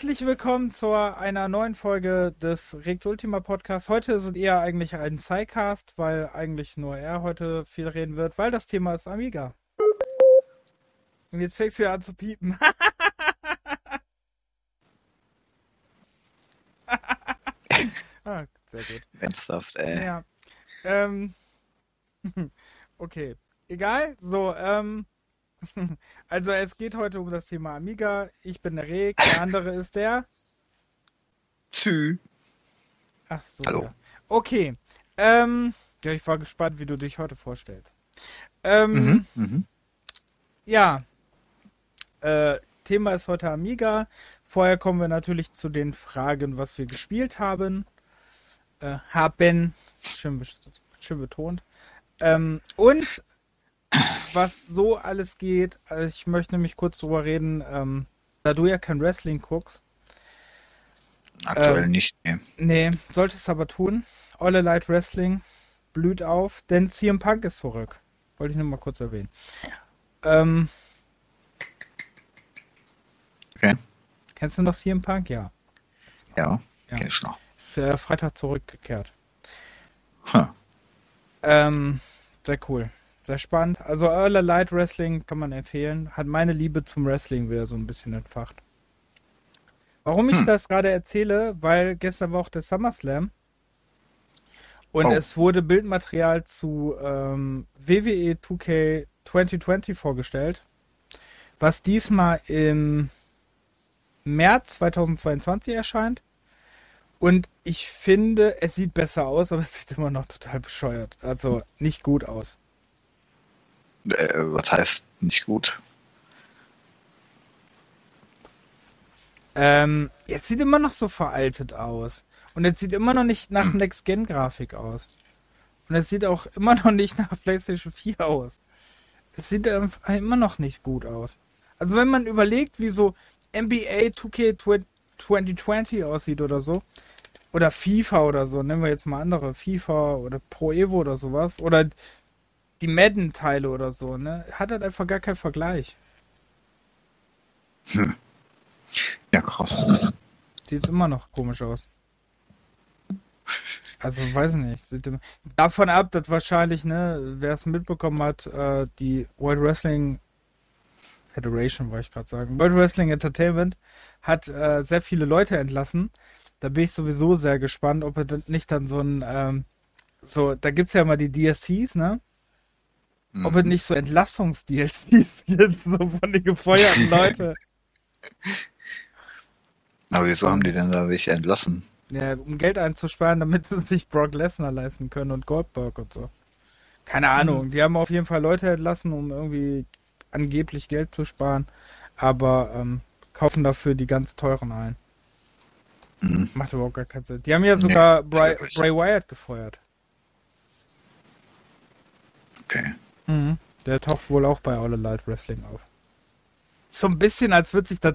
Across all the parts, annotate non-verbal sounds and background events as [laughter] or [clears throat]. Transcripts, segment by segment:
Herzlich willkommen zu einer neuen Folge des Rex Ultima Podcast. Heute ist eher eigentlich ein Psycast, weil eigentlich nur er heute viel reden wird, weil das Thema ist Amiga. Und jetzt fängst du wieder an zu piepen. [laughs] ah, sehr gut. Ernsthaft, ey. Ja. Ähm, [laughs] okay. Egal. So, ähm, [laughs] also es geht heute um das Thema Amiga. Ich bin der Reg, der [laughs] andere ist der. Tschü. Ach so. Hallo. Ja. Okay. Ähm, ja, ich war gespannt, wie du dich heute vorstellst. Ähm, Mhm, mhm. ja. Äh, Thema ist heute Amiga. Vorher kommen wir natürlich zu den Fragen, was wir gespielt haben. Äh, haben. Schön, schön betont. Ähm, und was so alles geht. Also ich möchte nämlich kurz drüber reden, ähm, da du ja kein Wrestling guckst. Aktuell Ähm, nicht, nee. Nee, solltest aber tun. All Elite Wrestling blüht auf, denn CM Punk ist zurück. Wollte ich nur mal kurz erwähnen. Ähm, Okay. kennst du noch CM Punk? Ja. Ja, Ja. kenn ich noch. Ist äh, Freitag zurückgekehrt. Huh. Ähm, sehr cool. Sehr spannend. Also All Elite Wrestling kann man empfehlen. Hat meine Liebe zum Wrestling wieder so ein bisschen entfacht. Warum ich Hm. das gerade erzähle, weil gestern war auch der SummerSlam. Und Oh. es wurde Bildmaterial zu ähm, WWE 2K 2020 vorgestellt, was diesmal im März 2022 erscheint. Und ich finde, es sieht besser aus, aber es sieht immer noch total bescheuert. Also nicht gut aus. Äh, was heißt nicht gut? Ähm, jetzt sieht immer noch so veraltet aus. Und es sieht immer noch nicht nach Next-Gen-Grafik aus. Und es sieht auch immer noch nicht nach PlayStation 4 aus. Es sieht einfach immer noch nicht gut aus. Also wenn man überlegt, wie so NBA 2K 2020 aussieht oder so, oder FIFA oder so, nehmen wir jetzt mal andere, FIFA oder Pro Evo oder sowas, oder die Madden-Teile oder so, ne, hat halt einfach gar keinen Vergleich. Ja, krass. Sieht immer noch komisch aus. Also, weiß nicht. Davon ab, dass wahrscheinlich, ne, wer es mitbekommen hat, äh, die World Wrestling Federation, wollte ich gerade sagen, World Wrestling Entertainment hat äh, sehr viele Leute entlassen. Da bin ich sowieso sehr gespannt, ob er nicht dann so ein, ähm, so, da gibt's ja immer die DSCs, ne? Ob es Mhm. nicht so Entlassungs-DLCs gibt, [laughs] so von den gefeuerten [laughs] Leuten. Aber wieso haben die denn da welche entlassen? Ja, um Geld einzusparen, damit sie sich Brock Lesnar leisten können und Goldberg und so. Keine Ahnung. Die haben auf jeden Fall Leute entlassen, um irgendwie angeblich Geld zu sparen, aber ähm, kaufen dafür die ganz teuren ein. Mhm. Macht überhaupt gar keinen Sinn. Die haben ja sogar Bray, wirklich. Bray Wyatt gefeuert. Okay. Mhm. Der taucht wohl auch bei All Elite Wrestling auf. So ein bisschen, als würde sich das.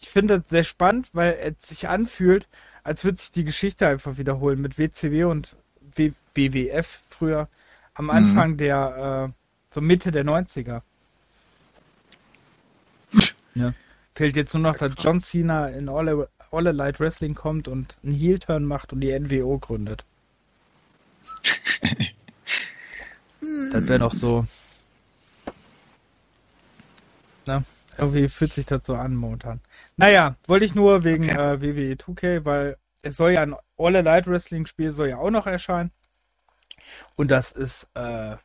Ich finde das sehr spannend, weil es sich anfühlt, als würde sich die Geschichte einfach wiederholen mit WCW und w WWF früher am Anfang der, äh, so Mitte der 90er. [laughs] Ja. Fehlt jetzt nur noch, dass John Cena in All, All Elite Wrestling kommt und einen Heel-Turn macht und die NWO gründet. Das wäre doch so. Na, irgendwie fühlt sich das so an momentan. Naja, wollte ich nur wegen Okay. äh, WWE 2K, weil es soll ja ein All Elite Wrestling Spiel soll ja auch noch erscheinen. Und das ist, äh,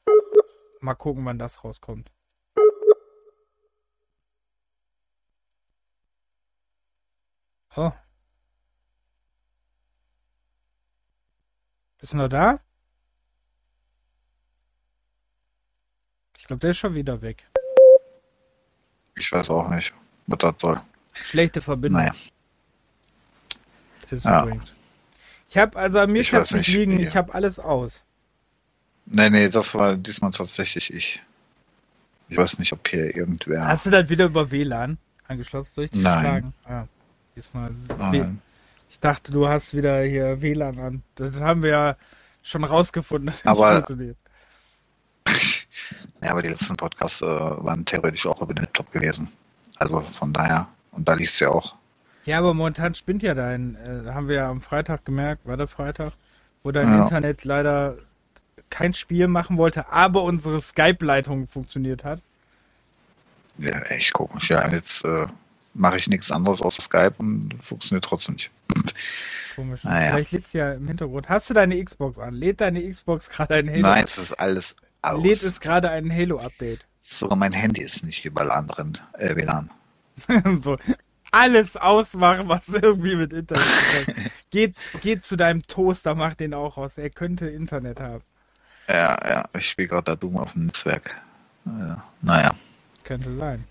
mal gucken, wann das rauskommt. Oh. Bist du noch da? Ich glaube, der ist schon wieder weg. Ich weiß auch nicht, was das soll. Schlechte Verbindung. Naja. Ist Ja. übrigens. Ich habe also an mir Ich nicht liegen, wie- ich habe alles aus. Nee, nee, das war diesmal tatsächlich ich. Ich weiß nicht, ob hier irgendwer. Hast du das wieder über WLAN angeschlossen durchgeschlagen? Ja. Diesmal. W- Nein. Ich dachte, du hast wieder hier WLAN an. Das haben wir ja schon rausgefunden, dass das Aber- funktioniert. Ja, aber die letzten Podcasts äh, waren theoretisch auch über den Laptop gewesen. Also von daher. Und da liest ja auch. Ja, aber momentan spinnt ja dein, äh, haben wir ja am Freitag gemerkt, war der Freitag, wo dein Ja. Internet leider kein Spiel machen wollte, aber unsere Skype-Leitung funktioniert hat. Ja, echt komisch. Ja, jetzt äh, mache ich nichts anderes außer Skype und funktioniert trotzdem nicht. Komisch. Naja. Vielleicht liegt's ja im Hintergrund. Hast du deine Xbox an? Lädt deine Xbox gerade ein Halo? Nein, es ist alles aus. Lädt es gerade ein Halo-Update? Sogar mein Handy ist nicht überall anderen äh, WLAN. [laughs] so. Alles ausmachen, was irgendwie mit Internet hat. [laughs] geht, geht zu deinem Toaster, mach den auch aus. Er könnte Internet haben. Ja, ja, ich spiele gerade da Doom auf dem Netzwerk. Äh, naja. Könnte sein.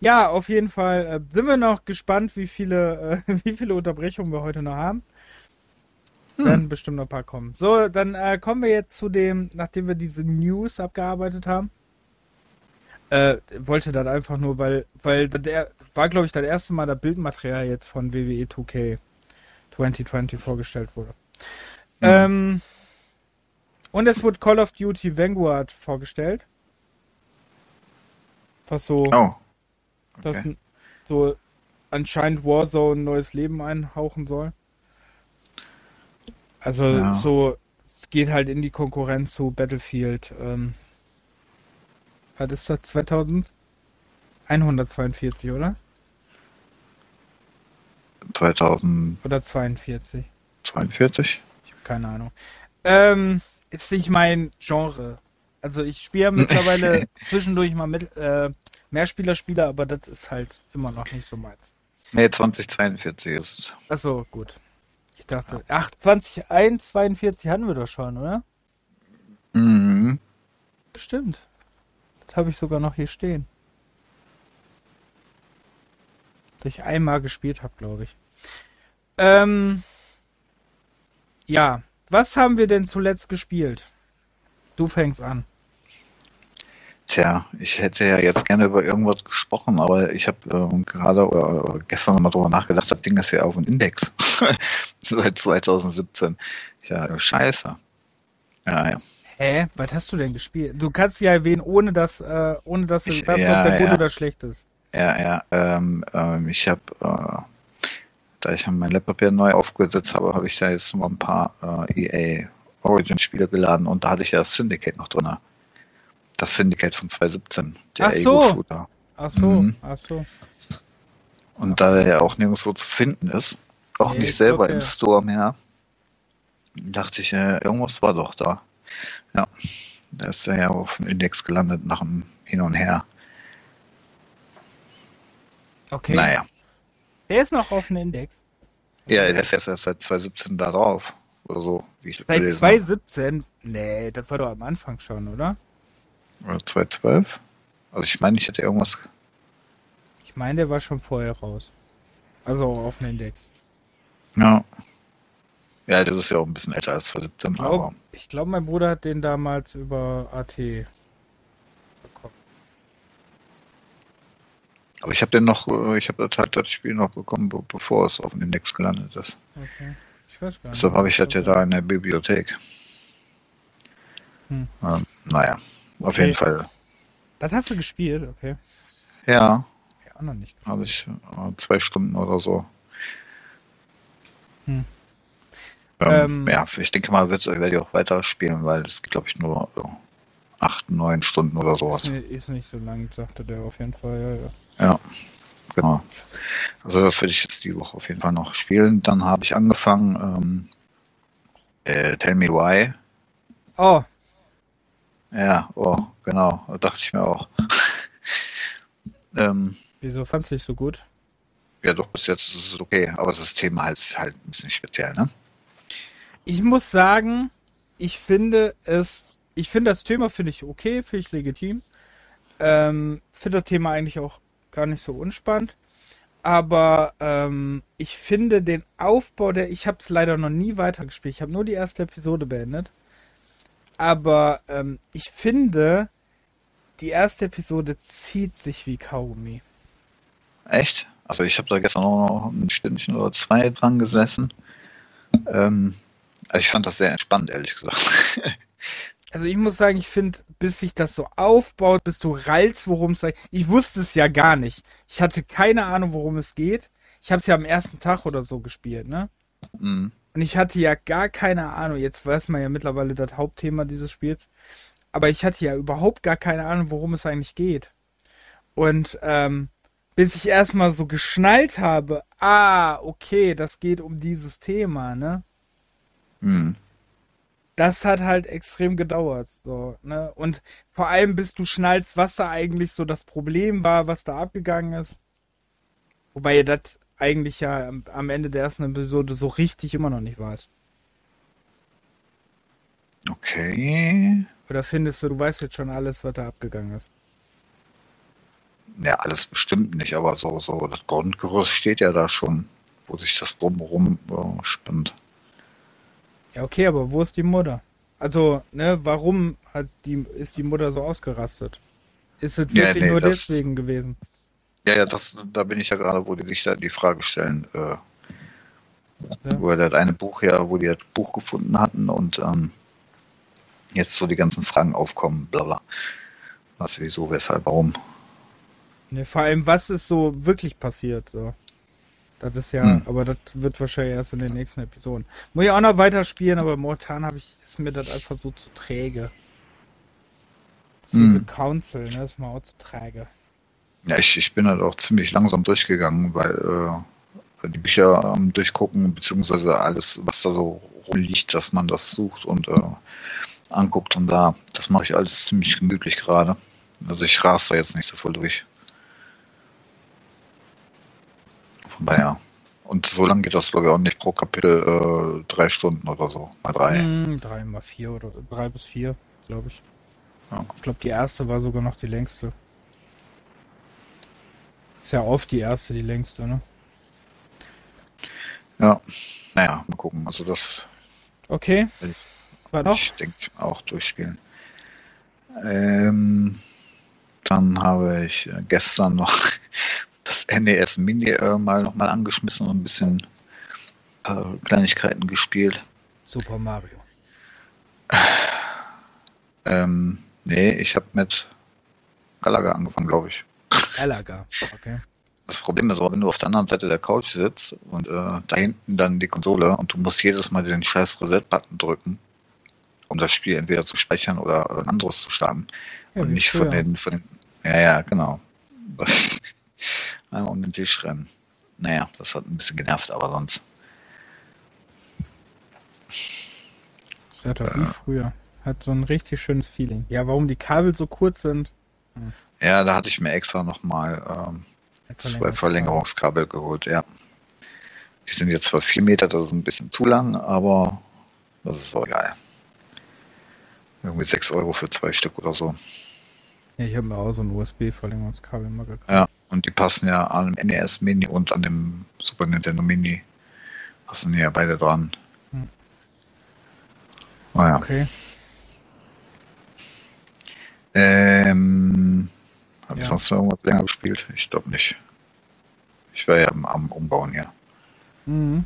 Ja, auf jeden Fall äh, sind wir noch gespannt, wie viele, äh, [laughs] wie viele Unterbrechungen wir heute noch haben. Hm. Werden bestimmt noch ein paar kommen. So, dann äh, kommen wir jetzt zu dem, nachdem wir diese News abgearbeitet haben. Äh, wollte dann einfach nur, weil, weil der war, glaube ich, das erste Mal das Bildmaterial jetzt von WWE 2K 2020 vorgestellt wurde. Hm. Ähm, und es wurde Call of Duty Vanguard vorgestellt. Was so Oh. das Okay. n- so anscheinend Warzone ein neues Leben einhauchen soll. Also Ja. so, es geht halt in die Konkurrenz zu Battlefield. Ähm, was ist das? 2142, oder? 2042? Oder 42? Ich habe keine Ahnung. Ähm, ist nicht mein Genre. Also ich spiele [laughs] mittlerweile zwischendurch mal mit äh, Mehrspieler-Spieler, aber das ist halt immer noch nicht so meins. Nee, 2042 ist es. Achso, gut. Ich dachte, ach, 21, 42 hatten wir doch schon, oder? Mhm. Stimmt. Das habe ich sogar noch hier stehen. Das ich einmal gespielt habe, glaube ich. Ähm, ja, was haben wir denn zuletzt gespielt? Du fängst an. Tja, ich hätte ja jetzt gerne über irgendwas gesprochen, aber ich habe ähm, gerade oder gestern mal drüber nachgedacht, das Ding ist ja auf dem Index. [laughs] Seit 2017. Ja, scheiße. Ja, ja. Hä? Was hast du denn gespielt? Du kannst ja erwähnen, ohne dass, äh, ohne dass du sagst, ja, ob der gut ja. oder schlecht ist. Ja, ja, ähm, ähm, ich habe, äh, da ich mein Laptop ja neu aufgesetzt habe, habe ich da jetzt noch ein paar äh, EA Origin Spiele geladen und da hatte ich ja das Syndicate noch drin. Das Syndicate von 2017, der Ach so. Ego-Shooter. Ach so, Mhm. ach so. Und da der ja auch nirgendwo zu finden ist, auch Nee, nicht ich selber glaub, im. Store mehr, dachte ich, äh, irgendwas war doch da. Ja, da ist er ja auf dem Index gelandet nach dem Hin und Her. Okay. Naja. Der ist noch auf dem Index. Ja, der ist erst seit 2017 da drauf. Oder so, wie ich Seit gelesen habe. 2017? Nee, das war doch am Anfang schon, oder? Oder 2012? Also ich meine, ich hätte irgendwas. Ich meine, der war schon vorher raus. Also auf dem Index. Ja. Ja, das ist ja auch ein bisschen älter als 2017, Ich aber. glaube, glaub, mein Bruder hat den damals über AT bekommen. Aber ich habe den noch, äh, ich habe das halt das Spiel noch bekommen, be bevor es auf dem Index gelandet ist. Okay. Ich weiß gar nicht. Deshalb habe ich das ja da in der Bibliothek. Hm. Ähm, naja, auf Okay. jeden Fall. Das hast du gespielt, okay. Ja, Ja, noch nicht habe ich äh, zwei Stunden oder so. Hm. Ähm, Ähm, ja, ich denke mal, wird- werde ich auch weiter spielen, weil es glaube ich nur äh, acht, neun Stunden oder Ist, sowas. ni- ist nicht so lang, sagte der auf jeden Fall, ja, ja. Ja, genau. Also das werde ich jetzt die Woche auf jeden Fall noch spielen. Dann habe ich angefangen, ähm, äh, Tell Me Why. Oh, Ja, oh, genau, da dachte ich mir auch. [laughs] ähm, wieso fandst du dich so gut? ja, doch, bis jetzt ist es okay, aber das Thema halt ist halt ein bisschen speziell, ne? Ich muss sagen, ich finde es, ich finde das Thema finde ich okay, finde ich legitim. Ähm, finde das Thema eigentlich auch gar nicht so unspannend. Aber ähm, ich finde den Aufbau der, ich habe es leider noch nie weitergespielt. Ich habe nur die erste Episode beendet. Aber ähm, ich finde, die erste Episode zieht sich wie Kaugummi. Echt? Also ich habe da gestern auch noch ein Stündchen oder zwei dran gesessen. Ähm, also ich fand das sehr entspannt, ehrlich gesagt. [laughs] Also ich muss sagen, ich finde, bis sich das so aufbaut, bis du rallst, worum es geht. Ich wusste es ja gar nicht. Ich hatte keine Ahnung, worum es geht. ich habe es ja am ersten Tag oder so gespielt, ne? Mhm. Und ich hatte ja gar keine Ahnung, jetzt weiß man ja mittlerweile das Hauptthema dieses Spiels, aber ich hatte ja überhaupt gar keine Ahnung, worum es eigentlich geht. Und ähm, bis ich erstmal so geschnallt habe, ah, okay, das geht um dieses Thema, ne? Mhm. Das hat halt extrem gedauert, so, ne? Und vor allem, bis du schnallst, was da eigentlich so das Problem war, was da abgegangen ist. Wobei ihr das eigentlich ja am, Ende der ersten Episode so richtig immer noch nicht weißt. Okay. Oder findest du, du weißt jetzt schon alles, was da abgegangen ist? Ja, alles bestimmt nicht, aber so, so, das Grundgerüst steht ja da schon, wo sich das drumherum äh, spinnt. Ja, okay, aber wo ist die Mutter? Also, ne, warum hat die, ist die Mutter so ausgerastet? Ist es Ja, wirklich nee, nur deswegen gewesen? Ja, ja, das, da bin ich ja gerade, wo die sich da die Frage stellen, äh, Ja. wo er das eine Buch ja, wo die das Buch gefunden hatten und ähm, jetzt so die ganzen Fragen aufkommen, bla bla. Was, wieso, weshalb, warum. Ne, vor allem, was ist so wirklich passiert? So. Das ist ja, Hm. aber das wird wahrscheinlich erst in den nächsten Episoden. Muss ich auch noch weiterspielen, aber momentan habe ich, ist mir das einfach so zu träge. Hm. diese Council, ne, ist mir auch zu träge. Ja, ich, ich bin halt auch ziemlich langsam durchgegangen, weil äh, die Bücher am Durchgucken, beziehungsweise alles, was da so rumliegt, dass man das sucht und äh, anguckt und da, das mache ich alles ziemlich gemütlich gerade. Also ich ras da jetzt nicht so voll durch. Von daher. Und so lange geht das, glaube ich, auch nicht pro Kapitel äh, drei Stunden oder so. Mal drei. Hm, drei mal vier oder drei bis vier, glaube ich. Ja. Ich glaube, die erste war sogar noch die längste. Ist ja oft die erste die längste, ne? Ja. Naja, mal gucken. Also das Okay. Ich- War noch? Ich denke auch durchspielen. Ähm, dann habe ich äh, gestern noch [laughs] das NES Mini äh, mal nochmal angeschmissen und ein bisschen äh, Kleinigkeiten gespielt. Super Mario. Ähm, nee, ich habe mit Galaga angefangen, glaube ich. Galaga. Okay. Das Problem ist aber, wenn du auf der anderen Seite der Couch sitzt und äh, da hinten dann die Konsole und du musst jedes Mal den scheiß Reset-Button drücken, um das Spiel entweder zu speichern oder ein anderes zu starten. Ja, und nicht früher. von den, von den, ja, ja, genau. [laughs] Einmal um den Tisch rennen. Naja, das hat ein bisschen genervt, aber sonst. Das ist ja doch wie früher. Hat so ein richtig schönes Feeling. Ja, warum die Kabel so kurz sind. Ja, da hatte ich mir extra nochmal ähm, zwei Verlängerungskabel geholt, ja. Die sind jetzt zwar vier Meter, das ist ein bisschen zu lang, aber das ist auch egal. Irgendwie sechs Euro für zwei Stück oder so. Ja, ich habe mir auch so ein USB-Verlängerungskabel mal gekauft. Ja, und die passen ja an dem NES Mini und an dem Super Nintendo Mini. Passen ja beide dran. Hm. Naja. Okay. Ähm, habe ich Ja. sonst noch irgendwas länger gespielt? Ich glaube nicht. Ich war ja am, am Umbauen, ja. Mhm.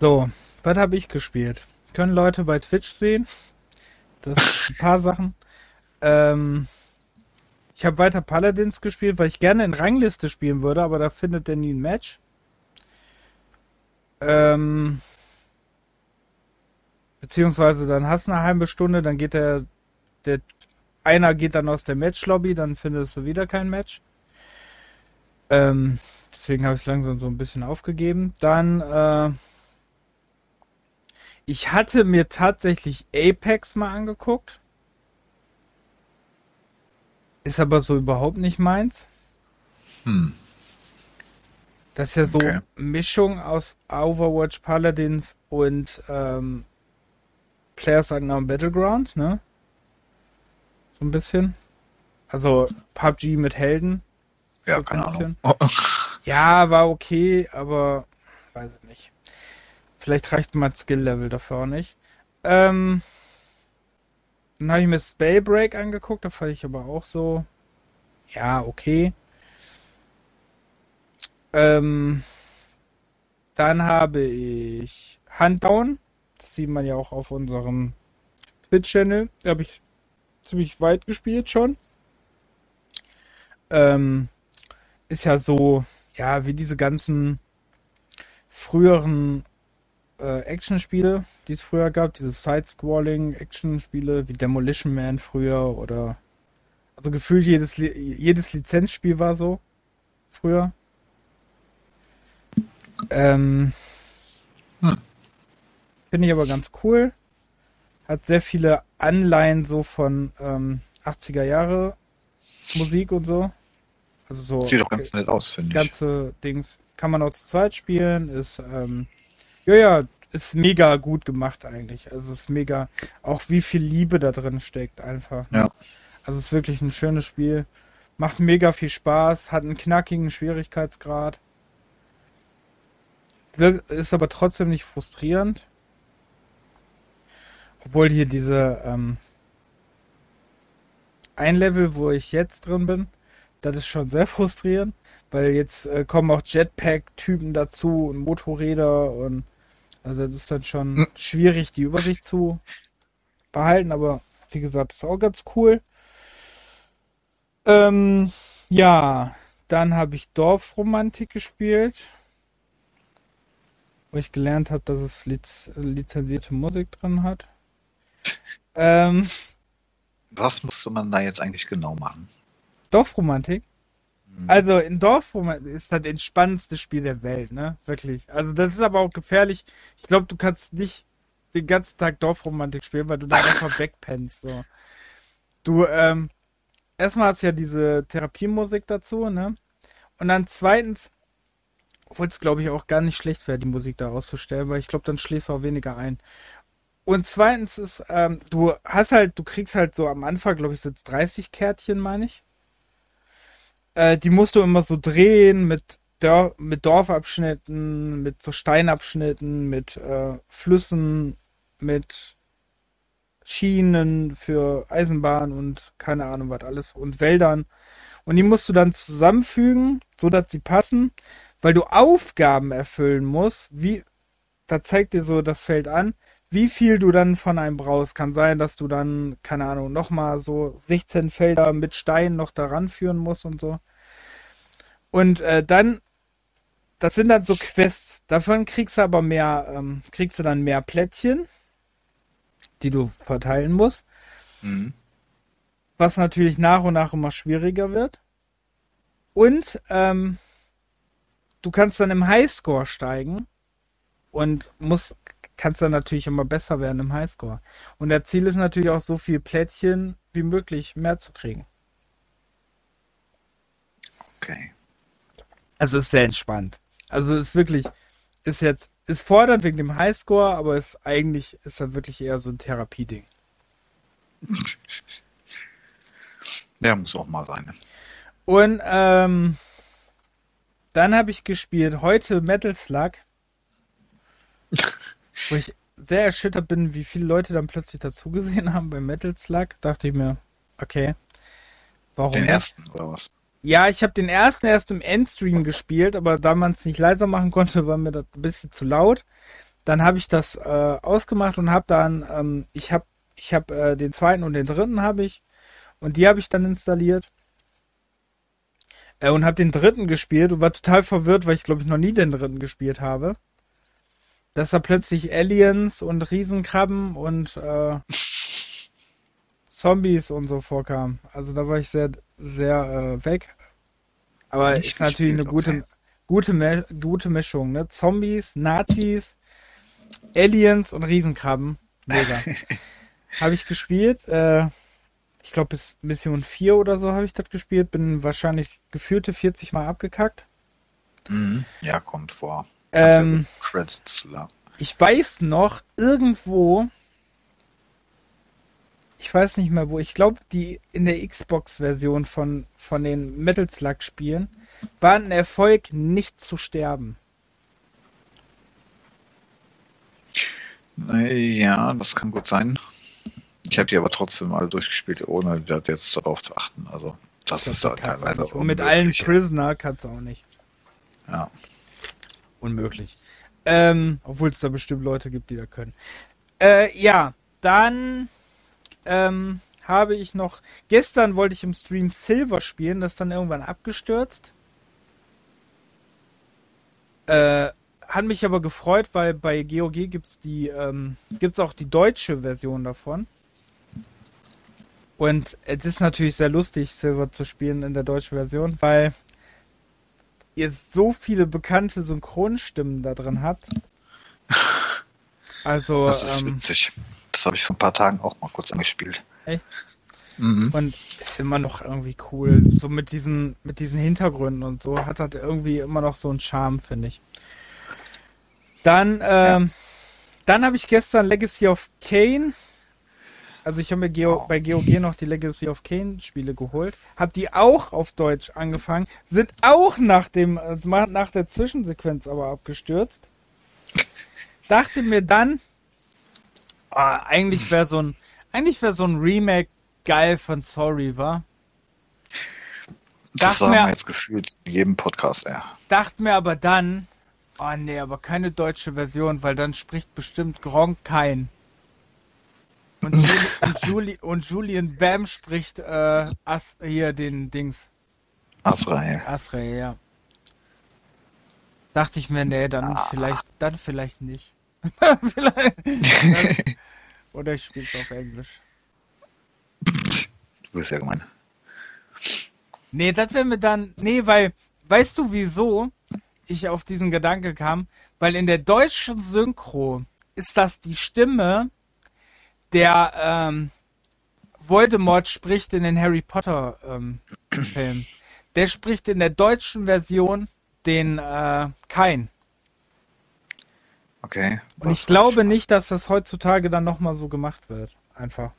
So, was habe ich gespielt? Können Leute bei Twitch sehen. Das ein paar Sachen. Ähm, ich habe weiter Paladins gespielt, weil ich gerne in Rangliste spielen würde, aber da findet der nie ein Match. Ähm, beziehungsweise dann hast du eine halbe Stunde, dann geht der, der einer geht dann aus der Matchlobby, dann findest du wieder kein Match. Ähm, deswegen habe ich es langsam so ein bisschen aufgegeben. Dann, äh, ich hatte mir tatsächlich Apex mal angeguckt. Ist aber so überhaupt nicht meins. Hm. Das ist ja so Okay. Mischung aus Overwatch Paladins und ähm, Players Unknown Battlegrounds, ne? So ein bisschen. Also PUBG mit Helden. Ja, So keine ein Ahnung. Ja, war okay, aber weiß ich nicht. Vielleicht reicht mein Skill-Level dafür auch nicht. Ähm, dann habe ich mir Spellbreak angeguckt, da fand ich aber auch so, ja, okay. Ähm, dann habe ich Handdown, das sieht man ja auch auf unserem Twitch-Channel, da habe ich ziemlich weit gespielt schon. Ähm, ist ja so, ja, wie diese ganzen früheren äh, Actionspiele, die es früher gab, diese Side-Scrolling-Action-Spiele wie Demolition Man früher oder also gefühlt jedes, jedes Lizenzspiel war so früher. Ähm, hm. Finde ich aber ganz cool. Hat sehr viele Anleihen so von ähm, 80er Jahre Musik und so. Also so. Sieht doch ganz nett aus, finde ich. Ganze Dings kann man auch zu zweit spielen. Ist, ähm, ja, ja, ist mega gut gemacht eigentlich. Also ist mega, auch wie viel Liebe da drin steckt einfach. Ne? Ja. Also ist wirklich ein schönes Spiel. Macht mega viel Spaß, hat einen knackigen Schwierigkeitsgrad. Ist aber trotzdem nicht frustrierend. Obwohl hier diese ähm, ein Level, wo ich jetzt drin bin, das ist schon sehr frustrierend, weil jetzt äh, kommen auch Jetpack-Typen dazu und Motorräder und also das ist dann schon hm. schwierig, die Übersicht zu behalten, aber wie gesagt, ist auch ganz cool. Ähm, ja, dann habe ich Dorfromantik gespielt, wo ich gelernt habe, dass es liz lizenzierte Musik drin hat. Ähm, Was musste man da jetzt eigentlich genau machen? Dorfromantik? Mhm. Also in Dorfromantik ist das entspannendste Spiel der Welt, ne? Wirklich. Also das ist aber auch gefährlich. Ich glaube, du kannst nicht den ganzen Tag Dorfromantik spielen, weil du da einfach [laughs] wegpennst. So. Du, ähm, erstmal hast du ja diese Therapiemusik dazu, ne? Und dann zweitens, obwohl es glaube ich auch gar nicht schlecht wäre, die Musik da auszustellen, weil ich glaube, dann schläfst du auch weniger ein. Und zweitens ist, ähm, du hast halt, du kriegst halt so am Anfang, glaube ich, sind 30 Kärtchen, meine ich. Äh, die musst du immer so drehen mit, Dör mit Dorfabschnitten, mit so Steinabschnitten, mit äh, Flüssen, mit Schienen für Eisenbahn und keine Ahnung was alles und Wäldern. Und die musst du dann zusammenfügen, so dass sie passen, weil du Aufgaben erfüllen musst, wie, da zeigt dir so das Feld an, wie viel du dann von einem brauchst. Kann sein, dass du dann, keine Ahnung, nochmal so 16 Felder mit Steinen noch daran führen musst und so. Und äh, dann, das sind dann so Quests. Davon kriegst du aber mehr, ähm, kriegst du dann mehr Plättchen die du verteilen musst. Mhm. Was natürlich nach und nach immer schwieriger wird. Und ähm, du kannst dann im Highscore steigen und musst, kannst dann natürlich immer besser werden im Highscore. Und der Ziel ist natürlich auch so viel Plättchen wie möglich mehr zu kriegen. Okay. Also ist sehr entspannt. Also ist wirklich, ist jetzt ist fordernd wegen dem Highscore, aber ist eigentlich ist er wirklich eher so ein Therapieding. [laughs] Der muss auch mal sein. Und ähm, dann habe ich gespielt heute Metal Slug, [laughs] wo ich sehr erschüttert bin, wie viele Leute dann plötzlich dazugesehen haben beim Metal Slug. Dachte ich mir, okay, warum? Den ersten oder was? Ja, ich habe den ersten erst im Endstream gespielt, aber da man es nicht leiser machen konnte, war mir das ein bisschen zu laut. Dann habe ich das äh, ausgemacht und habe dann, ähm, ich habe ich hab, äh, den zweiten und den dritten habe ich und die habe ich dann installiert äh, und habe den dritten gespielt und war total verwirrt, weil ich glaube ich noch nie den dritten gespielt habe. Dass da plötzlich Aliens und Riesenkrabben und äh, [laughs] Zombies und so vorkamen. Also da war ich sehr, sehr äh, weg. Aber Nicht ist natürlich eine gute, okay. gute, gute Mischung, ne? Zombies, Nazis, Aliens und Riesenkrabben. Mega. [laughs] habe ich gespielt. Äh, ich glaube bis Mission 4 oder so habe ich das gespielt. Bin wahrscheinlich geführte 40 Mal abgekackt. Mhm. Ja, kommt vor. Ähm, ich weiß noch, irgendwo ich weiß nicht mehr wo, ich glaube, die in der Xbox-Version von, von den Metal Slug-Spielen war ein Erfolg, nicht zu sterben. Ja, das kann gut sein. Ich habe die aber trotzdem mal durchgespielt, ohne jetzt darauf zu achten. Also, das ist da teilweise. Und mit allen Prisoner kannst du auch nicht. Ja. Unmöglich. Ähm, obwohl es da bestimmt Leute gibt, die da können. Äh, ja, dann ähm, habe ich noch. Gestern wollte ich im Stream Silver spielen, das ist dann irgendwann abgestürzt. Äh, hat mich aber gefreut, weil bei GOG gibt's die, ähm, gibt's auch die deutsche Version davon. Und es ist natürlich sehr lustig, Silver zu spielen in der deutschen Version, weil ihr so viele bekannte Synchronstimmen da drin habt. Also, Das ist ähm, witzig. Das habe ich vor ein paar Tagen auch mal kurz angespielt. Echt? Mhm. und ist immer noch irgendwie cool. So mit diesen, mit diesen Hintergründen und so hat das irgendwie immer noch so einen Charme, finde ich. Dann, ähm, dann habe ich gestern Legacy of Kane. Also ich habe mir Geo, bei GOG noch die Legacy of Kane Spiele geholt, habe die auch auf Deutsch angefangen, sind auch nach dem äh, nach der Zwischensequenz aber abgestürzt. Dachte mir dann, ah, eigentlich wäre so ein eigentlich wäre so ein Remake geil von Soul Reaver. Das Dachte mir- wir jetzt gefühlt in jedem Podcast, ja. Dachte mir aber dann, oh nee, aber keine deutsche Version, weil dann spricht bestimmt Gronk kein. Und, Juli und, Juli und Julian Bam spricht äh, As hier den Dings. Asrael. Asrael, ja. Dachte ich mir, nee, dann Ah. vielleicht, dann vielleicht nicht. [laughs] vielleicht. Dann, oder ich spiel's auf Englisch. Du bist ja gemein. Nee, das wäre mir dann. Nee, weil, weißt du wieso ich auf diesen Gedanke kam? Weil in der deutschen Synchro ist das die Stimme, der ähm, Voldemort spricht in den Harry Potter ähm, [clears throat] Film. Der spricht in der deutschen Version den äh, Kain. Okay. Und ich glaube nicht, dass das heutzutage dann nochmal so gemacht wird. Einfach.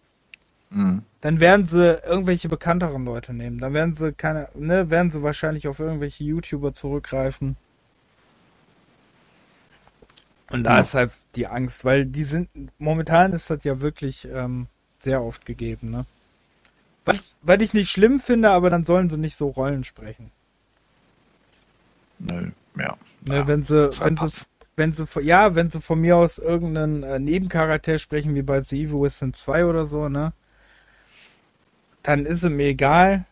Mhm. Dann werden sie irgendwelche bekannteren Leute nehmen. Dann werden sie keine, ne, werden sie wahrscheinlich auf irgendwelche YouTuber zurückgreifen. Und da Ja. ist halt die Angst, weil die sind, momentan ist das ja wirklich ähm, sehr oft gegeben, ne? Was, was ich nicht schlimm finde, aber dann sollen sie nicht so Rollen sprechen. Nö, ja. Ne, ja. wenn sie, halt wenn sie, wenn sie, ja, wenn sie von mir aus irgendeinen äh, Nebencharakter sprechen, wie bei The Evil Within 2 oder so, ne? Dann ist es mir egal.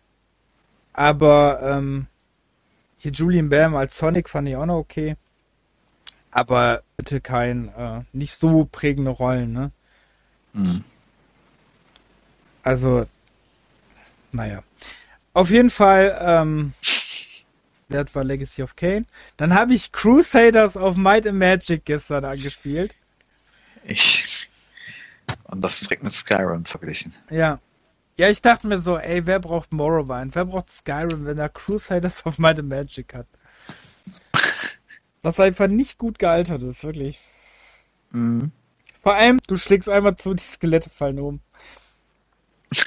Aber, ähm, hier Julian Bam als Sonic fand ich auch noch okay. Aber bitte kein, äh, nicht so prägende Rollen, ne? Mhm. Also, naja. Auf jeden Fall, ähm, das war Legacy of Kane. Dann habe ich Crusaders of Might and Magic gestern angespielt. Ich. Und das ist direkt mit Skyrim verglichen. Ja. Ja, ich dachte mir so, ey, wer braucht Morrowind? Wer braucht Skyrim, wenn er Crusaders of Might and Magic hat? Was einfach nicht gut gealtert ist, wirklich. Mhm. Vor allem, du schlägst einmal zu, die Skelette fallen um. [laughs]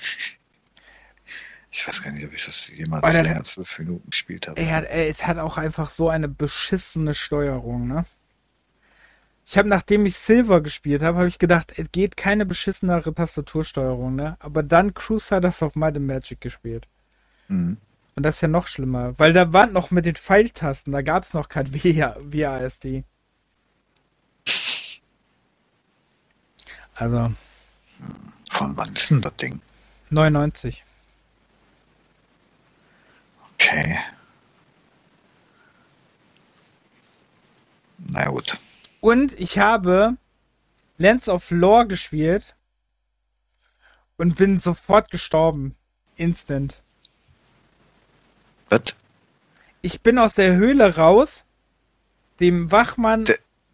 Ich weiß gar nicht, ob ich das jemals Alter, länger als fünf Minuten gespielt habe. Hat, ey, es hat auch einfach so eine beschissene Steuerung, ne? Ich habe, nachdem ich Silver gespielt habe, habe ich gedacht, es geht keine beschissenere Tastatursteuerung, ne? Aber dann Crusaders of Might and Magic gespielt. Mhm. Und das ist ja noch schlimmer, weil da war noch mit den Pfeiltasten, da gab's noch kein WASD. Also Von wann ist denn das Ding? 99. Okay. Na gut. Und ich habe Lands of Lore gespielt und bin sofort gestorben. Instant. Was? Ich bin aus der Höhle raus, dem Wachmann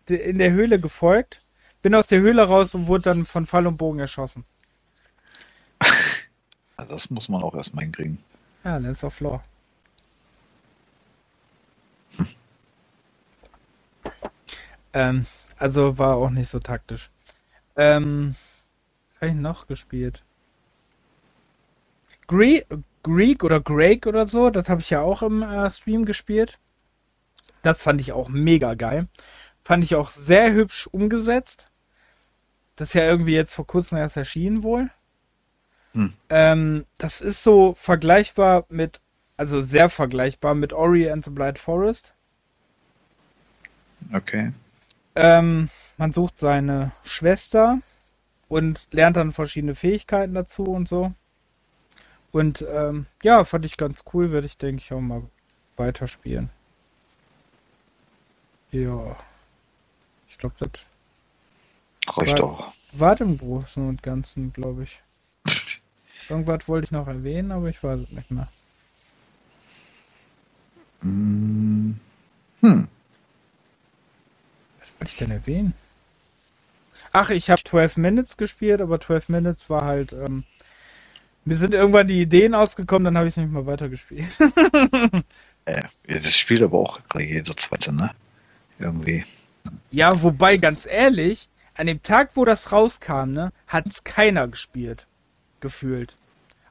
de- in der Höhle gefolgt, bin aus der Höhle raus und wurde dann von Pfeil und Bogen erschossen. [laughs] Also das muss man auch erstmal hinkriegen. Ja, Lands of Lore. [laughs] Ähm, also war auch nicht so taktisch. Ähm, was habe ich noch gespielt? Gre Greek oder Greg oder so, das habe ich ja auch im äh, Stream gespielt. Das fand ich auch mega geil. Fand ich auch sehr hübsch umgesetzt. Das ist ja irgendwie jetzt vor kurzem erst erschienen wohl. Hm. Ähm, das ist so vergleichbar mit, also sehr vergleichbar mit Ori and the Blind Forest. Okay. Ähm, man sucht seine Schwester und lernt dann verschiedene Fähigkeiten dazu und so. Und ähm, ja, fand ich ganz cool, werde ich denke ich auch mal weiterspielen. Ja. Ich glaube, das Reicht Weil- auch. war dem Großen und Ganzen, glaube ich. [laughs] Irgendwas wollte ich noch erwähnen, aber ich weiß es nicht mehr. Mm, Hm. Was wollte ich denn erwähnen? Ach, ich habe 12 Minutes gespielt, aber 12 Minutes war halt. Ähm, mir sind irgendwann die Ideen ausgekommen, dann habe ich es nicht mehr weitergespielt. [laughs] Äh, ja, das spielt aber auch jeder zweite, ne? Irgendwie. ja, wobei, ganz ehrlich, an dem Tag, wo das rauskam, ne, hat's keiner gespielt. Gefühlt.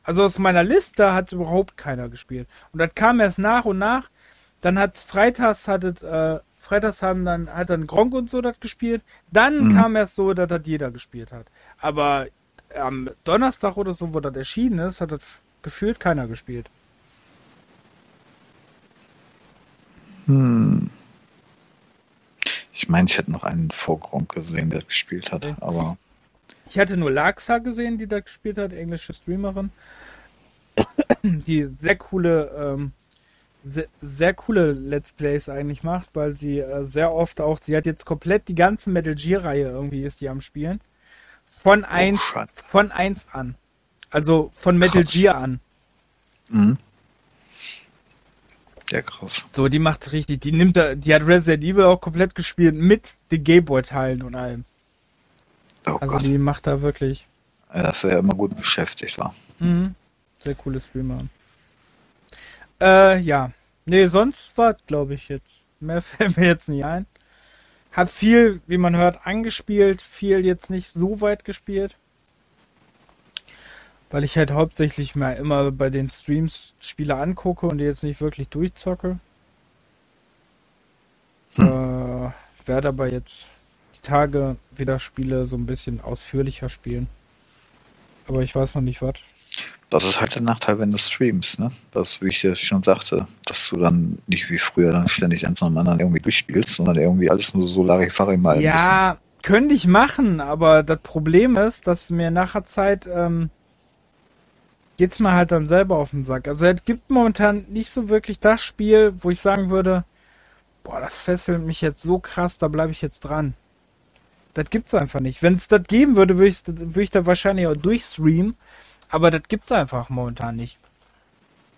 Also aus meiner Liste hat überhaupt keiner gespielt. Und das kam erst nach und nach. Dann hat freitags hattet, äh, freitags haben dann, hat dann Gronk und so das gespielt. Dann Mhm. kam erst so, dass das jeder gespielt hat. Aber am Donnerstag oder so, wo das erschienen ist, hat das gefühlt keiner gespielt. Hm. Ich meine, ich hätte noch einen vor Gronk gesehen, der gespielt hat, Okay. aber Ich hatte nur Laxa gesehen, die da gespielt hat, englische Streamerin, die sehr coole, ähm, sehr, sehr coole Let's Plays eigentlich macht, weil sie äh, sehr oft auch, sie hat jetzt komplett die ganze Metal Gear Reihe irgendwie ist die am Spielen. Von eins, shit. von eins an. Also von Metal Krass. Gear an. mhm. der krass. So, die macht richtig, die nimmt da, die hat Resident Evil auch komplett gespielt mit den Gameboy-Teilen und allem. Oh Also Gott, die macht da wirklich, Ja, dass er immer gut beschäftigt war. Mhm. Sehr coole Streamer. Äh, ja. Nee, sonst war, glaube ich, jetzt. Mehr [laughs] fällt mir jetzt nicht ein. Hab viel, wie man hört, angespielt, viel jetzt nicht so weit gespielt. Weil ich halt hauptsächlich mal immer bei den Streams Spiele angucke und die jetzt nicht wirklich durchzocke. Äh, werde aber jetzt die Tage wieder Spiele so ein bisschen ausführlicher spielen. Aber ich weiß noch nicht was. Das ist halt der Nachteil, wenn du streamst, ne? Das, wie ich dir schon sagte, dass du dann nicht wie früher dann ständig eins nach dem anderen irgendwie durchspielst, sondern irgendwie alles nur so Larifari mal Ja, könnte ich machen, aber das Problem ist, dass mir nachher Zeit ähm, geht's mir halt dann selber auf den Sack. Also es gibt momentan nicht so wirklich das Spiel, wo ich sagen würde, boah, das fesselt mich jetzt so krass, da bleibe ich jetzt dran. Das gibt's einfach nicht. Wenn es das geben würde, würde ich, würde ich da wahrscheinlich auch durchstreamen, aber das gibt's einfach momentan nicht.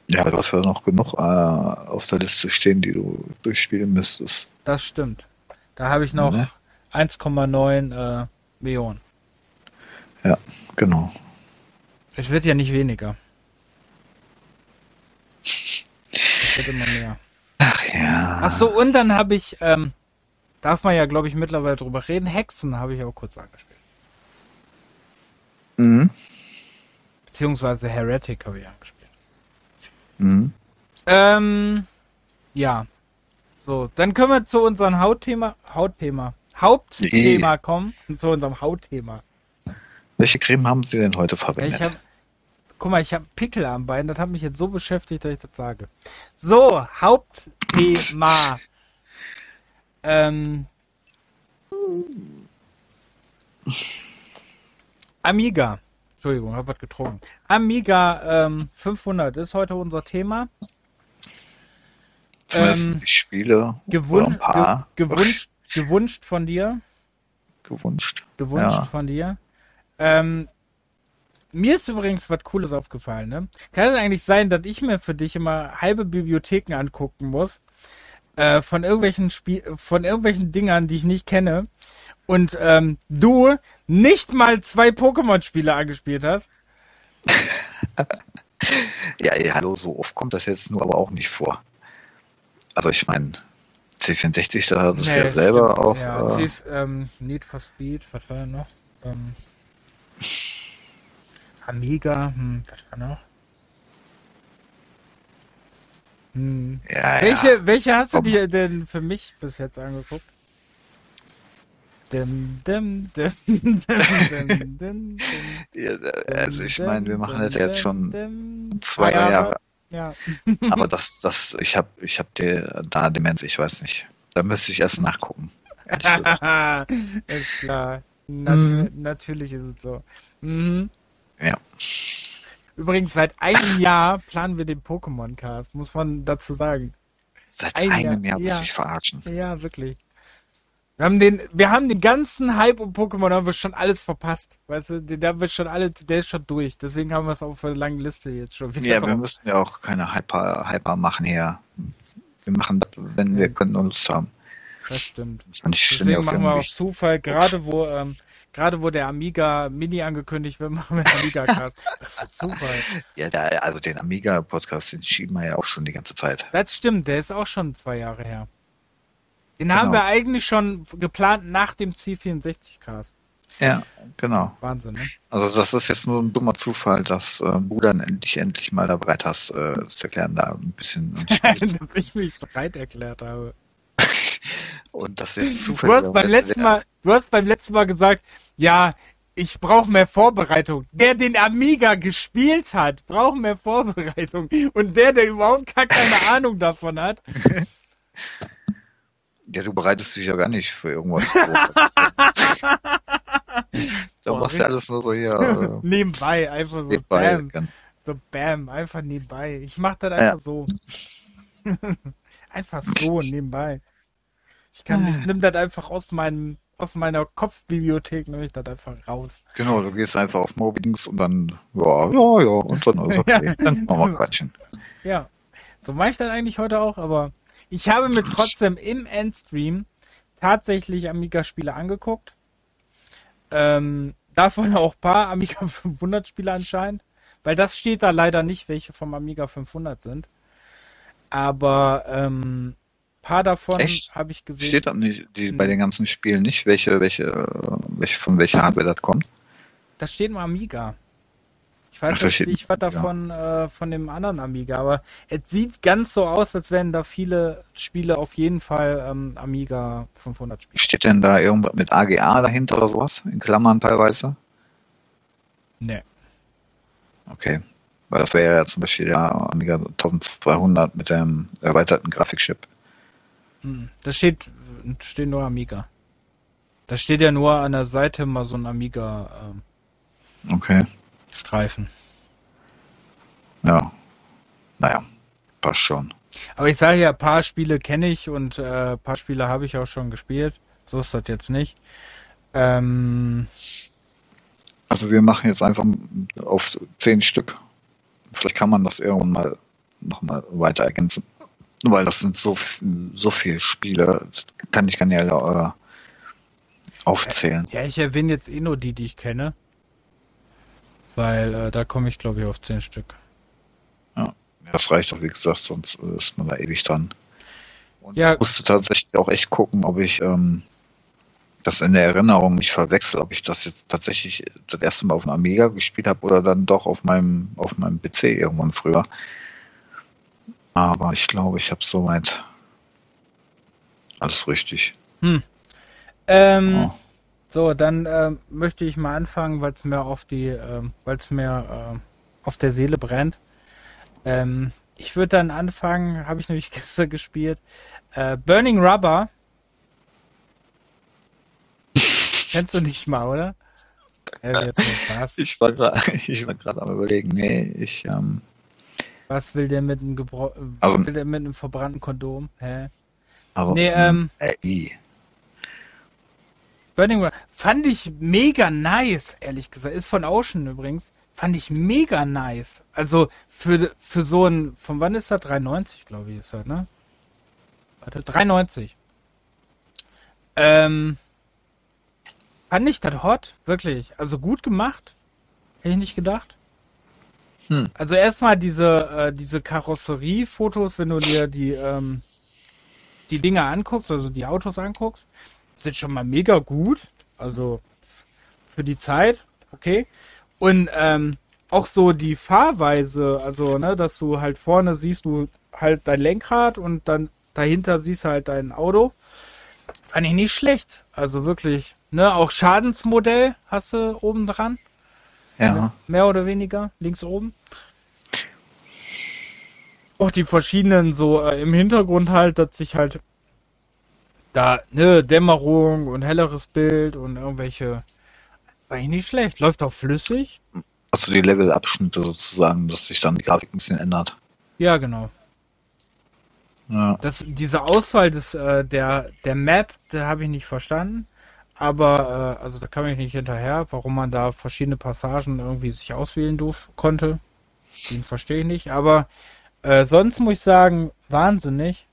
Ja, du hast ja noch genug äh, auf der Liste stehen, die du durchspielen müsstest. Das stimmt. Da habe ich noch Ne? 1,9 äh, Millionen. Ja, genau. Es wird ja nicht weniger. [laughs] Es wird immer mehr. Ach ja. Ach so, und dann habe ich, ähm, darf man ja, glaube ich, mittlerweile drüber reden, Hexen habe ich auch kurz angespielt. Mhm. Beziehungsweise Heretic habe ich angespielt. Mhm. Ähm, ja. So, dann können wir zu unserem Hautthema, Hautthema, Hauptthema kommen. Zu unserem Hautthema. Welche Creme haben Sie denn heute verwendet? ich hab, guck mal, ich habe Pickel am Bein, das hat mich jetzt so beschäftigt, dass ich das sage. So, Hauptthema. ähm, Amiga. Entschuldigung, hab was getrunken. Amiga ähm, 500 ist heute unser Thema. Ähm, die Spiele Gewun oder ein paar ge gewünscht, gewünscht von dir. gewünscht. gewünscht Ja. von dir. Ähm, mir ist übrigens was Cooles aufgefallen, ne? Kann es eigentlich sein, dass ich mir für dich immer halbe Bibliotheken angucken muss? Äh, von irgendwelchen Spiel, von irgendwelchen Dingern, die ich nicht kenne. Und ähm, du nicht mal zwei Pokémon-Spiele angespielt hast. [laughs] Ja, ja, hallo, so oft kommt das jetzt nur aber auch nicht vor. Also ich meine, C64, da hat es ja das selber stimmt. auch. Ja, äh, Thief, ähm, Need for Speed, was war da noch? Ähm, Amiga, hm, was war noch? Hm. ja, Welche, ja. welche hast du dir denn für mich bis jetzt angeguckt? Dim, dim, dim, [laughs] dim, dim, dim, dim, Ja, Also ich meine, wir machen das jetzt schon zwei Jahre. Jahre. Ja. [laughs] Aber das, das, ich habe, ich habe dir da Demenz, ich weiß nicht. Da müsste ich erst nachgucken. ist [laughs] klar. Natu Mhm. Natürlich ist es so. Mhm. ja. Übrigens, seit einem Jahr planen wir den Pokémon-Cast, muss man dazu sagen. Seit Ein einem Jahr, Jahr muss ja. ich verarschen. Ja, wirklich. Wir haben den, wir haben den ganzen Hype um Pokémon haben wir schon alles verpasst. Weißt du, der, der wird schon alles, der ist schon durch. Deswegen haben wir es auf der langen Liste jetzt schon wieder. Ja, drauf. wir müssen ja auch keine Hyper, Hyper machen hier. Wir machen das, wenn wir können und Lust haben. Das stimmt. Das Deswegen machen wir aus Zufall, gerade wo, ähm, gerade wo der Amiga Mini angekündigt wird, [laughs] machen wir einen Amiga Cast. Das ist Zufall. Ja, da, also den Amiga Podcast, den schieben wir ja auch schon die ganze Zeit. Das stimmt, der ist auch schon zwei Jahre her. Den genau. haben wir eigentlich schon geplant nach dem C64-Cast. Ja, genau. Wahnsinn, ne? Also das ist jetzt nur ein dummer Zufall, dass äh, du dann endlich endlich mal da bereit hast, äh, zu erklären, da ein bisschen. [laughs] dass ich mich bereit erklärt habe. [laughs] Und das jetzt zufällig. Du hast beim letzten Mal, du hast beim letzten Mal gesagt, ja, ich brauche mehr Vorbereitung. Der den Amiga gespielt hat, braucht mehr Vorbereitung. Und der, der überhaupt gar keine Ahnung davon hat, [laughs] Ja, du bereitest dich ja gar nicht für irgendwas [laughs] vor. da machst du ja alles nur so hier. [laughs] Äh, nebenbei, einfach so nebenbei, bam. Kann. So bam, einfach nebenbei. Ich mach das einfach ja. so. [laughs] einfach so nebenbei. Ich kann, ich nimm das einfach aus meinem, aus meiner Kopfbibliothek, nehme ich das einfach raus. Genau, du gehst einfach auf Mobbings und dann, ja, ja, ja, und dann, also, okay, dann machen wir Quatschen. Ja. So mache ich das eigentlich heute auch, aber ich habe mir trotzdem im Endstream tatsächlich Amiga-Spiele angeguckt. Ähm, davon [laughs] auch ein paar Amiga 500 Spiele anscheinend. Weil das steht da leider nicht, welche vom Amiga 500 sind. Aber ähm, paar davon habe ich gesehen. Steht da nicht, die, bei den ganzen Spielen nicht, welche, welche, welche, von welcher Hardware das kommt? Das steht im Amiga. Ich weiß Ach, jetzt nicht was davon ja. äh, von dem anderen Amiga, aber es sieht ganz so aus, als wären da viele Spiele auf jeden Fall ähm, Amiga 500 Spiele. Steht denn da irgendwas mit AGA dahinter oder sowas? In Klammern teilweise? Nee. Okay. Weil das wäre ja zum Beispiel der Amiga 1200 mit dem erweiterten Grafikchip. Hm. Da steht, steht nur Amiga. Da steht ja nur an der Seite mal so ein Amiga. Ähm, okay. Streifen. Ja. Naja, passt schon. Aber ich sage ja, ein paar Spiele kenne ich und äh, ein paar Spiele habe ich auch schon gespielt. So ist das jetzt nicht. Ähm, also wir machen jetzt einfach auf zehn Stück. Vielleicht kann man das irgendwann mal nochmal weiter ergänzen. Weil das sind so, so viele Spiele, kann ich gar nicht alle äh, aufzählen. Ja, ich erwähne jetzt eh nur die, die ich kenne. Weil äh, da komme ich, glaube ich, auf zehn Stück. Ja, das reicht doch, wie gesagt, sonst äh, ist man da ewig dran. Und ja. ich musste tatsächlich auch echt gucken, ob ich ähm, das in der Erinnerung nicht verwechsel, ob ich das jetzt tatsächlich das erste Mal auf dem Amiga gespielt habe oder dann doch auf meinem auf meinem PC irgendwann früher. Aber ich glaube, ich habe soweit alles richtig. Hm. Ähm, oh. So, dann äh, möchte ich mal anfangen, weil es mir auf die, äh, weil es mir äh, auf der Seele brennt. Ähm, ich würde dann anfangen, [laughs] habe ich nämlich gestern gespielt. Äh, Burning Rubber. Kennst du nicht mal, oder? Ja, ich war gerade, [laughs] ich war gerade am überlegen. Nee, ich. Ähm, Was will der mit einem Gebro also, will der mit einem verbrannten Kondom? Hä? Also, nee, ähm. Äh, Burning Run. Fand ich mega nice, ehrlich gesagt. Ist von Ocean übrigens. Fand ich mega nice. Also für, für so ein, von wann ist das? 93, glaube ich, ist das, ne? Warte, 93. Ähm, fand ich das hot, wirklich. Also gut gemacht. Hätte ich nicht gedacht. Hm. Also erstmal diese, äh, diese Karosserie-Fotos, wenn du dir die, ähm, die Dinge anguckst, also die Autos anguckst, sind schon mal mega gut. Also für die Zeit, okay. Und ähm, auch so die Fahrweise, also ne, dass du halt vorne siehst du halt dein Lenkrad und dann dahinter siehst du halt dein Auto. Fand ich nicht schlecht. Also wirklich, ne, auch Schadensmodell hast du oben dran. Ja. Mehr oder weniger, links oben. Auch die verschiedenen so äh, im Hintergrund halt, dass sich halt da, ne, Dämmerung und helleres Bild und irgendwelche. War eigentlich nicht schlecht. Läuft auch flüssig. Also die Levelabschnitte sozusagen, dass sich dann die Grafik ein bisschen ändert. Ja, genau. Ja. Das, diese Auswahl des, äh, der, der Map, der habe ich nicht verstanden. Aber, äh, also da kam ich nicht hinterher, warum man da verschiedene Passagen irgendwie sich auswählen durf, konnte. Den verstehe ich nicht. Aber äh, sonst muss ich sagen, wahnsinnig.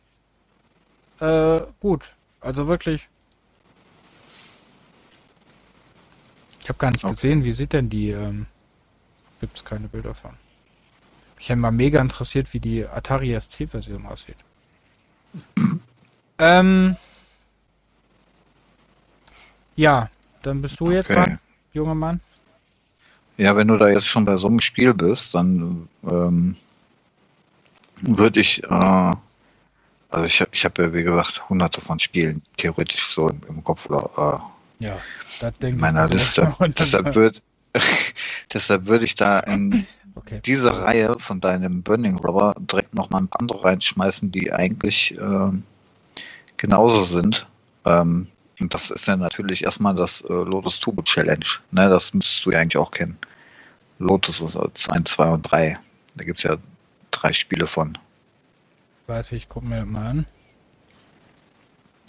Äh, gut. Also wirklich. Ich habe gar nicht okay. gesehen, wie sieht denn die, ähm, gibt es keine Bilder von. Mich hätte mal mega interessiert, wie die Atari ST-Version aussieht. ähm, ja, dann bist du okay. jetzt dran, junger Mann. Ja, wenn du da jetzt schon bei so einem Spiel bist, dann ähm, würde ich, äh, also ich, ich habe ja wie gesagt hunderte von Spielen theoretisch so im, im Kopf oder äh, ja, in meiner Liste. Deshalb würde [laughs] deshalb würde ich da in [laughs] okay. diese Reihe von deinem Burning Rubber direkt noch mal ein paar andere reinschmeißen, die eigentlich äh, genauso sind. Ähm, und das ist ja natürlich erstmal das äh, Lotus Turbo Challenge. Ne, das müsstest du ja eigentlich auch kennen. Lotus ist als 1, 2 und 3. Da gibt's ja drei Spiele von. Warte, ich guck mir das mal an.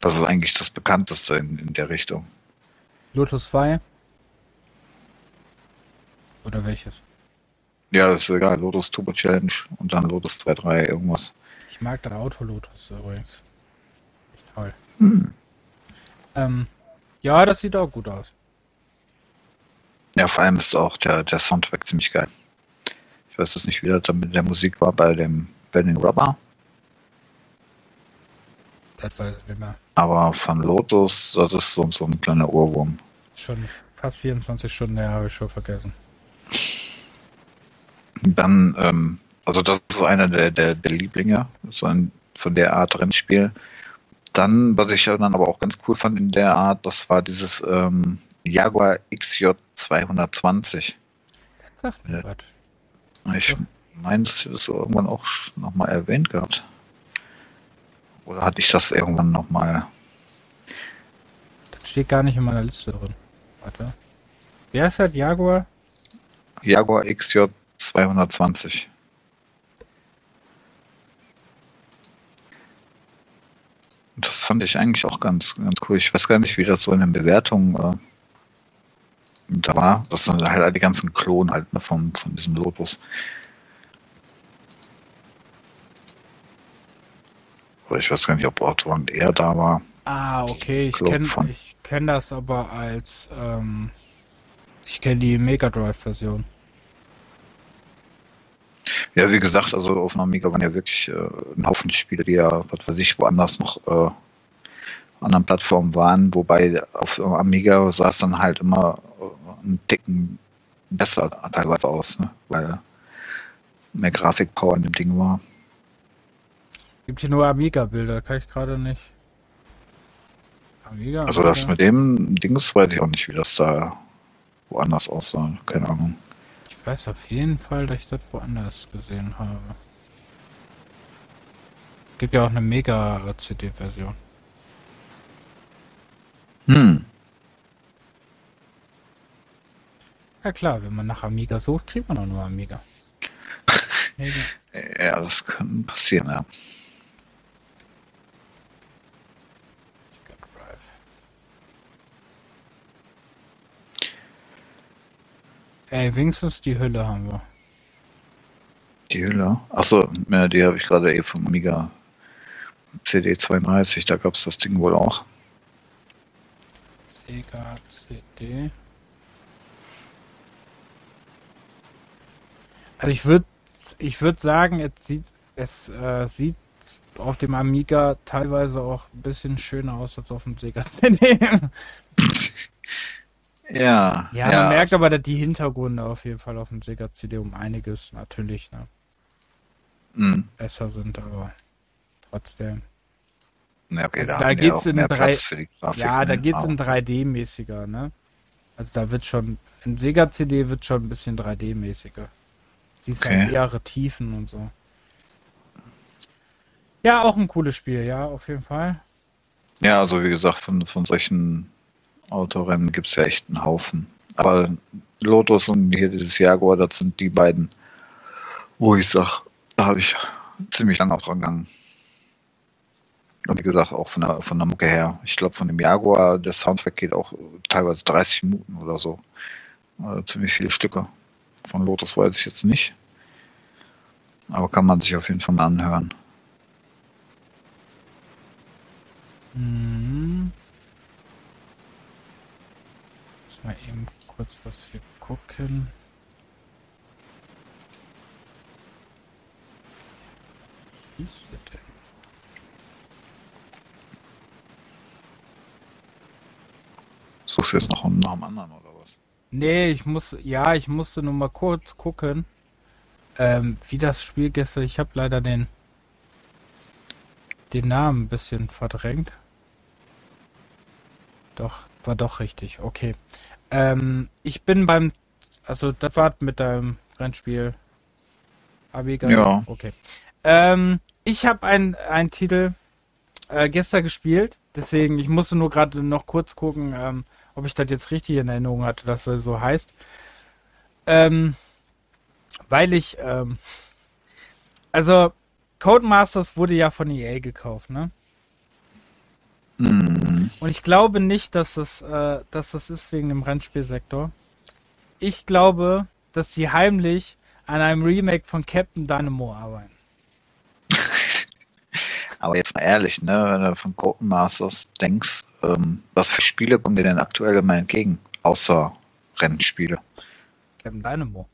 Das ist eigentlich das bekannteste in, in der Richtung. Lotus 2? Oder welches? Ja, das ist egal. Lotus Turbo Challenge und dann Lotus 2, 3, irgendwas. Ich mag das Auto Lotus übrigens. Echt toll. Hm. Ähm, ja, das sieht auch gut aus. Ja, vor allem ist auch der, der Soundtrack ziemlich geil. Ich weiß jetzt nicht, wie das mit der Musik war bei dem Bending Rubber. Das weiß ich nicht mehr. Aber von Lotus, das ist so, so ein kleiner Ohrwurm. Schon fast 24 Stunden her habe ich schon vergessen. Dann, ähm, also das ist einer der, der, der Lieblinge, so ein, von der Art Rennspiel. Dann, was ich dann aber auch ganz cool fand in der Art, das war dieses ähm, Jaguar XJ 220. Das sagt mir was. Ich meine, das so irgendwann auch nochmal erwähnt gehabt. Oder hatte ich das irgendwann nochmal? Das steht gar nicht in meiner Liste drin. Warte. Wer ist das? Jaguar? Jaguar XJ 220. Das fand ich eigentlich auch ganz, ganz cool. Ich weiß gar nicht, wie das so in den Bewertungen äh, da war. Das sind halt die ganzen Klonen halt ne, vom, von diesem Lotus. Oder ich weiß gar nicht, ob Otto und er da war. Ah, okay. Ich kenne kenn das aber als ähm, ich kenne die Mega Drive Version. Ja, wie gesagt, also auf einer Amiga waren ja wirklich äh, ein Haufen Spiele, die ja, was weiß ich, woanders noch äh, anderen Plattformen waren, wobei auf Amiga sah es dann halt immer äh, einen Ticken besser teilweise aus, ne? weil mehr Grafikpower in dem Ding war. Gibt hier nur Amiga-Bilder, kann ich gerade nicht. Amiga, also das mit dem Dings weiß ich auch nicht, wie das da woanders aussah. Keine Ahnung. Ich weiß auf jeden Fall, dass ich das woanders gesehen habe. Gibt ja auch eine Mega-CD-Version. Hm. Ja klar, wenn man nach Amiga sucht, kriegt man auch nur Amiga. [laughs] ja, das kann passieren, ja. Ey, wenigstens die Hülle haben wir. Die Hülle? Achso, ja, die habe ich gerade eh vom Amiga CD32, da gab es das Ding wohl auch. Sega CD. Also ich würde ich würde sagen, es sieht es äh, sieht auf dem Amiga teilweise auch ein bisschen schöner aus als auf dem Sega CD. [laughs] Ja, ja. man merkt aber, dass die Hintergründe auf jeden Fall auf dem Sega CD um einiges natürlich ne, mhm. besser sind, aber trotzdem. Ja, okay, also da, da geht's in 3 Ja, ne? da geht's in 3D-mäßiger, ne? Also da wird schon, in Sega CD wird schon ein bisschen 3D-mäßiger. Siehst okay. halt mehrere Tiefen und so. Ja, auch ein cooles Spiel, ja, auf jeden Fall. Ja, also wie gesagt, von, von solchen Autorennen gibt es ja echt einen Haufen. Aber Lotus und hier dieses Jaguar, das sind die beiden, wo ich sag, da habe ich ziemlich lange auch dran gegangen. Und wie gesagt, auch von der, von der Mucke her. Ich glaube, von dem Jaguar, der Soundtrack geht auch teilweise 30 Minuten oder so. Also ziemlich viele Stücke. Von Lotus weiß ich jetzt nicht. Aber kann man sich auf jeden Fall mal anhören. Mhm. Mal eben kurz was hier gucken. Wie ist das denn? Suchst du jetzt noch nach einem anderen oder was? Nee, ich muss, ja, ich musste nur mal kurz gucken, ähm, wie das Spiel gestern, ich habe leider den, den Namen ein bisschen verdrängt. Doch, war doch richtig, okay. Ähm, ich bin beim, also das war mit deinem Rennspiel Abiga. Ja. Okay. Ähm, ich habe ein, einen Titel äh, gestern gespielt, deswegen, ich musste nur gerade noch kurz gucken, ähm, ob ich das jetzt richtig in Erinnerung hatte, dass er so heißt. Ähm, weil ich, ähm, also Codemasters wurde ja von EA gekauft, ne? Und ich glaube nicht, dass das, äh, dass das ist wegen dem Rennspielsektor. Ich glaube, dass sie heimlich an einem Remake von Captain Dynamo arbeiten. [laughs] Aber jetzt mal ehrlich, ne, wenn du von Codemasters denkst, ähm, was für Spiele kommen dir denn aktuell immer entgegen? Außer Rennspiele. Captain Dynamo.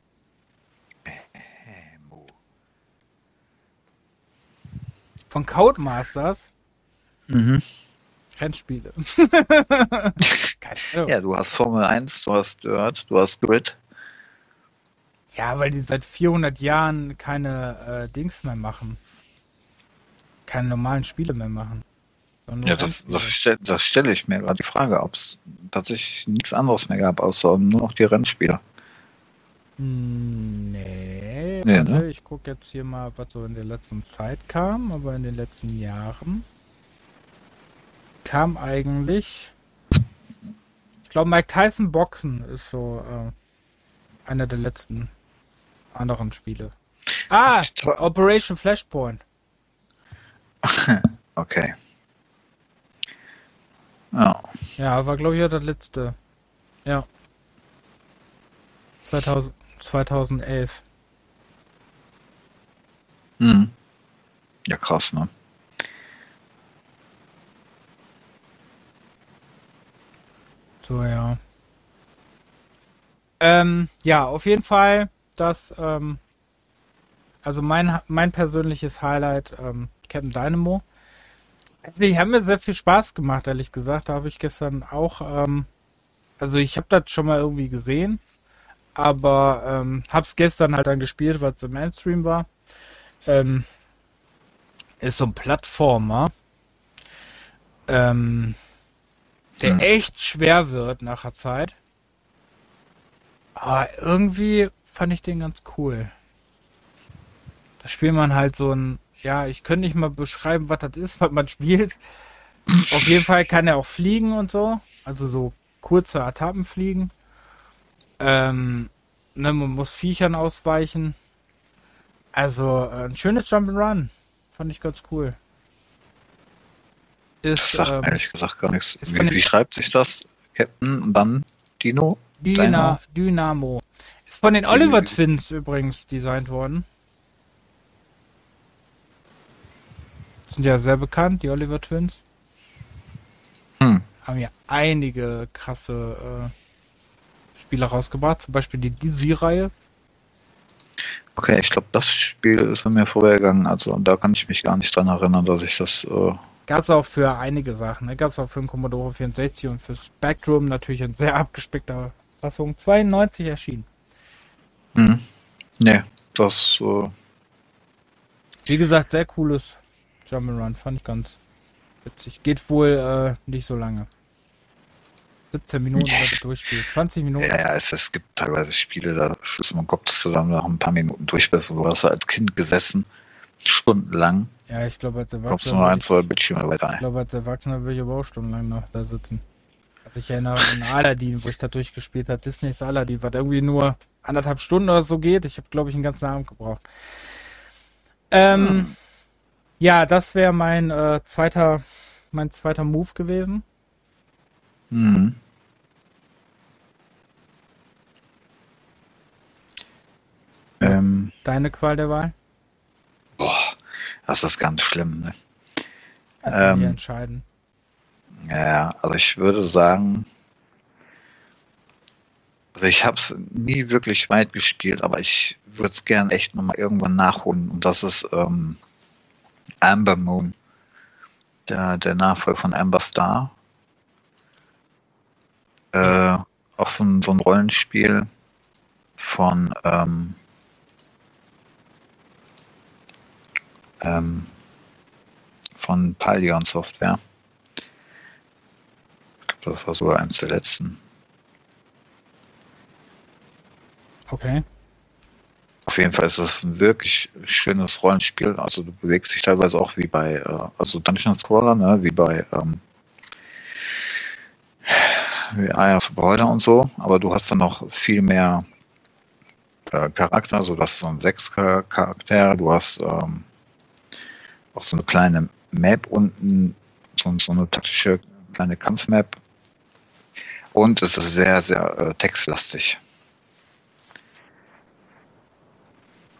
Von Codemasters Mhm. Rennspiele. [laughs] Ja, du hast Formel 1, du hast Dirt, du hast Grid. Ja, weil die seit 400 Jahren keine äh, Dings mehr machen. Keine normalen Spiele mehr machen. Ja, das, das, stell, das stelle ich mir gerade die Frage, ob es tatsächlich nichts anderes mehr gab, außer nur noch die Rennspiele. Hm, Nee, Nee, ne? ich gucke jetzt hier mal, was so in der letzten Zeit kam, aber in den letzten Jahren kam eigentlich, ich glaube, Mike Tyson Boxen ist so äh, einer der letzten anderen Spiele. Ah, Operation Flashpoint. [laughs] Okay. Ja, Ja, war glaube ich ja das letzte. Ja. 2000, 2011. hm. Ja, krass, ne? So, ja. Ähm, ja, auf jeden Fall, das, ähm, also mein, mein persönliches Highlight, ähm, Captain Dynamo. Also, die haben mir sehr viel Spaß gemacht, ehrlich gesagt. Da habe ich gestern auch, ähm, also ich habe das schon mal irgendwie gesehen, aber ähm, hab's gestern halt dann gespielt, weil es im Mainstream war. Ähm, ist so ein Plattformer, ähm, der Hm. echt schwer wird nach der Zeit. Aber irgendwie fand ich den ganz cool. Da spielt man halt so ein, ja, ich könnte nicht mal beschreiben, was das ist, was man spielt. Auf jeden Fall kann er auch fliegen und so. Also so kurze Etappen fliegen. Ähm, ne, man muss Viechern ausweichen. Also äh, ein schönes Jump'n'Run. Fand ich ganz cool. Das Ist sagt ähm, ehrlich gesagt gar nichts. Wie, wie schreibt sich das? Captain und dann Dino? Dyna, Dynamo. Ist von den Oliver. Twins übrigens designt worden. Sind ja sehr bekannt, die Oliver Twins. Hm. Haben ja einige krasse äh, Spiele rausgebracht, zum Beispiel die Dizzy-Reihe. Okay, ich glaube, das Spiel ist an mir vorbeigegangen. Also da kann ich mich gar nicht dran erinnern, dass ich das. Äh, Gab es auch für einige Sachen. Ne? Gab es auch für den Commodore 64 und für Spectrum natürlich in sehr abgespeckter Fassung. 92 erschienen. hm. Nee, das. Äh, Wie gesagt, sehr cooles Jump'n'Run. Fand ich ganz witzig. Geht wohl äh, nicht so lange. 17 Minuten, wenn du durchspielst. 20 Minuten. ja, ja, es, es gibt teilweise Spiele, da schließt man Kopf, dass du dann nach ein paar Minuten durch bist. Du hast als Kind gesessen, stundenlang, Ja, ich glaube, als kommst Erwachsener. nur ein, würde ich- zwei Bildschirme weiter Ich glaube, als Erwachsener würde ich aber auch stundenlang noch da sitzen. Also ich erinnere an Aladdin, wo ich da durchgespielt habe. Disneys Aladdin, was irgendwie nur anderthalb Stunden oder so geht. Ich habe, glaube ich, einen ganzen Abend gebraucht. Ähm, Ja, das wäre mein äh, zweiter, mein zweiter Move gewesen. Mhm. Ähm, Deine Qual der Wahl? Das ist ganz schlimm. Ne? Ähm. entscheiden. Ja, also ich würde sagen, also ich habe es nie wirklich weit gespielt, aber ich würde es gern echt nochmal irgendwann nachholen. Und das ist ähm, Amber Moon, der, der Nachfolger von Amber Star. Äh, auch so ein, so ein Rollenspiel von ähm, ähm, von Palion Software. Ich glaube, das war sogar eins der letzten. Okay. Auf jeden Fall ist es ein wirklich schönes Rollenspiel. Also du bewegst dich teilweise auch wie bei, äh, also Dungeon Scroller, ne, wie bei ähm, wie Eye of und so, aber du hast dann noch viel mehr äh, Charakter, also du hast so sechs Char- Charaktere, du hast ähm, auch so eine kleine Map unten, so, so eine taktische kleine Kampfmap und es ist sehr, sehr äh, textlastig.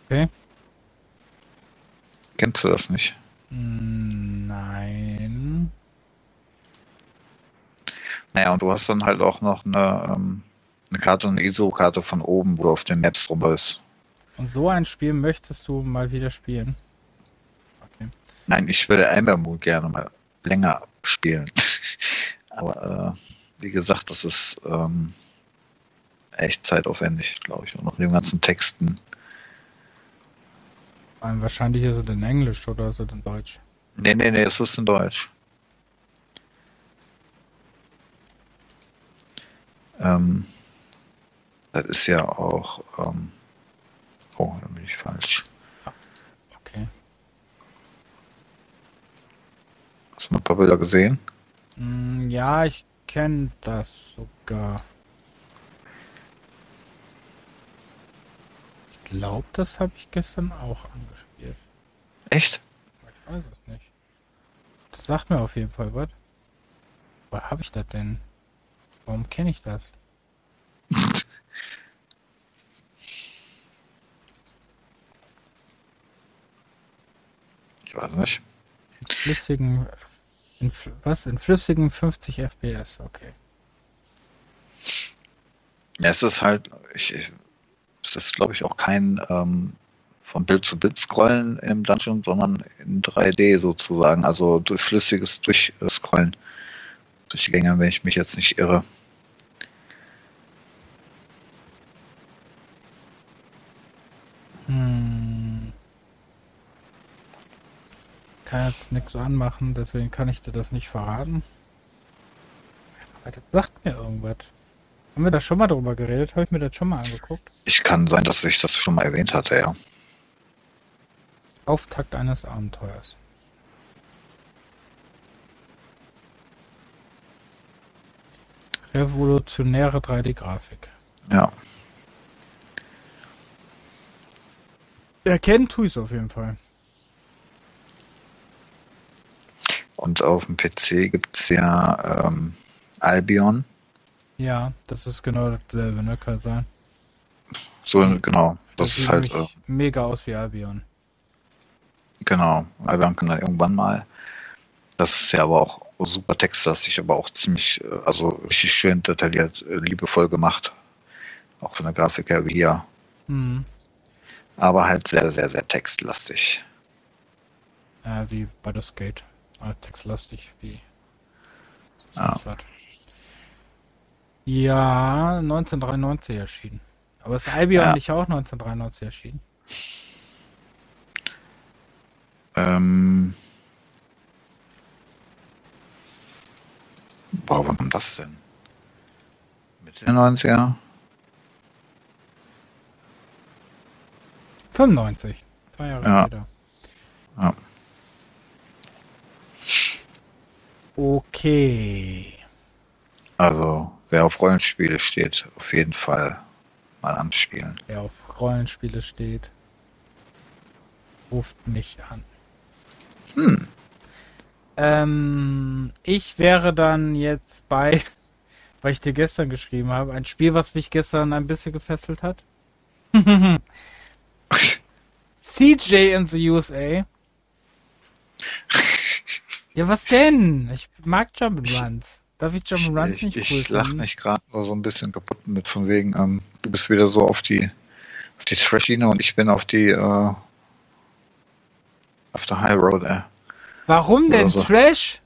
Okay. Kennst du das nicht? Mm, Nein. Naja, und du hast dann halt auch noch eine, ähm, eine Karte, eine ISO-Karte von oben, wo du auf den Maps drüber ist. Und so ein Spiel möchtest du mal wieder spielen? Nein, ich würde Amber Moon gerne mal länger spielen. [laughs] Aber äh, wie gesagt, das ist ähm, echt zeitaufwendig, glaube ich. Und noch den ganzen Texten. Wahrscheinlich ist es in Englisch oder ist es in Deutsch? Nee, nee, nee, es ist in Deutsch. Ähm, das ist ja auch. Ähm, oh, da bin ich falsch. Okay. Hast du mal ein paar Bilder gesehen? Mm, Ja, ich kenne das sogar. Ich glaube, das habe ich gestern auch angespielt. Echt? Ich weiß es nicht. Das sagt mir auf jeden Fall was. Wo habe ich das denn? Warum kenne ich das? [laughs] Ich weiß nicht. Flüssigen. In, was? In flüssigen 50 FPS, okay. Ja, es ist halt, ich, ich, es ist glaube ich auch kein ähm, von Bild zu Bild scrollen im Dungeon, sondern in 3D sozusagen, also durch flüssiges Durchscrollen durch die Gänge, wenn ich mich jetzt nicht irre. Kann jetzt nichts anmachen, deswegen kann ich dir das nicht verraten. Aber das sagt mir irgendwas. Haben wir da schon mal drüber geredet? Habe ich mir das schon mal angeguckt? Ich kann sein, dass ich das schon mal erwähnt hatte, ja. Auftakt eines Abenteuers. Revolutionäre 3D-Grafik. Ja. Erkennen tue ich es auf jeden Fall. Und auf dem PC gibt's ja ähm, Albion. Ja, das ist genau dasselbe, ne? Kann sein. So, Sieht- genau. Das, ist sieht halt, äh, mega aus wie Albion. genau. Albion kann dann irgendwann mal. Das ist ja aber auch super textlastig, aber auch ziemlich, äh, also richtig schön detailliert, äh, liebevoll gemacht. Auch von der Grafik her wie hier. Hm. Aber halt sehr, sehr, sehr textlastig. Ja, wie bei der Skate. Ah, textlastig, wie. Was. Ja, 1993 erschienen. Aber ist Albion Ja. nicht auch 1993 erschienen? Ähm, boah, wann kam das denn? Mitte der 90er? 95. Zwei Jahre Ja. später. Ja. Okay. Also, wer auf Rollenspiele steht, auf jeden Fall mal anspielen. Wer auf Rollenspiele steht, ruft mich an. Hm. Ähm, ich wäre dann jetzt bei, [laughs] weil ich dir gestern geschrieben habe, ein Spiel, was mich gestern ein bisschen gefesselt hat. [laughs] CJ in the USA. Ja, was denn? Ich mag Jump'n'Runs. Darf ich Jump'n'Runs Ich, nicht ich, cool ich lach finden? mich gerade nur so ein bisschen kaputt mit von wegen, ähm, du bist wieder so auf die auf die Trash-Schiene und ich bin auf die äh, auf der High Road, äh. Warum denn so. Trash?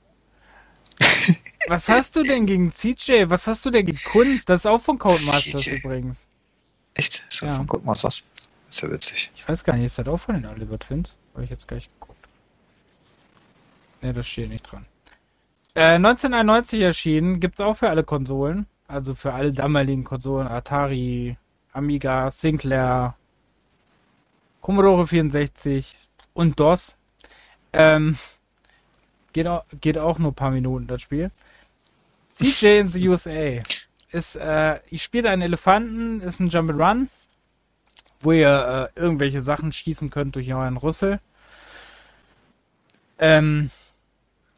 [laughs] Was hast du denn gegen CJ? Was hast du denn gegen Kunst? Das ist auch von Codemasters CJ. übrigens. Echt? Ist das Ja. von Codemasters? Ist ja witzig. Ich weiß gar nicht, ist das auch von den Oliver Twins? Habe ich jetzt gleich geguckt. Ne, das steht nicht dran. Äh, 1991 erschienen, gibt's auch für alle Konsolen. Also für alle damaligen Konsolen. Atari, Amiga, Sinclair, Commodore 64 und DOS. Ähm, geht, auch, geht auch nur ein paar Minuten, das Spiel. CJ in the USA ist, äh, ich spiele einen Elefanten, ist ein Jump'n'Run wo ihr äh, irgendwelche Sachen schießen könnt durch euren Rüssel. Ähm,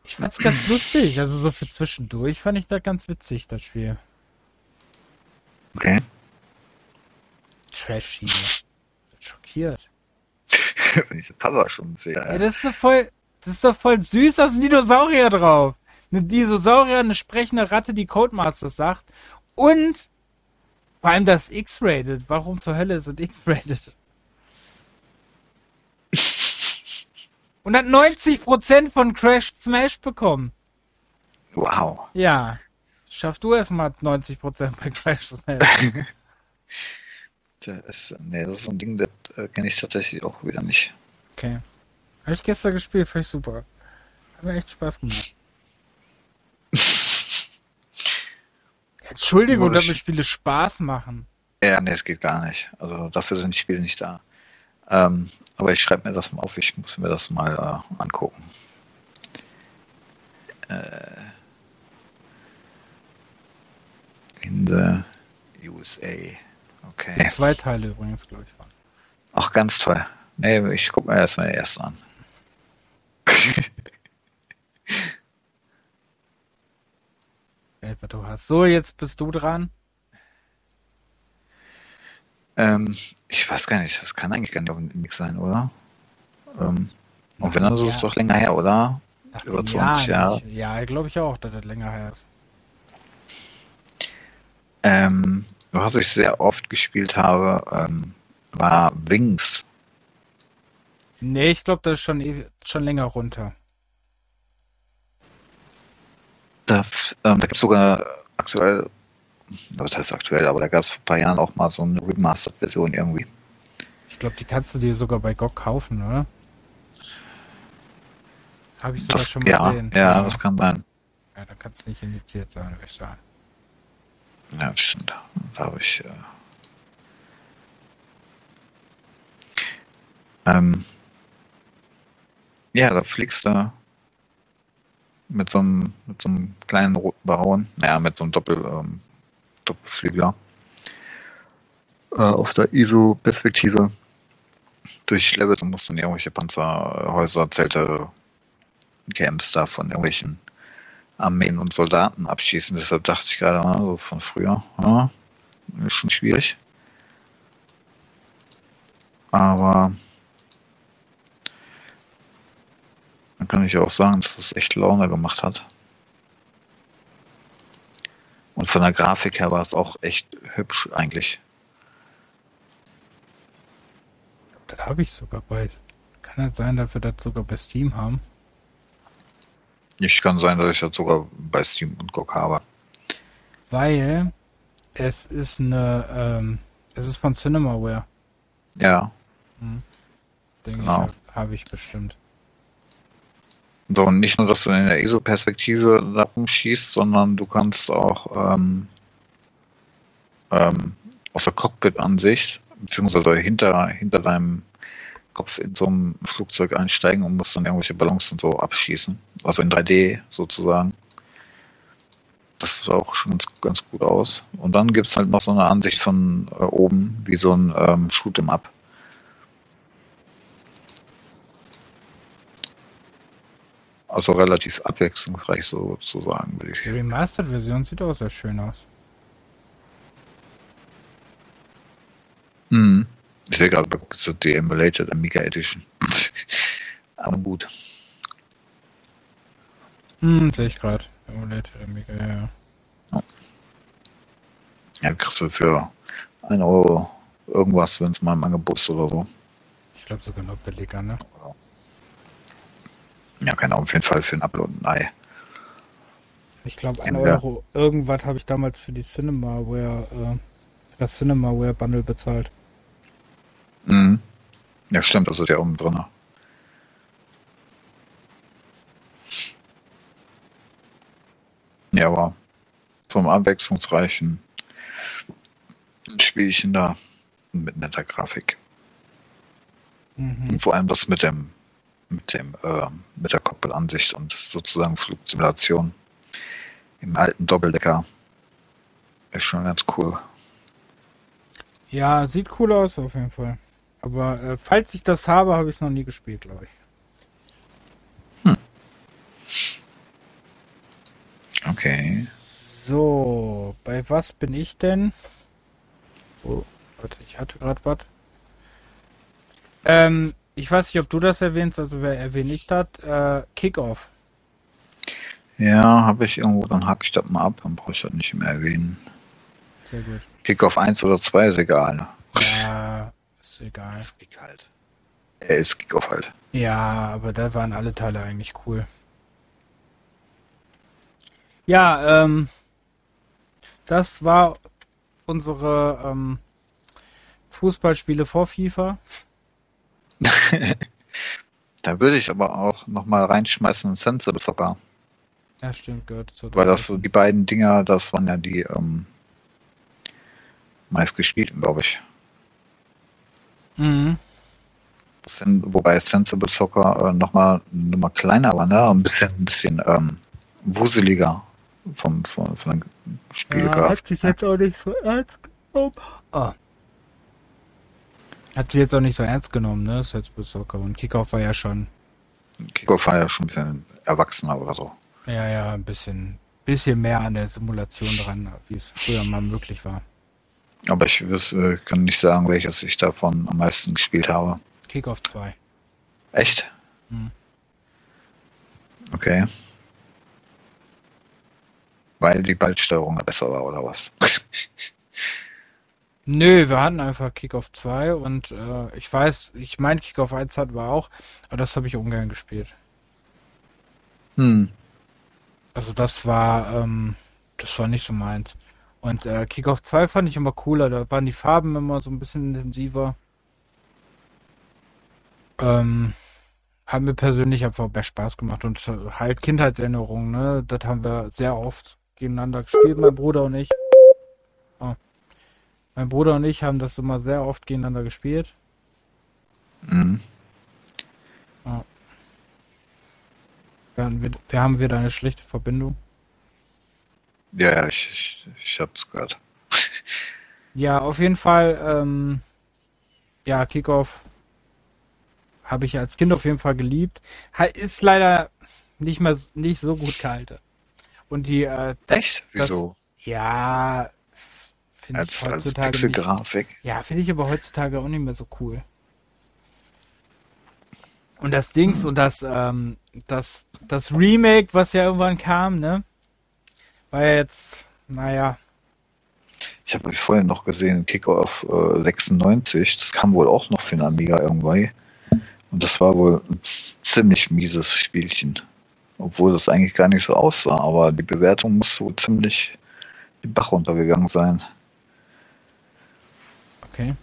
ich fand's ganz lustig, also so für zwischendurch fand ich das ganz witzig, das Spiel. Okay. Trashy. Schockiert. Wenn ich das Cover schon sehe. Ey, Äh. das ist doch voll, das ist doch voll süß, da sind Dinosaurier drauf. Eine Dinosaurier, eine sprechende Ratte, die Codemasters sagt. Und vor allem das X-Rated. Warum zur Hölle ist es X-Rated? Und hat 90% von Crash Smash bekommen. Wow. Ja. Schaff du erstmal 90% bei Crash Smash. [laughs] Das ist, nee, das ist so ein Ding, das äh, kenne ich tatsächlich auch wieder nicht. Okay. Habe ich gestern gespielt, fand ich super. Hat mir echt Spaß gemacht. [laughs] Entschuldigung, dass mir Spiele Spaß machen. Ja, nee, das geht gar nicht. Also dafür sind die Spiele nicht da. Ähm, aber ich schreibe mir das mal auf, ich muss mir das mal äh, angucken. Äh, in the USA. Okay. Zwei Teile übrigens, glaube ich. waren. Ach, ganz toll. Nee, ich guck mir erstmal den ersten an. [laughs] Du hast. So, jetzt bist du dran. Ähm, ich weiß gar nicht, das kann eigentlich gar nicht auf dem Mix sein, oder? Ähm, und wenn, dann ist es Ja. doch länger her, oder? Nach Über den 20 Jahren. Jahre. Ich, ja, glaube ich auch, dass das länger her ist. Ähm, was ich sehr oft gespielt habe, ähm, war Wings. Nee, ich glaube, das ist schon, ew- schon länger runter. Da, ähm, da gibt es sogar aktuell, was heißt aktuell, aber da gab es vor ein paar Jahren auch mal so eine Remastered-Version irgendwie. Ich glaube, die kannst du dir sogar bei GOG kaufen, oder? Habe ich sogar Das, schon mal ja, gesehen. ja, das kann sein. Ja, da kannst du nicht indiziert sein, würde ich sagen. Ja, das stimmt. Da habe ich. Äh, ähm, ja, da fliegst du mit so einem, mit so einem kleinen roten Baron, naja, mit so einem Doppel, ähm, Doppelflügler äh, auf der ISO-Perspektive durch Levels und musst dann irgendwelche Panzerhäuser, Zelte, Camps da von irgendwelchen Armeen und Soldaten abschießen. Deshalb dachte ich gerade, ah, so von früher, ja, ist schon schwierig. Aber dann kann ich auch sagen, dass es echt Laune gemacht hat. Und von der Grafik her war es auch echt hübsch eigentlich. Das habe ich sogar bald. Kann das sein, dass wir das sogar bei Steam haben? Ich kann sein, dass ich das sogar bei Steam und GOG habe. Weil es ist eine, ähm, es ist von Cinemaware. Ja, Denke Genau. ich, habe ich bestimmt. So, und nicht nur, dass du in der ISO-Perspektive da rumschießt, sondern du kannst auch ähm, ähm, aus der Cockpit-Ansicht, beziehungsweise hinter, hinter deinem Kopf in so einem Flugzeug einsteigen und musst dann irgendwelche Ballons und so abschießen. Also in 3D sozusagen. Das sah auch schon ganz, ganz gut aus. Und dann gibt's halt noch so eine Ansicht von äh, oben, wie so ein ähm, Shoot'em Up. Also relativ abwechslungsreich sozusagen, würde ich Die Remastered-Version sieht auch sehr schön aus. Hm. Ich sehe gerade, die Emulated Amiga Edition. [laughs] Aber gut. Hm, sehe ich gerade. Emulated Amiga, ja. Ja, kriegst du für 1 Euro irgendwas, wenn es mal im Angebot ist oder so. Ich glaube sogar noch billiger, ne? Ja, keine Ahnung, auf jeden Fall für ein Upload ein Ei. Ich glaube, 1 Ja. Euro irgendwas habe ich damals für die Cinemaware, äh, für das Cinemaware Bundle bezahlt. Mhm. Ja, stimmt, also der oben drin. Ja, aber vom abwechslungsreichen Spielchen da mit netter Grafik. Mhm. Und vor allem das mit dem, mit dem, äh, mit der Cockpit-Ansicht und sozusagen Flugsimulation im alten Doppeldecker. Ist schon ganz cool. Ja, sieht cool aus auf jeden Fall. Aber äh, falls ich das habe, habe ich es noch nie gespielt, glaube ich. Okay. So, bei was bin ich denn? Oh, warte, ich hatte gerade was. Ähm, ich weiß nicht, ob du das erwähnst, also wer erwähne ich das? Äh, Kickoff. Ja, habe ich irgendwo, dann hack ich das mal ab, dann brauche ich das nicht mehr erwähnen. Sehr gut. Kickoff 1 oder 2 ist egal. ne? Ja, ist egal. Ist Kick halt. Er ist Kickoff halt. Ja, aber da waren alle Teile eigentlich cool. Ja, ähm, das war unsere ähm, Fußballspiele vor FIFA. [laughs] Da würde ich aber auch nochmal reinschmeißen Sensible Soccer. Ja, stimmt, gehört zu. Weil das so die beiden Dinger, das waren ja die ähm, meist gespielten, glaube ich. Mhm. Sind, wobei Sensible Soccer äh, nochmal eine Nummer kleiner war, ne? Ein bisschen, ein bisschen ähm, wuseliger vom, vom, von der Ja, hat sich jetzt auch nicht so ernst genommen. Ah. Hat sich jetzt auch nicht so ernst genommen, ne? Salzburg Soccer und Kickoff war ja schon, Kickoff war ja schon ein bisschen erwachsener oder so. ja, ja, ein bisschen, bisschen mehr an der Simulation dran, wie es früher mal möglich war. Aber ich wüs- äh, kann nicht sagen, welches ich davon am meisten gespielt habe. Kickoff 2. Echt? Hm. Okay. Weil die Ballsteuerung besser war, oder was? [laughs] Nö, wir hatten einfach Kickoff 2 und äh, ich weiß, ich meine Kickoff 1 hatten wir auch, aber das habe ich ungern gespielt. hm. Also das war, ähm, das war nicht so meins. Und äh, Kickoff 2 fand ich immer cooler, da waren die Farben immer so ein bisschen intensiver. Ähm, hat mir persönlich einfach mehr Spaß gemacht und halt Kindheitserinnerungen, ne? Das haben wir sehr oft gegeneinander gespielt, mein Bruder und ich. Oh. Mein Bruder und ich haben das immer sehr oft gegeneinander gespielt. Hm. Wir haben, wir, wir haben wieder eine schlechte Verbindung. Ja, ja, ich, ich, ich hab's gehört. [laughs] Ja, auf jeden Fall, ähm, ja, Kickoff habe ich als Kind auf jeden Fall geliebt. Ist leider nicht mehr nicht so gut gehalten. Und die, äh, das, Echt? Wieso? Das, ja, finde ich als als heutzutage nicht. Pixelgrafik? Ja, finde ich aber heutzutage auch nicht mehr so cool. Und das Dings und das, ähm, das, das Remake, was ja irgendwann kam, ne? War ja jetzt, naja, Ich habe vorhin noch gesehen, Kickoff äh, 96, das kam wohl auch noch für den Amiga irgendwie. Und das war wohl ein ziemlich mieses Spielchen. Obwohl das eigentlich gar nicht so aussah, aber die Bewertung muss wohl ziemlich den Bach runtergegangen sein. Okay.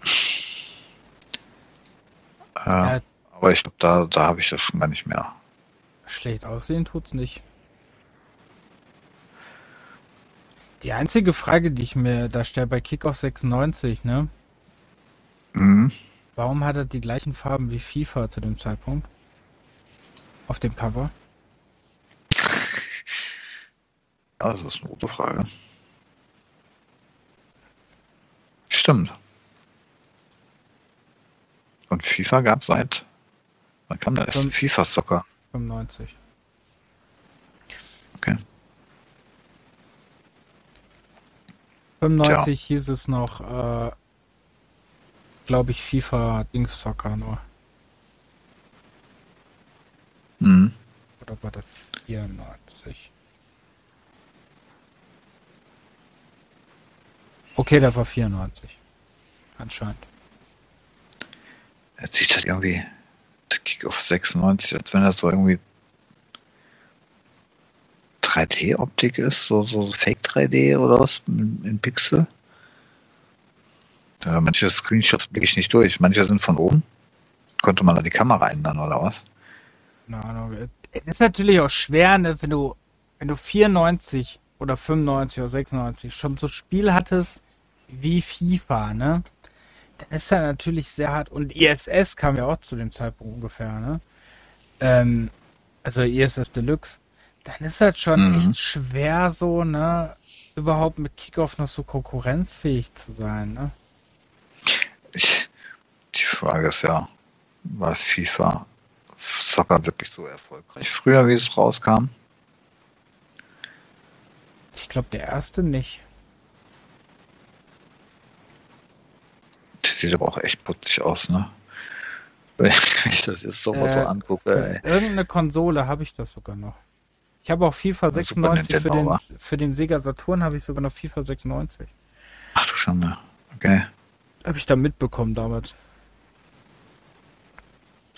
Äh, Ja. aber ich glaube, da, da habe ich das schon gar nicht mehr. Schlecht aussehen tut's nicht. Die einzige Frage, die ich mir da stelle bei Kickoff 96, ne? Mhm. Warum hat er die gleichen Farben wie FIFA zu dem Zeitpunkt? Auf dem Cover? Ja, das ist eine gute Frage. Stimmt. Und FIFA gab seit, wann kam erste Fünf- FIFA Soccer? 95. Okay. 95 hieß es noch, äh, glaube ich, FIFA Dings Soccer nur. Mhm. Oder war das 94? Okay, der war 94. Anscheinend. Jetzt sieht das irgendwie, der Kick-Off 96, als wenn das so irgendwie 3D-Optik ist, so, so Fake 3D oder was in, in Pixel. Ja, manche Screenshots blicke ich nicht durch. Manche sind von oben. Konnte man da die Kamera ändern oder was? Keine Ahnung. Ist natürlich auch schwer, ne, wenn du, wenn du 94 oder 95 oder 96 schon so Spiel hattest wie FIFA, ne? Dann ist er natürlich sehr hart. Und ISS kam ja auch zu dem Zeitpunkt ungefähr, ne? Ähm, also ISS Deluxe. Dann ist das schon Mhm. echt schwer, so, ne? Überhaupt mit Kickoff noch so konkurrenzfähig zu sein, ne? Ich, die Frage ist ja, war FIFA Soccer wirklich so erfolgreich früher, wie es rauskam? Ich glaube, der erste nicht. Sieht aber auch echt putzig aus, ne? [laughs] Wenn ich das jetzt so mal so Äh, angucke, Für ey. irgendeine Konsole habe ich das sogar noch. Ich habe auch FIFA Super 96 für den, für den Sega Saturn habe ich sogar noch FIFA 96. Ach du Schande. Okay. Habe ich da mitbekommen damals.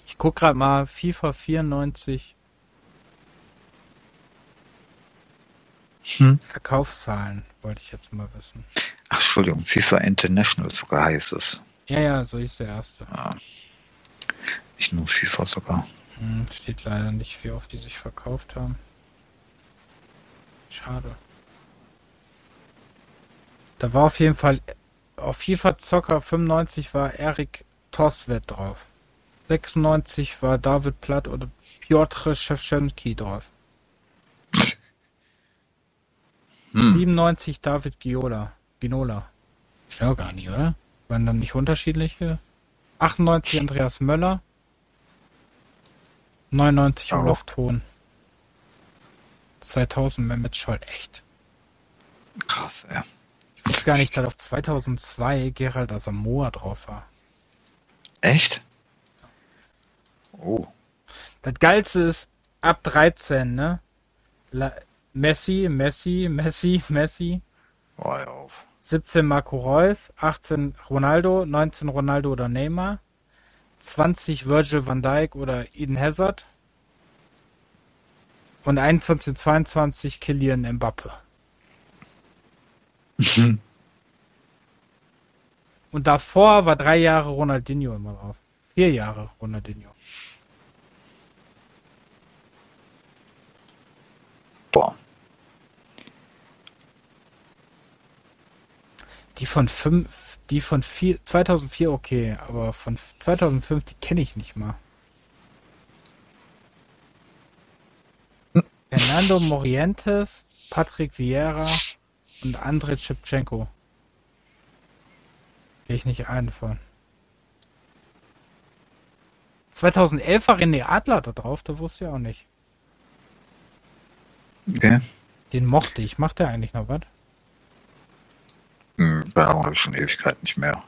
Ich guck gerade mal FIFA 94 Hm. Verkaufszahlen, wollte ich jetzt mal wissen. Ach, Entschuldigung, FIFA International sogar heißt es. Ja, ja, so ist der erste. Ja. Nicht nur FIFA sogar. Hm, steht leider nicht, wie oft die sich verkauft haben. Schade. Da war auf jeden Fall auf FIFA Zocker 95 war Erik Toswet drauf. 96 war David Platt oder Piotr Szewczynski drauf. Hm. 97 David Giola. Ginola. Ist ja gar nicht, oder? Waren dann nicht unterschiedliche? 98 Andreas Möller. 99 Oh. Olaf Thon. 2000 Mehmet Scholl. Echt? Krass, ey. Ich wusste gar nicht, dass auf 2002 Gerald Asamoah drauf war. Echt? Oh. Das Geilste ist, ab 13, ne? La Messi, Messi, Messi, Messi. Oh, ja auf. 17 Marco Reus, 18 Ronaldo, 19 Ronaldo oder Neymar, 20 Virgil van Dijk oder Eden Hazard und 21 und 22 Kylian Mbappe. [laughs] Und davor war drei Jahre Ronaldinho immer drauf. Vier Jahre Ronaldinho. Die von fünf, die von vier, 2004 okay, aber von 2005 die kenne ich nicht mal. Fernando Morientes, Patrick Vieira und Andrei Shevchenko. Gehe ich nicht ein von. 2011 war René Adler da drauf, da wusste ich auch nicht. Okay. Den mochte ich. Macht der eigentlich noch was? Hm, keine Ahnung, habe ich schon Ewigkeit nicht mehr.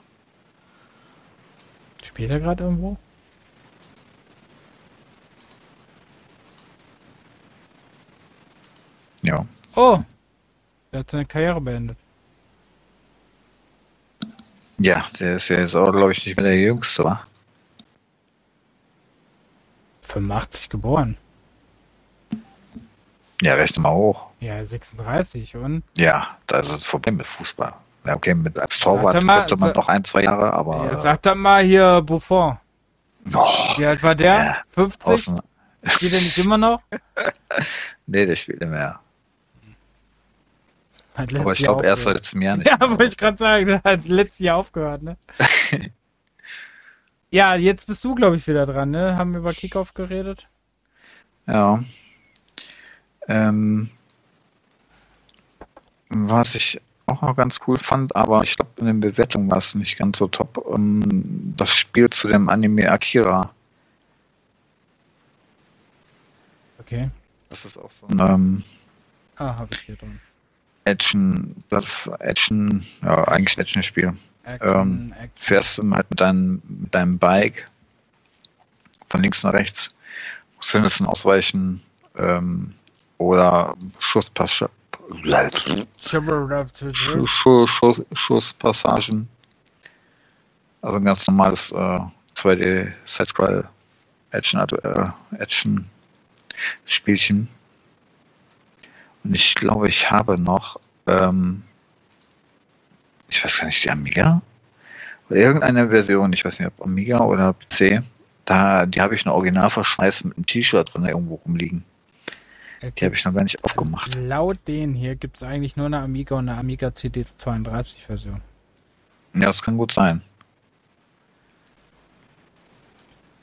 Spielt er gerade irgendwo? Ja. Oh! Der hat seine Karriere beendet. Ja, der ist ja jetzt auch, glaube ich, nicht mehr der Jüngste, wa? 85 geboren. Ja, rechne mal hoch. Ja, 36 und Ja, da ist das Problem mit Fußball. Ja, okay, mit als Torwart mal, könnte man noch ein, zwei Jahre, aber. ja, sag doch mal hier Buffon. oh, Wie alt war der? Ja, 50? außen, Spielt er nicht immer noch? [laughs] nee, der spielt nicht mehr. Hat Aber ich glaube, erst seit letztem Jahr nicht. Ja, wollte ich gerade sagen, der hat letztes Jahr aufgehört, ne? [laughs] ja, jetzt bist du, glaube ich, wieder dran, ne? Haben wir über Kickoff geredet? Ja. Ähm, was ich auch noch ganz cool fand, aber ich glaube, in den Bewertungen war es nicht ganz so top. Ähm, das Spiel zu dem Anime Akira. Okay. Das ist auch so ein, ähm, Ah, habe ich hier drin. Action, das Action, ja, eigentlich ein Action-Spiel. Action, Ähm, Action. Fährst du halt mit deinem, mit deinem Bike von links nach rechts, musst Hindernissen ausweichen, ähm, oder Schusspass, Schuss, Schuss, Schuss, Schusspassagen. Also ein ganz normales äh, 2D Side-Scroll Action, äh, Action Spielchen. Und ich glaube, ich habe noch, ähm, ich weiß gar nicht, die Amiga? Oder irgendeine Version, ich weiß nicht, ob Amiga oder PC, da, die habe ich noch original verschweißt mit einem T-Shirt drin irgendwo rumliegen. Die habe ich noch gar nicht aufgemacht. Laut denen hier gibt es eigentlich nur eine Amiga und eine Amiga CD32 Version. Ja, das kann gut sein.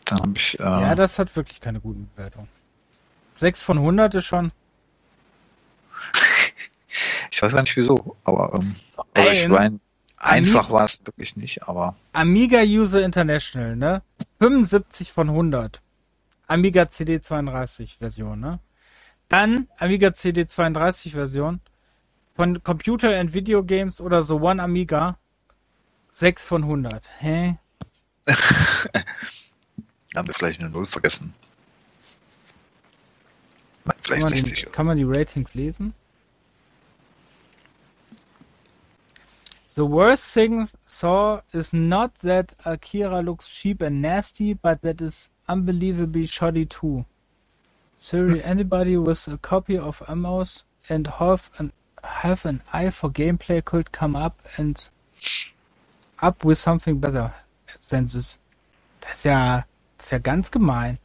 Dann habe ich, äh, Ja, das hat wirklich keine guten Bewertungen. 6 von 100 ist schon. [laughs] ich weiß gar nicht wieso, aber ähm, also ich mein, einfach war es wirklich nicht, aber Amiga User International, ne? 75 von 100. Amiga CD32 Version, ne? Dann Amiga CD32 Version von Computer and Video Games oder so One Amiga 6 von 100. Hä? [laughs] haben wir vielleicht eine Null vergessen. Kann Vielleicht man, 60 die, Euro. kann man die Ratings lesen? The worst thing saw is not that Akira looks cheap and nasty, but that is unbelievably shoddy too. Sorry, anybody with a copy of Amos and have an have an eye for gameplay could come up and up with something better than this. Das ist ja, das ist ja ganz gemein.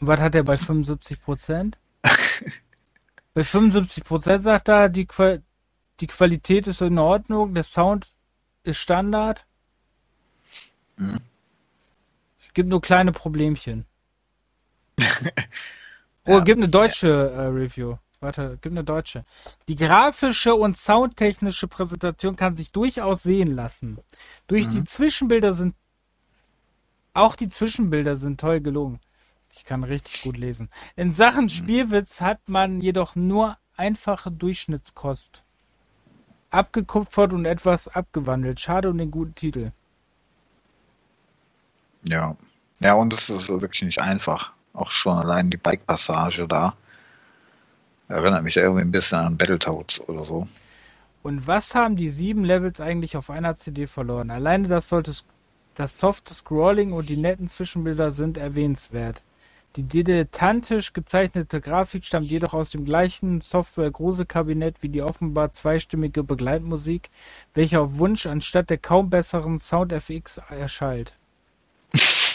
Und was hat er bei 75 Prozent? [laughs] Bei 75% sagt er, die, Qua die Qualität ist in Ordnung, der Sound ist Standard. Mhm. Gibt nur kleine Problemchen. [laughs] Oh, Ja. gibt eine deutsche äh, Review. Warte, gibt eine deutsche. Die grafische und soundtechnische Präsentation kann sich durchaus sehen lassen. Durch die Zwischenbilder sind auch die Zwischenbilder sind toll gelungen. Ich kann richtig gut lesen. In Sachen Spielwitz hat man jedoch nur einfache Durchschnittskost. Abgekupfert und etwas abgewandelt. Schade um den guten Titel. Ja. Ja, und es ist wirklich nicht einfach. Auch schon allein die Bike-Passage da. Erinnert mich irgendwie ein bisschen an Battletoads oder so. Und was haben die sieben Levels eigentlich auf einer CD verloren? Alleine das sollte das softe Scrolling und die netten Zwischenbilder sind erwähnenswert. Die dilettantisch gezeichnete Grafik stammt jedoch aus dem gleichen Software-Gruselkabinett wie die offenbar zweistimmige Begleitmusik, welche auf Wunsch anstatt der kaum besseren Sound-FX erschallt. [laughs]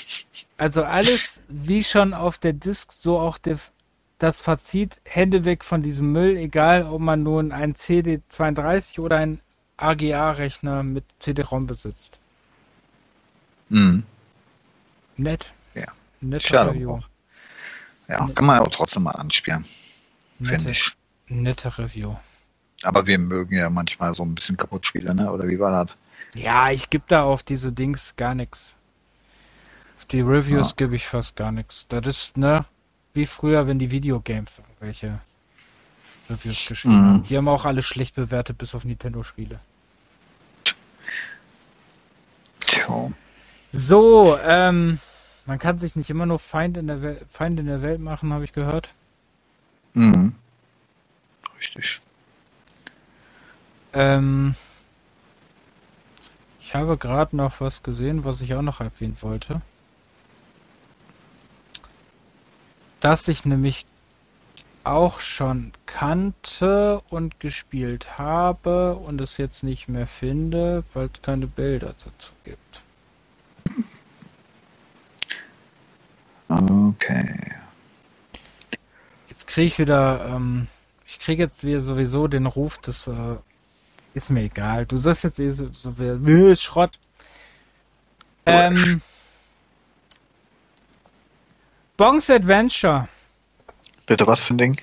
Also alles wie schon auf der Disk, so auch der, das Fazit, Hände weg von diesem Müll, egal ob man nun einen CD32 oder einen AGA-Rechner mit CD-ROM besitzt. Mhm. Nett. Ja. Netter Schade Review. auch. Ja, kann man aber trotzdem mal anspielen, finde Nette, ich. nette Review. Aber wir mögen ja manchmal so ein bisschen Kaputtspiele, ne? Oder wie war das? Ja, ich gebe da auf diese Dings gar nichts. Auf die Reviews Ja. gebe ich fast gar nichts. Das ist, ne, wie früher, wenn die Videogames irgendwelche Reviews geschrieben Mhm. haben. Die haben auch alle schlecht bewertet, bis auf Nintendo-Spiele. Tja. So, ähm, man kann sich nicht immer nur Feind in der, Wel Feind in der Welt machen, habe ich gehört. Mhm. Richtig. Ähm, ich habe gerade noch was gesehen, was ich auch noch erwähnen wollte. Das ich nämlich auch schon kannte und gespielt habe und es jetzt nicht mehr finde, weil es keine Bilder dazu gibt. Okay. Jetzt kriege ich wieder, ähm, ich kriege jetzt wieder sowieso den Ruf, das äh, ist mir egal. Du sagst jetzt eh so, so "Äh, Schrott. Ähm, Bongs Adventure. Bitte was für ein Ding?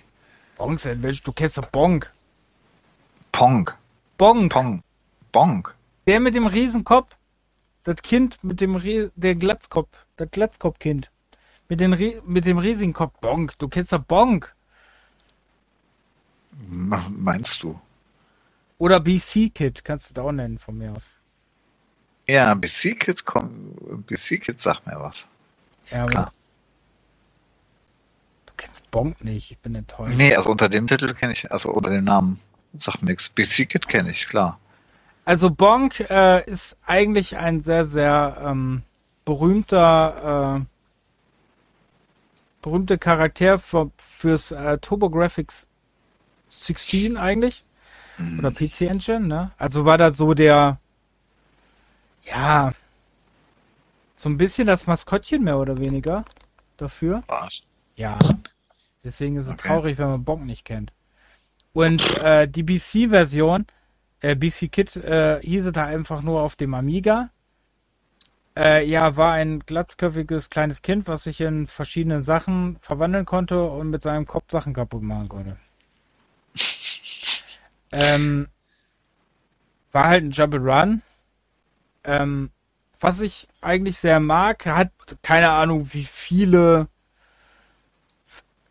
Bongs Adventure, du kennst doch Bonk. Pong. Bonk. Pong. Bonk. Der mit dem Riesenkopf. Das Kind mit dem Rie der Glatzkopf. Das Glatzkopfkind. Mit, den Rie mit dem riesigen Kopf. Bonk. Du kennst doch Bonk. Meinst du? Oder BC-Kit, kannst du da auch nennen von mir aus. Ja, BC-Kit BC-Kit sagt mir was. Ja, Klar. Kennst Bonk nicht, ich bin enttäuscht. Nee, also unter dem Titel kenne ich, also unter dem Namen sagt mir nichts. BC-Kit kenne ich, klar. Also Bonk äh, ist eigentlich ein sehr, sehr ähm, berühmter äh, berühmte Charakter für, fürs äh, TurboGrafx 16 eigentlich. Mhm. Oder PC Engine, ne? Also war das so der, ja, so ein bisschen das Maskottchen mehr oder weniger dafür. Was? Ja. Deswegen ist es okay. traurig, wenn man Bonk nicht kennt. Und äh, die BC-Version, äh, BC Kit, äh, hieß da einfach nur auf dem Amiga. Äh, ja, war ein glatzköpfiges kleines Kind, was sich in verschiedene Sachen verwandeln konnte und mit seinem Kopf Sachen kaputt machen konnte. [laughs] ähm, war halt ein Jump Run. Ähm, was ich eigentlich sehr mag, hat keine Ahnung, wie viele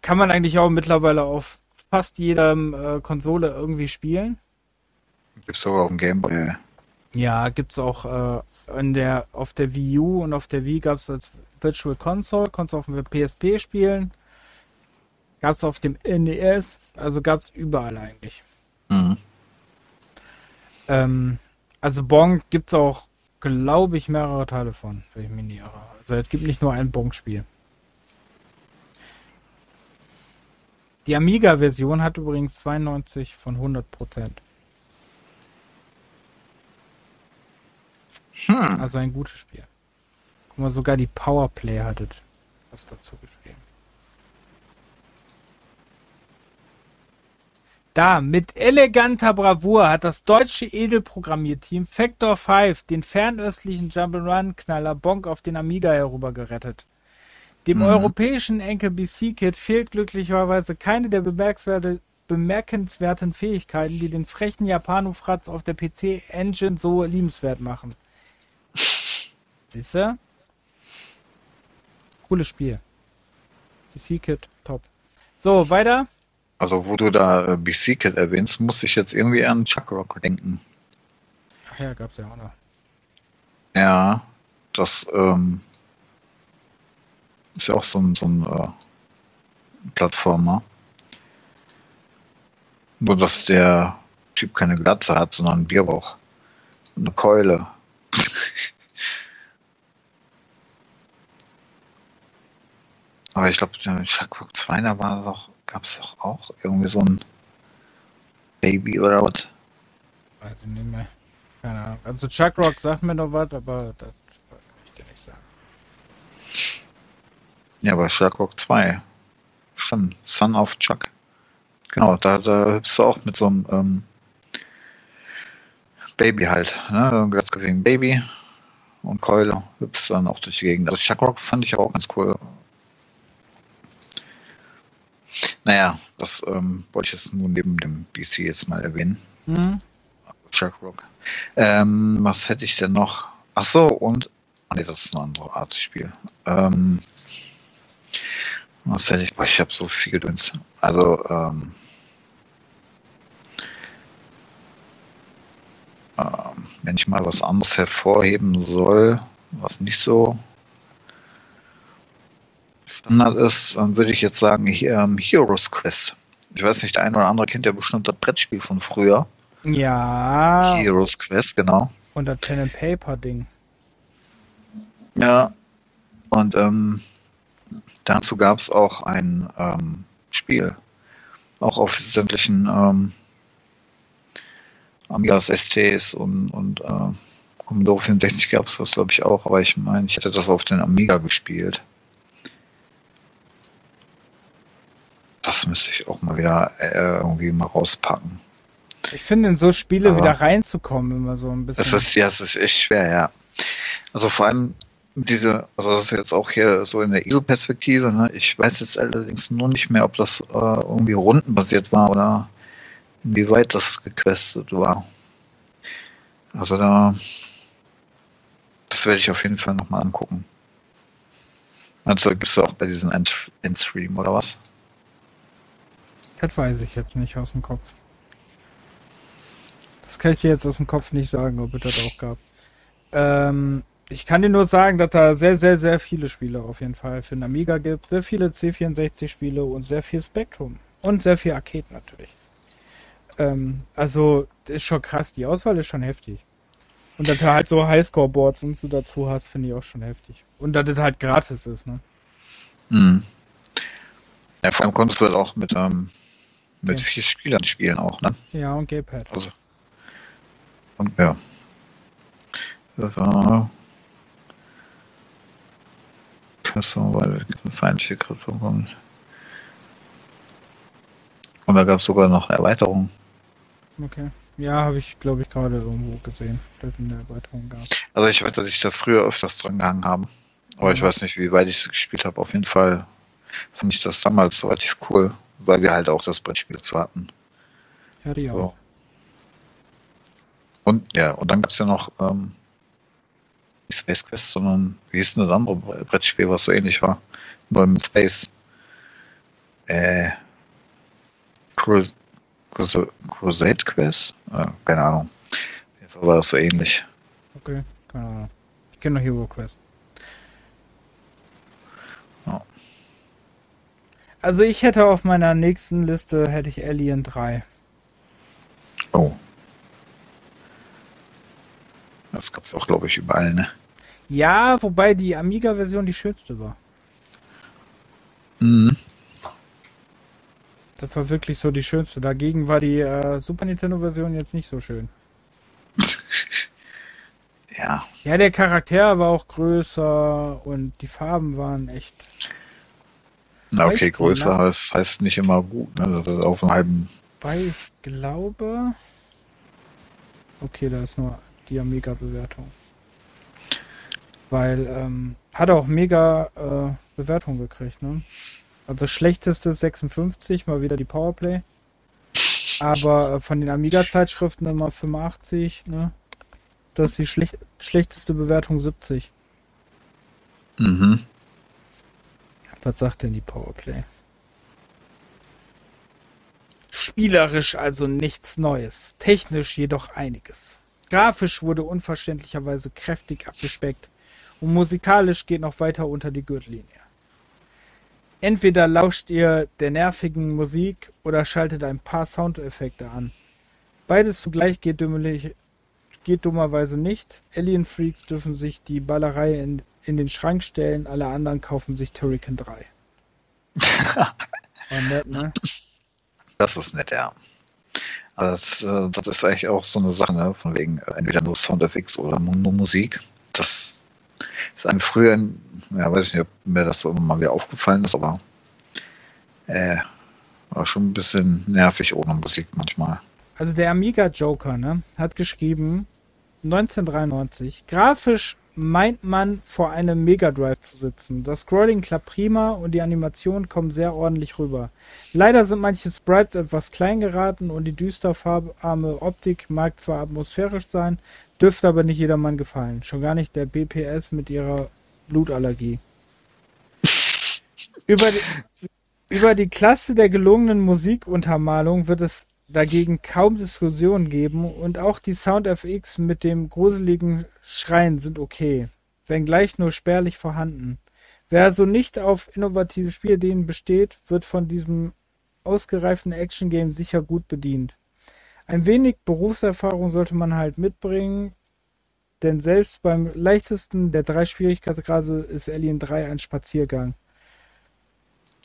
kann man eigentlich auch mittlerweile auf fast jeder äh, Konsole irgendwie spielen. Gibt's sogar auf dem Gameboy. Ja, gibt's auch äh, in der, auf der Wii U und auf der Wii gab's als Virtual Console, konntest auf dem PSP spielen. Gab's auf dem NES, also gab's überall eigentlich. Mhm. Ähm, also Bong gibt's auch, glaube ich, mehrere Teile von, wenn ich mich nicht irre. Also es gibt nicht nur ein Bong-Spiel. Die Amiga-Version hat übrigens 92 von 100 Prozent. Hm. Also ein gutes Spiel. Guck mal, sogar die Powerplay hattet was dazu geschrieben. Da, mit eleganter Bravour hat das deutsche Edelprogrammierteam Factor 5 den fernöstlichen Jump'n'Run-Knaller Bonk auf den Amiga herübergerettet. Dem mhm. europäischen Enkel BC-Kit fehlt glücklicherweise keine der bemerkenswerten Fähigkeiten, die den frechen Japano-Fratz auf der PC-Engine so liebenswert machen. Siehst du? Cooles Spiel. BC-Kit, top. So, weiter. Also, wo du da äh, BC-Kit erwähnst, muss ich jetzt irgendwie an Chuck Rock denken. Ach ja, gab's ja auch noch. Ja, das ähm, ist ja auch so ein, so ein äh, Plattformer. Nur, dass der Typ keine Glatze hat, sondern einen Bierbauch. Eine Keule. [laughs] Aber ich glaube, in Sharkbook 2, da war doch, gab es doch auch irgendwie so ein Baby oder was? Weiß ich nicht mehr. Keine Ahnung. Also Chuck Rock sagt mir noch was, aber das kann ich dir nicht sagen. Ja, aber Chuck Rock 2. Stimmt. Son of Chuck. Genau, da, da hüpfst du auch mit so einem ähm, Baby halt, ne? Ganz gering Baby und Keule hüpfst dann auch durch die Gegend. Also Chuck Rock fand ich auch ganz cool. Naja, das ähm, wollte ich jetzt nur neben dem BC jetzt mal erwähnen. Mhm. Chuck Rock. Ähm, was hätte ich denn noch? Ach so, und. Ah, nee, das ist eine andere Art Spiel. Ähm, was hätte ich? Ich habe so viel Gedöns. Also, ähm, ähm, wenn ich mal was anderes hervorheben soll, was nicht so Standard ist, dann würde ich jetzt sagen ähm, Heroes Quest. Ich weiß nicht, der eine oder andere kennt ja bestimmt das Brettspiel von früher. Ja. Heroes Quest, genau. Und das Pen and Paper Ding. Ja. Und ähm, dazu gab es auch ein ähm, Spiel. Auch auf sämtlichen ähm, Amigas STs und, und äh, Commodore 64 gab es das, glaube ich, auch. Aber ich meine, ich hätte das auf den Amiga gespielt. Das müsste ich auch mal wieder äh, irgendwie mal rauspacken. Ich finde, in so Spiele Aber wieder reinzukommen immer so ein bisschen. Das ist, ja, es ist echt schwer, ja. Also vor allem diese, also das ist jetzt auch hier so in der ISO-Perspektive, ne? Ich weiß jetzt allerdings nur nicht mehr, ob das äh, irgendwie rundenbasiert war oder inwieweit das gequestet war. Also da, das werde ich auf jeden Fall nochmal angucken. Also gibt es auch bei diesen Endstream oder was? Das weiß ich jetzt nicht aus dem Kopf. Das kann ich dir jetzt aus dem Kopf nicht sagen, ob es das auch gab. Ähm, ich kann dir nur sagen, dass da sehr, sehr, sehr viele Spiele auf jeden Fall für den Amiga gibt. Sehr viele C64-Spiele und sehr viel Spectrum. Und sehr viel Arcade natürlich. Ähm, also, das ist schon krass. Die Auswahl ist schon heftig. Und dass du halt so Highscore-Boards und so dazu hast, finde ich auch schon heftig. Und dass das halt gratis ist, ne? Mhm. Ja, vor allem konntest du halt auch mit, ähm, mit okay. vier Spielern spielen auch, ne? Ja, und Gamepad. Also. Und ja. Das war Person, weil feindliche Krypto kommt. Und da gab es sogar noch eine Erweiterung. Okay. Ja, habe ich, glaube ich, gerade irgendwo gesehen, dass es eine Erweiterung gab. Also ich weiß, dass ich da früher öfters dran gehangen habe. Aber mhm. ich weiß nicht, wie weit ich es gespielt habe. Auf jeden Fall fand ich das damals relativ cool, weil wir halt auch das Brettspiel zu hatten. Ja, die auch. So. Und ja, und dann gab es ja noch ähm, Space Quest, sondern wie hieß denn das andere Brettspiel, was so ähnlich war? Nur mit Space. Äh, Crus Crusade Quest? Äh, keine Ahnung. Auf jeden Fall war das so ähnlich. Okay, keine Ahnung. Ich kenne noch Hero Quest. Ja. Also ich hätte auf meiner nächsten Liste hätte ich Alien 3. Oh. Das gab es auch, glaube ich, überall, ne? Ja, wobei die Amiga-Version die schönste war. Mhm. Das war wirklich so die schönste. Dagegen war die äh, Super Nintendo-Version jetzt nicht so schön. [laughs] ja. Ja, der Charakter war auch größer und die Farben waren echt. Na okay, größer heißt, heißt nicht immer gut, ne? Auf einem halben. Weil ich glaube. Okay, da ist nur die Amiga-Bewertung. Weil, ähm, hat auch mega äh, Bewertung gekriegt, ne? Also schlechteste 56, mal wieder die Powerplay. Aber äh, von den Amiga-Zeitschriften immer 85, ne? Das ist die schlech schlechteste Bewertung 70. Mhm. Was sagt denn die Powerplay? Spielerisch also nichts Neues, technisch jedoch einiges. Grafisch wurde unverständlicherweise kräftig abgespeckt und musikalisch geht noch weiter unter die Gürtellinie. Entweder lauscht ihr der nervigen Musik oder schaltet ein paar Soundeffekte an. Beides zugleich geht, dümmelig, geht dummerweise nicht. Alien Freaks dürfen sich die Ballerei in, in den Schrank stellen, alle anderen kaufen sich Turrican 3. [laughs] War nett, ne? Das ist nett, ja. Das, äh, das ist eigentlich auch so eine Sache, ne? von wegen äh, entweder nur Soundeffekte oder nur Musik. Das ist einem früher, ja, weiß ich nicht, ob mir das so mal wieder aufgefallen ist, aber äh, war schon ein bisschen nervig ohne Musik manchmal. Also der Amiga Joker, ne, hat geschrieben 1993, grafisch meint man vor einem Mega Drive zu sitzen. Das Scrolling klappt prima und die Animationen kommen sehr ordentlich rüber. Leider sind manche Sprites etwas klein geraten und die düster farbarme Optik mag zwar atmosphärisch sein, dürfte aber nicht jedermann gefallen. Schon gar nicht der BPS mit ihrer Blutallergie. [laughs] über, die, über die Klasse der gelungenen Musikuntermalung wird es dagegen kaum Diskussionen geben und auch die Sound FX mit dem gruseligen Schreien sind okay, wenngleich nur spärlich vorhanden. Wer also nicht auf innovative Spielideen besteht, wird von diesem ausgereiften Action-Game sicher gut bedient. Ein wenig Berufserfahrung sollte man halt mitbringen, denn selbst beim leichtesten der drei Schwierigkeitsgrade ist Alien 3 ein Spaziergang.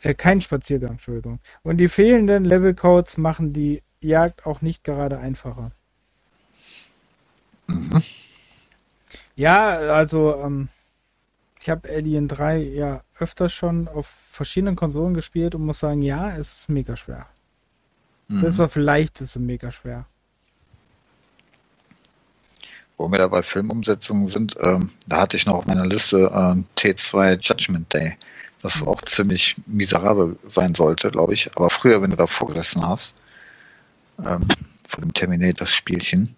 Äh, kein Spaziergang, Entschuldigung. Und die fehlenden Levelcodes machen die Jagd auch nicht gerade einfacher. Mhm. Ja, also ähm, ich habe Alien 3 ja öfters schon auf verschiedenen Konsolen gespielt und muss sagen, ja, es ist mega schwer. Mhm. Selbst auf leicht ist es mega schwer. Wo wir da bei Filmumsetzungen sind, ähm, da hatte ich noch auf meiner Liste ähm, T2 Judgment Day, das mhm. auch ziemlich miserabel sein sollte, glaube ich. Aber früher, wenn du da vorgesessen hast, ähm, von dem Terminator-Spielchen.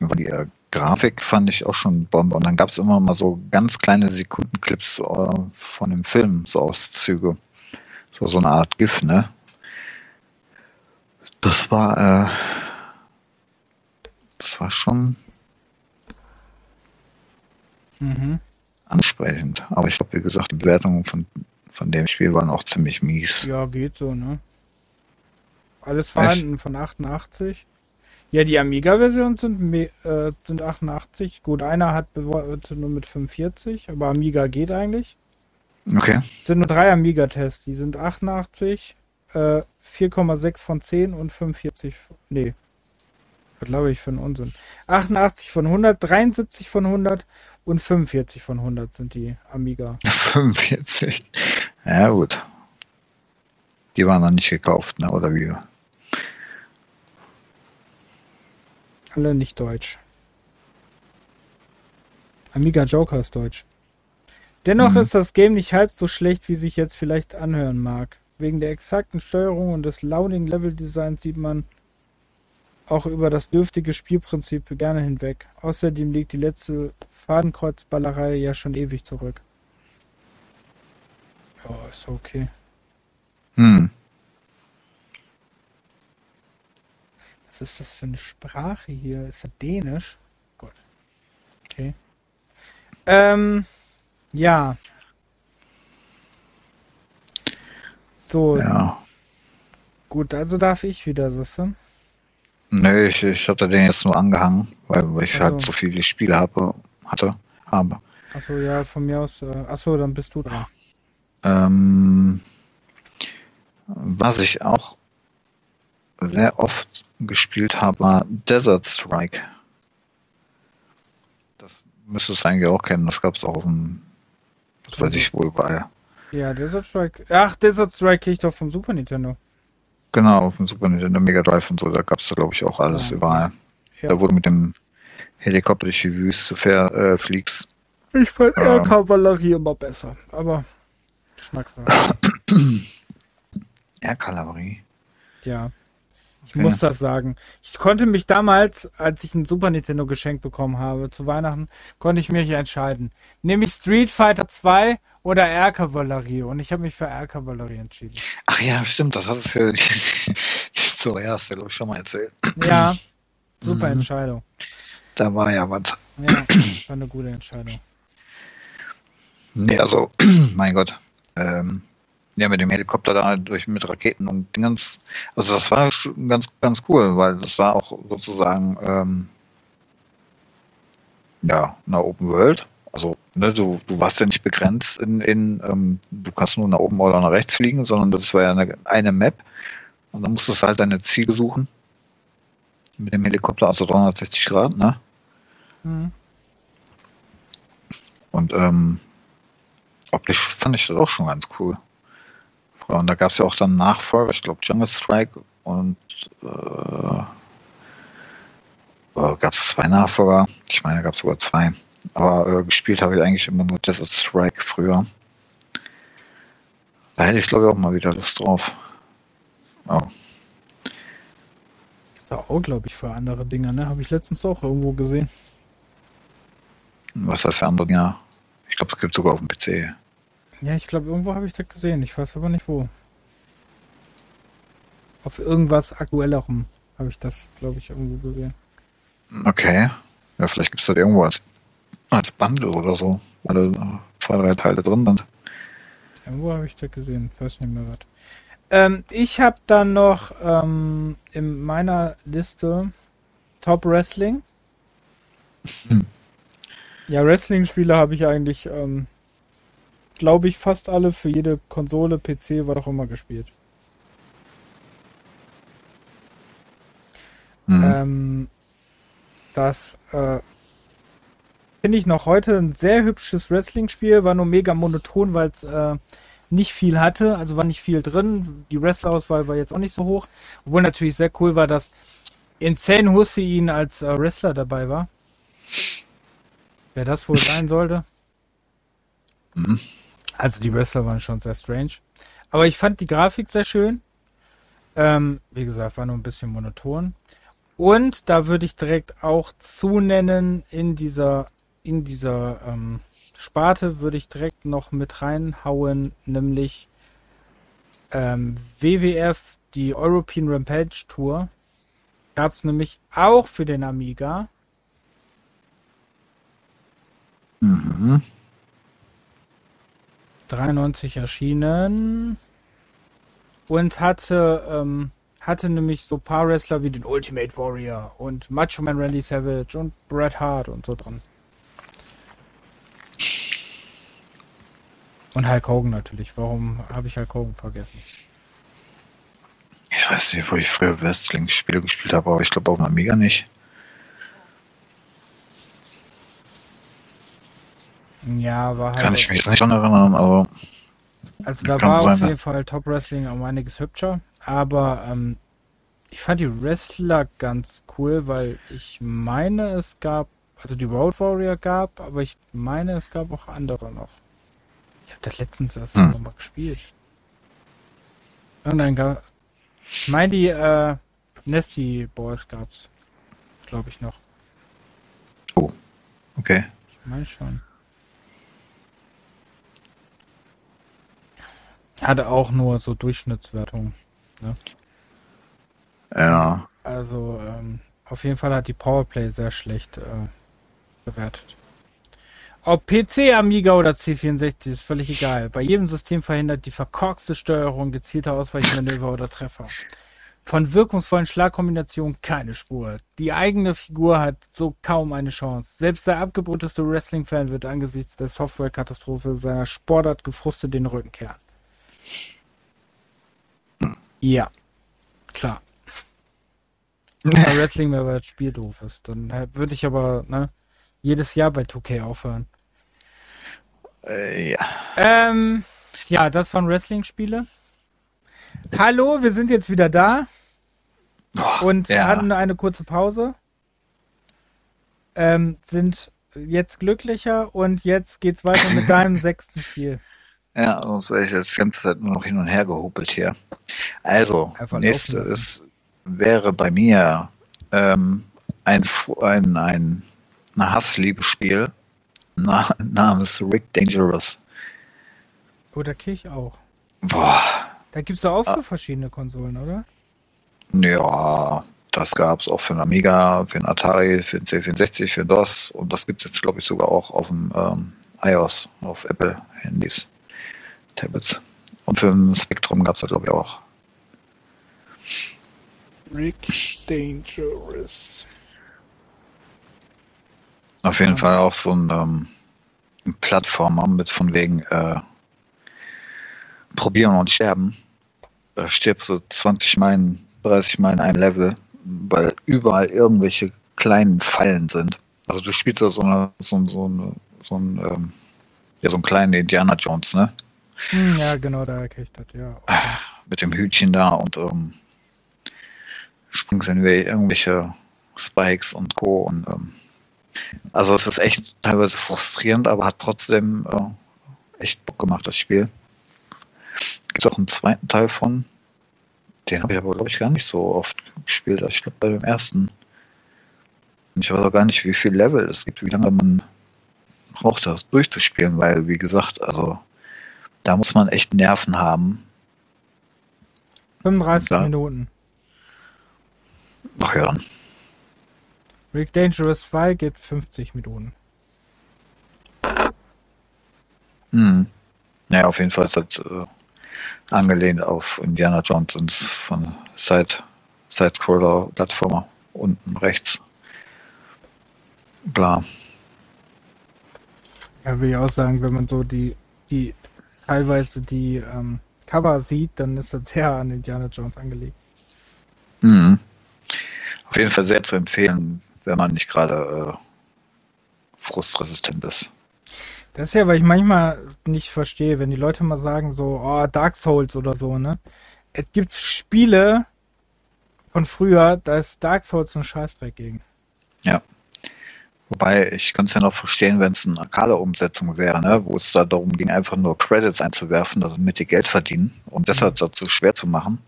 Die äh, Grafik fand ich auch schon Bombe. Und dann gab es immer mal so ganz kleine Sekundenclips äh, von dem Film, so Auszüge. So, so eine Art GIF, ne? Das war, äh, das war schon Mhm. ansprechend. Aber ich glaube, wie gesagt, die Bewertungen von, von dem Spiel waren auch ziemlich mies. Ja, geht so, ne? Alles vorhanden von 88. Ja, die Amiga-Versionen sind, äh, sind 88. Gut, einer hat bewertet nur mit 45, aber Amiga geht eigentlich. Okay. Es sind nur drei Amiga-Tests. Die sind 88, äh, 4,6 von 10 und 45. von- Nee. Was glaube ich für einen Unsinn? 88 von 100, 73 von 100 und 45 von 100 sind die Amiga. [laughs] 45. Ja, gut. Die waren dann nicht gekauft, ne? Oder wie? Alle nicht deutsch. Amiga Joker ist deutsch. Dennoch Mhm. ist das Game nicht halb so schlecht, wie sich jetzt vielleicht anhören mag. Wegen der exakten Steuerung und des launigen Leveldesigns sieht man auch über das dürftige Spielprinzip gerne hinweg. Außerdem liegt die letzte Fadenkreuzballerei ja schon ewig zurück. Ja, ist okay. Hm. Was ist das für eine Sprache hier? Ist das Dänisch? Gut. Okay. Ähm, ja. So, Ja. gut, also darf ich wieder, siehst du? Nö, ich, ich hatte den jetzt nur angehangen, weil, ich Ach halt so. viele Spiele habe, hatte, habe. Achso, ja, von mir aus. Äh, achso, dann bist du dran. Ähm, was ich auch sehr oft gespielt habe, war Desert Strike. Das müsstest du eigentlich auch kennen. Das gab es auch auf dem, was weiß ich wo überall. Ja, Desert Strike. Ach, Desert Strike krieg ich doch vom Super Nintendo. Genau, dem Super Nintendo Mega Drive und so, da gab es da glaube ich auch alles Ja. überall. Ja. Da wurde mit dem Helikopter durch die Wüste fair, äh, fliegst. Ich fand Ja. eher Kavallerie immer besser, aber Geschmackssache. [clears throat] Ja, Kavallerie. Ja. Ich Okay. muss das sagen. Ich konnte mich damals, als ich ein Super Nintendo geschenkt bekommen habe, zu Weihnachten, konnte ich mich entscheiden. Nehme ich Street Fighter 2 oder Air Kavallerie? Und ich habe mich für Air Kavallerie entschieden. Ach ja, stimmt, das du ja, hast du ja, glaube ich, schon mal erzählt. Ja, [clears throat] super Mhm. Entscheidung. Da war ja was. Ja, [clears throat] war eine gute Entscheidung. Nee, also, [clears throat] mein Gott. Ähm, ja, mit dem Helikopter da durch mit Raketen und Dingens. Also das war schon ganz, ganz cool, weil das war auch sozusagen ähm, ja, eine Open World. Also, ne, du, du warst ja nicht begrenzt in, in ähm, du kannst nur nach oben oder nach rechts fliegen, sondern das war ja eine, eine Map. Und dann musstest du halt deine Ziele suchen. Mit dem Helikopter, also 360 Grad, ne? Mhm. Und ähm, optisch fand ich das auch schon ganz cool. Und da gab es ja auch dann Nachfolger, ich glaube Jungle Strike und äh, äh, gab es zwei Nachfolger. Ich meine, da gab es sogar zwei. Aber äh, gespielt habe ich eigentlich immer nur Desert Strike früher. Da hätte ich glaube ich auch mal wieder Lust drauf. Oh. Ist auch, glaube ich, für andere Dinger, ne? Habe ich letztens auch irgendwo gesehen. Was heißt für andere Dinger? Ich glaube, es gibt sogar auf dem PC. Ja, ich glaube, irgendwo habe ich das gesehen. Ich weiß aber nicht wo. Auf irgendwas aktuellerem habe ich das, glaube ich, irgendwo gesehen. Okay. Ja, vielleicht gibt es das irgendwo als, als Bundle oder so. Alle äh, zwei, drei Teile drin sind. Irgendwo habe ich das gesehen. Ich weiß nicht mehr was. Ähm, ich habe dann noch ähm, in meiner Liste Top Wrestling. Hm. Ja, Wrestling-Spiele habe ich eigentlich, ähm, glaube ich, fast alle für jede Konsole, PC, was auch immer gespielt. Hm. Ähm, das äh, finde ich noch heute ein sehr hübsches Wrestling-Spiel, war nur mega monoton, weil es äh, nicht viel hatte, also war nicht viel drin. Die Wrestlerauswahl war jetzt auch nicht so hoch, obwohl natürlich sehr cool war, dass Insane Hussein als äh, Wrestler dabei war. Wer das wohl sein sollte. Mhm. Also die Wrestler waren schon sehr strange. Aber ich fand die Grafik sehr schön. Ähm, wie gesagt, war nur ein bisschen monoton. Und da würde ich direkt auch zunennen in dieser, in dieser ähm, Sparte würde ich direkt noch mit reinhauen, nämlich ähm, WWF, die European Rampage Tour, gab es nämlich auch für den Amiga. Mhm. 93 erschienen und hatte ähm, hatte nämlich so paar Wrestler wie den Ultimate Warrior und Macho Man Randy Savage und Bret Hart und so dran. Und Hulk Hogan natürlich. Warum habe ich Hulk Hogan vergessen? Ich weiß nicht, wo ich früher Wrestling-Spiele gespielt habe, aber ich glaube auf dem Amiga nicht. Ja, war halt. Kann ich mich jetzt nicht dran erinnern, aber Also da war sein, auf jeden Fall Top Wrestling um einiges hübscher. Aber ähm, ich fand die Wrestler ganz cool, weil ich meine, es gab, also die Road Warrior gab, aber ich meine, es gab auch andere noch. Ich habe das letztens erst Hm. noch mal gespielt. Irgendein gab, ich meine, die äh, Nessie Boys gab's, glaube ich noch. okay. Ich meine schon. Hatte auch nur so Durchschnittswertung. Ja. Also ähm, auf jeden Fall hat die Powerplay sehr schlecht äh, bewertet. Ob PC, Amiga oder C64 ist völlig egal. Bei jedem System verhindert die verkorkste Steuerung gezielte Ausweichmanöver oder Treffer. Von wirkungsvollen Schlagkombinationen keine Spur. Die eigene Figur hat so kaum eine Chance. Selbst der abgebrühteste Wrestling-Fan wird angesichts der Software-Katastrophe seiner Sportart gefrustet den Rücken kehren. Ja, klar. bei [laughs] Wrestling mehr, weil das Spiel doof ist. Dann würde ich aber ne, jedes Jahr bei 2K aufhören. Äh, ja. Ähm, ja, das waren Wrestling-Spiele. Hallo, wir sind jetzt wieder da Boah, und ja. hatten eine kurze Pause. Ähm, sind jetzt glücklicher und jetzt geht's weiter mit [laughs] deinem sechsten Spiel. Ja, sonst wäre ich jetzt die ganze Zeit nur noch hin und her gehupelt hier. Also, nächste ist, wäre bei mir ähm, ein, ein, ein, ein Hassliebesspiel namens Rick Dangerous. Oder Kirch auch. Boah, Da gibt's doch auch Ah. für verschiedene Konsolen, oder? ja, das gab's auch für den Amiga, für den Atari, für den C64, für DOS und das gibt's jetzt, glaube ich, sogar auch auf dem ähm, iOS, auf Apple-Handys, Tablets. Und für den Spectrum gab's da, glaube ich, auch. Rick Dangerous. Auf jeden Ja. Fall auch so ein, ähm, ein Plattformer mit von wegen äh, probieren und sterben. Da stirbst du 20 Meilen, 30 Meilen ein Level, weil überall irgendwelche kleinen Fallen sind. Also du spielst da so eine, so, ein- so, eine, so ein, ähm, ja, so einen kleinen Indiana Jones, ne? Hm, ja, genau, da erkenne ich das, ja. Okay. Mit dem Hütchen da und ähm, springst in irgendwelche Spikes und Co. Und ähm, also es ist echt teilweise frustrierend, aber hat trotzdem äh, echt Bock gemacht, das Spiel. Gibt auch einen zweiten Teil von. Den habe ich aber, glaube ich, gar nicht so oft gespielt. Ich glaube, bei dem ersten. Und Ich weiß auch gar nicht, wie viel Level es gibt, wie lange man braucht, das durchzuspielen, weil, wie gesagt, also da muss man echt Nerven haben. 35 Ja. Minuten. Ach ja, Rick Dangerous 2 geht 50 Minuten. Hm. Naja, auf jeden Fall ist das äh, angelehnt auf Indiana Jones und von Side, Side-Scroller-Plattformer unten rechts. Klar. Ja, will ich auch sagen, wenn man so die, die teilweise die ähm, Cover sieht, dann ist das sehr an Indiana Jones angelegt. Mhm. Auf jeden Fall sehr zu empfehlen, wenn man nicht gerade äh, frustresistent ist. Das ist ja, weil ich manchmal nicht verstehe, wenn die Leute mal sagen so, oh, Dark Souls oder so, ne? Es gibt Spiele von früher, da ist Dark Souls ein Scheißdreck gegen. Wobei, ich kann es ja noch verstehen, wenn es eine Arcade-Umsetzung wäre, ne? wo es da darum ging, einfach nur Credits einzuwerfen, also mit die Geld verdienen und deshalb dazu schwer zu machen.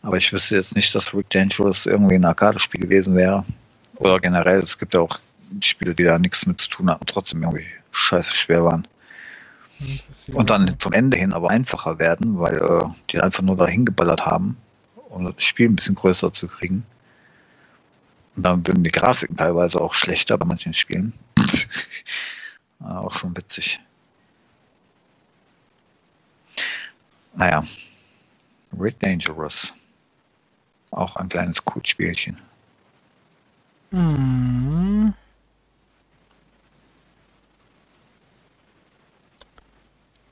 Aber ich wüsste jetzt nicht, dass Rick Dangerous irgendwie ein Arcade-Spiel gewesen wäre. Oder generell, es gibt ja auch Spiele, die da nichts mit zu tun hatten trotzdem irgendwie scheiße schwer waren. Und dann zum Ende hin aber einfacher werden, weil äh, die einfach nur dahin geballert haben, um das Spiel ein bisschen größer zu kriegen. Und dann würden die Grafiken teilweise auch schlechter bei manchen Spielen. [laughs] auch schon witzig. Naja. Red Dangerous. Auch ein kleines Kutspielchen. Hm.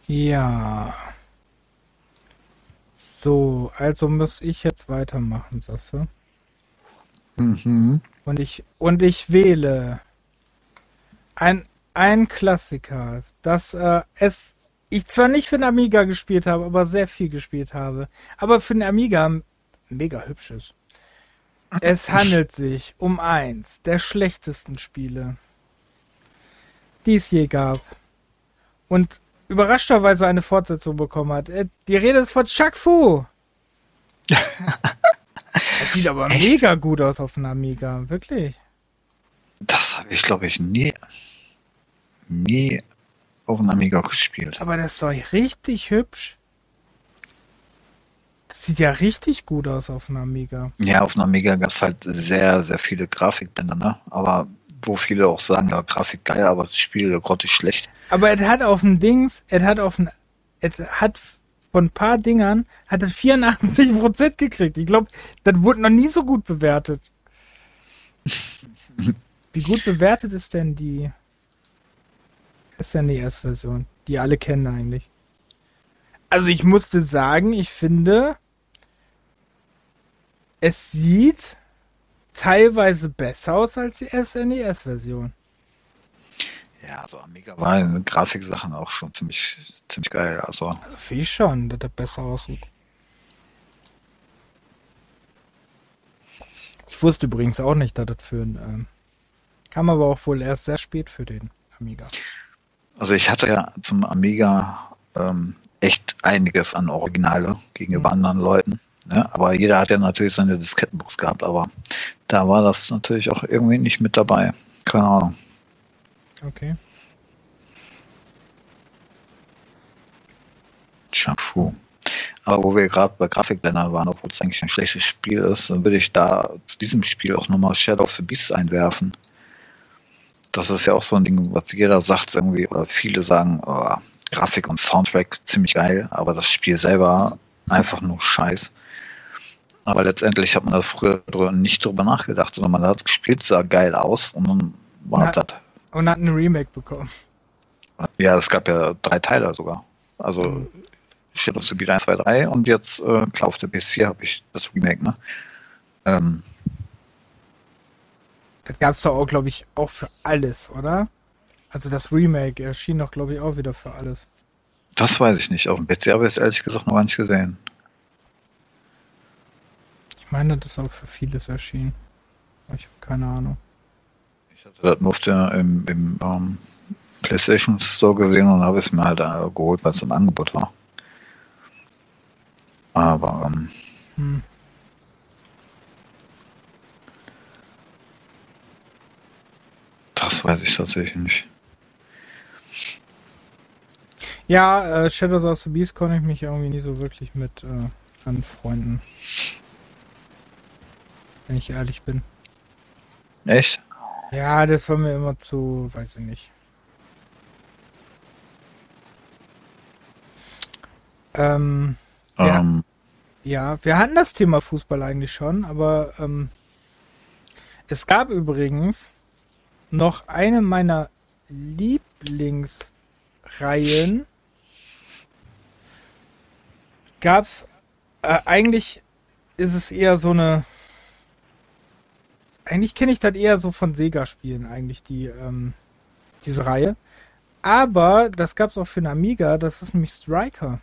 Ja. So, also muss ich jetzt weitermachen, Sasse. Mhm. Und ich und ich wähle ein ein Klassiker, das äh, es ich zwar nicht für den Amiga gespielt habe, aber sehr viel gespielt habe, aber für den Amiga mega hübsch ist. Es handelt sich um eins der schlechtesten Spiele, die es je gab. Und überraschterweise eine Fortsetzung bekommen hat. Äh, Die Rede ist von Chuck Fu. Das [laughs] sieht aber mega gut aus auf dem Amiga, wirklich. Das habe ich, glaube ich, nie, nie auf dem Amiga gespielt. Aber das ist doch richtig hübsch. Sieht ja richtig gut aus auf dem Amiga. Ja, auf dem Amiga gab es halt sehr, sehr viele Grafikbänder, ne? Aber wo viele auch sagen, ja, Grafik geil, aber das Spiel grottig schlecht. Aber er hat auf dem Dings, er hat auf dem, er hat von ein paar Dingern, hat er 84% gekriegt. Ich glaube, das wurde noch nie so gut bewertet. [laughs] Wie gut bewertet ist denn die SNES-Version, die alle kennen eigentlich? Also ich musste sagen, ich finde, es sieht teilweise besser aus als die SNES-Version. Ja, also Amiga war in Grafiksachen auch schon ziemlich, ziemlich geil. Also Also ich schon, dass das besser aussieht. Ich wusste übrigens auch nicht, dass das für ein, ähm, kam aber auch wohl erst sehr spät für den Amiga. Also ich hatte ja zum Amiga ähm, echt einiges an Originale gegenüber Mhm. anderen Leuten. Ne? Aber jeder hat ja natürlich seine Diskettenbox gehabt, aber da war das natürlich auch irgendwie nicht mit dabei. Keine Ahnung. Okay. Fu. Aber wo wir gerade bei Grafikblendern waren, obwohl es eigentlich ein schlechtes Spiel ist, dann würde ich da zu diesem Spiel auch nochmal Shadow of the Beast einwerfen. Das ist ja auch so ein Ding, was jeder sagt irgendwie, oder viele sagen, oh, Grafik und Soundtrack ziemlich geil, aber das Spiel selber einfach nur Scheiß. Aber letztendlich hat man da früher nicht drüber nachgedacht, sondern man hat gespielt, sah geil aus und dann war Na- das. Und hat ein Remake bekommen. Ja, es gab ja drei Teile sogar. Also Mhm. Shadow of the Beat 1, 2, 3 und jetzt äh, klar auf der PS4 habe ich das Remake, ne? Ähm, Das gab's doch auch, glaube ich, auch für alles, oder? Also das Remake erschien doch, glaube ich, auch wieder für alles. Das weiß ich nicht. Auf dem PC habe ich es ehrlich gesagt noch gar nicht gesehen. Ich meine, das ist auch für vieles erschienen. Aber Ich habe keine Ahnung. Ich hatte das nur auf der, im, im ähm, PlayStation Store gesehen und habe es mir halt äh, geholt, weil es im Angebot war. Aber ähm, Hm. das weiß ich tatsächlich nicht. Ja, äh, Shadows of the Beast konnte ich mich irgendwie nie so wirklich mit äh, anfreunden. Wenn ich ehrlich bin. Echt? Ja, das war mir immer zu, weiß ich nicht. Ähm, Ja. Ähm, ja, wir hatten das Thema Fußball eigentlich schon, aber ähm, es gab übrigens noch eine meiner Lieblingsreihen. Gab's äh, eigentlich ist es eher so eine eigentlich kenne ich das eher so von Sega-Spielen eigentlich die ähm, diese Reihe. Aber das gab's auch für den Amiga. Das ist nämlich Striker.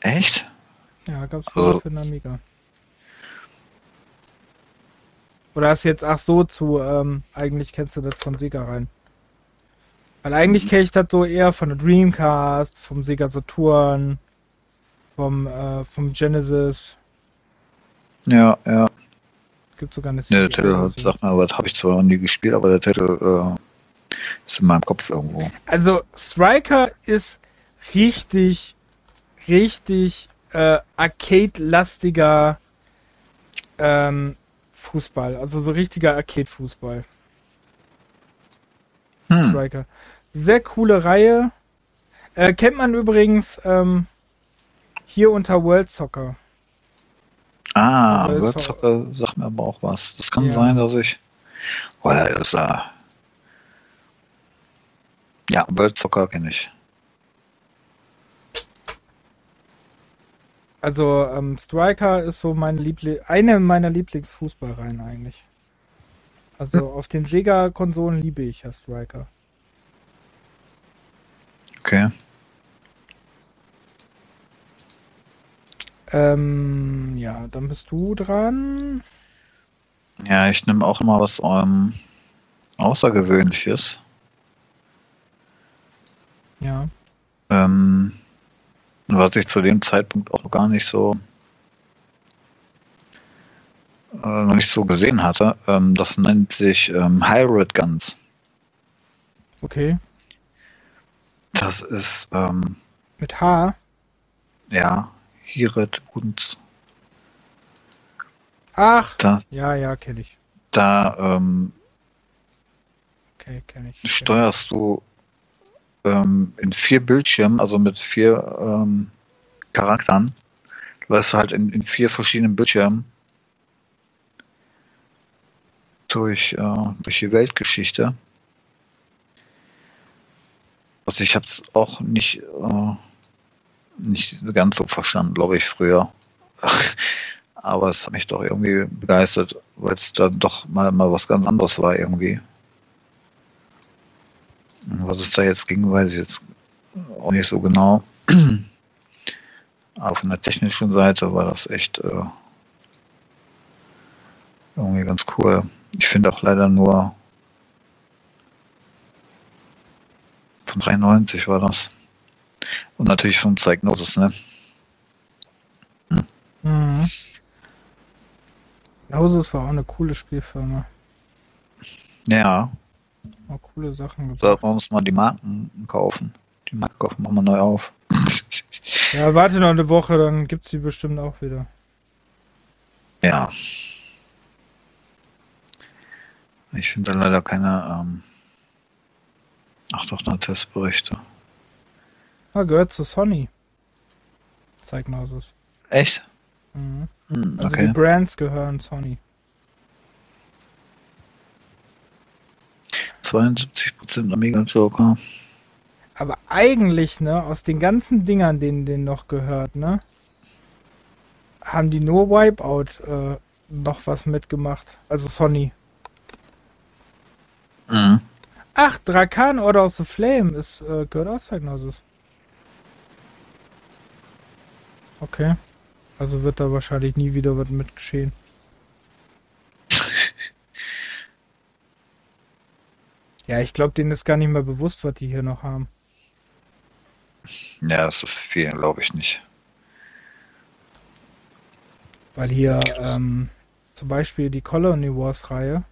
echt? Ja, gab's Also- sogar für den Amiga. Oder hast du jetzt, ach so, zu, ähm, eigentlich kennst du das von Sega rein. Weil eigentlich kenne ich das so eher von der Dreamcast, vom Sega Saturn, vom, äh, vom Genesis. Ja, ja. Gibt sogar eine Ne, der CD Titel oder so. sagt mir, aber das habe ich zwar noch nie gespielt, aber der Titel äh, Ist in meinem Kopf irgendwo. Also Striker ist richtig, richtig äh, Arcade-lastiger ähm, Fußball. Also so richtiger Arcade-Fußball. Hm. Striker. Sehr coole Reihe. Äh, kennt man übrigens ähm, hier unter World Soccer. Ah, World doch- Soccer sagt mir aber auch was. Das kann Ja. sein, dass ich. Oh, ja, ist äh, Ja, World Soccer kenne ich. Also ähm, Striker ist so meine Liebli eine meiner Lieblingsfußballreihen eigentlich. Also auf den Sega-Konsolen liebe ich ja Striker. Okay. Ähm, ja, dann bist du dran. Ja, ich nehme auch mal was ähm, Außergewöhnliches. Ja. Ähm, was ich zu dem Zeitpunkt auch gar nicht so äh, noch nicht so gesehen hatte. Ähm, das nennt sich ähm, Hybrid Guns. Okay. Das ist ähm, Mit H. ja Hiret Guns. Ach. Da, Ja, ja, kenne ich. da ähm, Okay, kenne ich. steuerst du ähm, in vier Bildschirmen, also mit vier ähm, Charakteren, läufst du halt in, in vier verschiedenen Bildschirmen durch, äh, durch die Weltgeschichte. Also ich habe es auch nicht, äh, nicht ganz so verstanden, glaube ich, früher. [laughs] Aber es hat mich doch irgendwie begeistert, weil es dann doch mal, mal was ganz anderes war irgendwie. Was es da jetzt ging, weiß ich jetzt auch nicht so genau. [clears throat] Aber von der technischen Seite war das echt äh, irgendwie ganz cool. Ich finde auch leider nur von 93 war das. Und natürlich von Psychnosis, ne? Mhm. Hauses war auch eine coole Spielfirma. Ja, Auch coole Sachen gebracht. sollten wir uns mal die Marken kaufen. Die Marken kaufen wir mal neu auf. [laughs] Ja, warte noch eine Woche, dann gibt's die bestimmt auch wieder. Ja. Ich finde da leider keine, ähm ach doch, da Testberichte. Ah, gehört zu Sony. Zeignausus. Echt? Mhm. Hm, Also okay. die Brands gehören Sony. 72% Amiga Joker. Aber eigentlich, ne, aus den ganzen Dingern, denen denen noch gehört, ne, haben die nur Wipeout äh, noch was mitgemacht. Also Sony. Mhm. Ach, Drakan Order of the Flame ist, äh, gehört auch Zeignausus. Okay. Also wird da wahrscheinlich nie wieder was mit geschehen. [laughs] Ja, ich glaube, denen ist gar nicht mehr bewusst, was die hier noch haben. Ja, das ist viel, glaube ich nicht. Weil hier ähm, zum Beispiel die Colony Wars Reihe.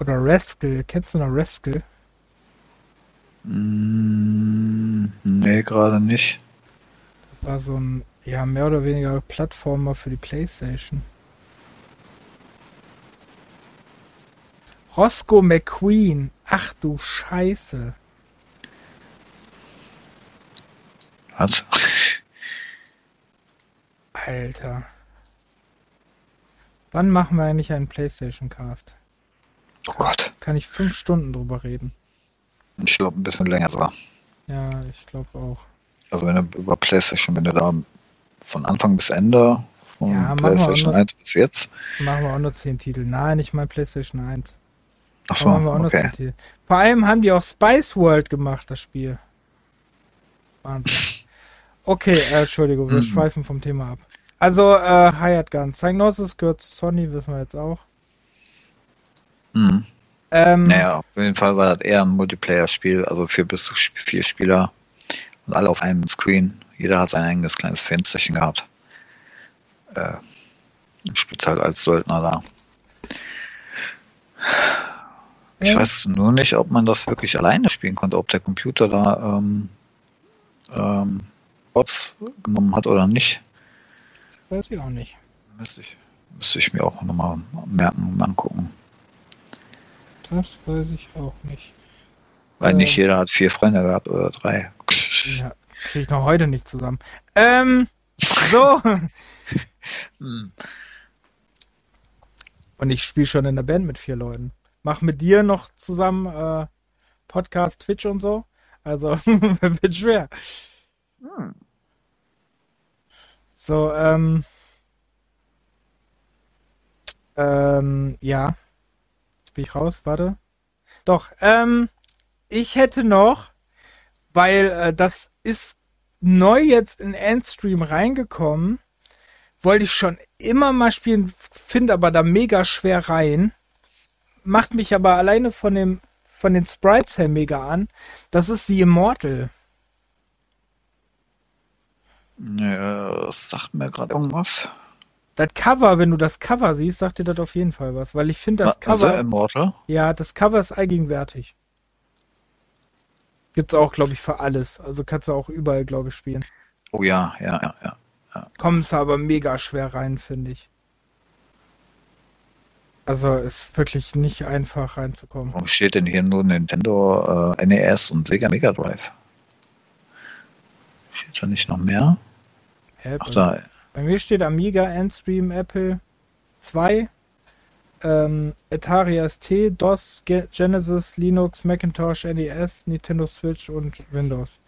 Oder Rascal. Kennst du noch Rascal? Mm, nee, gerade nicht. Das war so ein, ja, mehr oder weniger Plattformer für die Playstation. Roscoe McQueen. Ach du Scheiße. Was? Alter. Wann machen wir eigentlich einen Playstation Cast? Oh Gott. Kann ich fünf Stunden drüber reden? Ich glaube, ein bisschen länger sogar. Ja, ich glaube auch. Also wenn du über PlayStation, wenn du da von Anfang bis Ende, von Ja, PlayStation noch- 1 bis jetzt. Machen wir auch nur 10 Titel. Nein, nicht mal PlayStation 1. Ach Da so, machen wir auch nur 10 okay. Vor allem haben die auch Spice World gemacht, das Spiel. Wahnsinn. Okay, äh, Entschuldigung, wir Mhm. schweifen vom Thema ab. Also, äh, Hired Guns. Psygnosis gehört zu Sony, wissen wir jetzt auch. Hm. Ähm, Naja, auf jeden Fall war das eher ein Multiplayer-Spiel, also vier bis zu vier Spieler und alle auf einem Screen. Jeder hat sein eigenes kleines Fensterchen gehabt. Äh, spielt halt als Söldner da. Ich Ja. weiß nur nicht, ob man das wirklich alleine spielen konnte, ob der Computer da ähm, ähm, Bots genommen hat oder nicht. Weiß ich auch nicht. Müsste ich, müsste ich mir auch nochmal merken und angucken. Das weiß ich auch nicht. Weil Äh. nicht jeder hat vier Freunde gehabt oder drei. Ja, kriege ich noch heute nicht zusammen. Ähm, so. [laughs] Hm. Und ich spiele schon in der Band mit vier Leuten. Mach mit dir noch zusammen äh, Podcast, Twitch und so. Also [laughs] wird schwer. Hm. So, ähm. Ähm, ja. Bin ich raus, warte. Doch, ähm, ich hätte noch, weil äh, das ist neu jetzt in Endstream reingekommen, wollte ich schon immer mal spielen, finde aber da mega schwer rein. Macht mich aber alleine von dem von den Sprites her mega an. Das ist die Immortal. Ja, das sagt mir gerade irgendwas. Das Cover, wenn du das Cover siehst, sagt dir das auf jeden Fall was, weil ich finde das Ah, The Cover, Immortal? ja, das Cover ist allgegenwärtig. Gibt's auch, glaube ich, für alles. Also kannst du auch überall, glaube ich, spielen. Oh ja, ja, ja, ja. Kommst aber mega schwer rein, finde ich. Also ist wirklich nicht einfach reinzukommen. Warum steht denn hier nur Nintendo, äh, NES und Sega Mega Drive? Steht da nicht noch mehr? Hä, Ach da, bei mir steht Amiga, Endstream, Apple 2, ähm, Atari ST, DOS, Ge Genesis, Linux, Macintosh, NES, Nintendo Switch und Windows.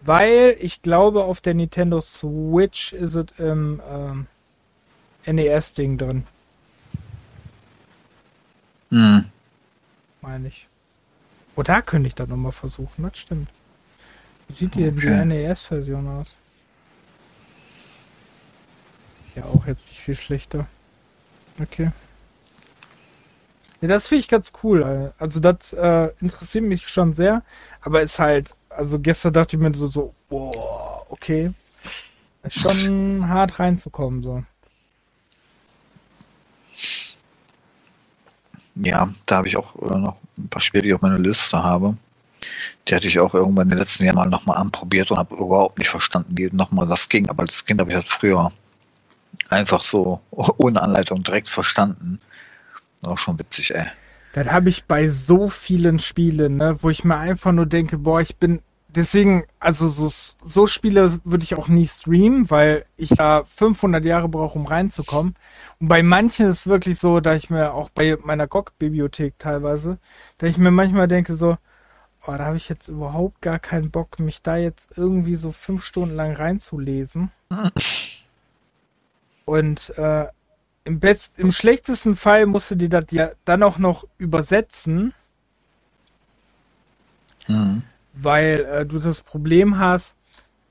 Weil ich glaube, auf der Nintendo Switch ist es im ähm, NES-Ding drin, hm. meine ich. Oh, da könnte ich das nochmal versuchen, das stimmt. Wie sieht die Okay. die NES-Version aus? Ja, auch jetzt nicht viel schlechter. Okay. Ja, das finde ich ganz cool. Also das äh, interessiert mich schon sehr, aber ist halt, also gestern dachte ich mir so, so boah, okay. Ist schon hart reinzukommen, so. Ja, da habe ich auch äh, noch ein paar Spiele, die ich auf meiner Liste habe. Die hatte ich auch irgendwann in den letzten Jahren mal nochmal anprobiert und habe überhaupt nicht verstanden, wie nochmal das ging. Aber als Kind habe ich das früher einfach so [laughs] ohne Anleitung direkt verstanden. Auch schon witzig, ey. Das habe ich bei so vielen Spielen, ne, wo ich mir einfach nur denke, boah, ich bin deswegen, also so, so Spiele würde ich auch nie streamen, weil ich da 500 Jahre brauche, um reinzukommen. Und bei manchen ist es wirklich so, da ich mir auch bei meiner GOG-Bibliothek teilweise, da ich mir manchmal denke so, oh, da habe ich jetzt überhaupt gar keinen Bock, mich da jetzt irgendwie so fünf Stunden lang reinzulesen. [laughs] Und äh, im best, im schlechtesten Fall musst du dir das ja dann auch noch übersetzen, Mhm. weil äh, du das Problem hast,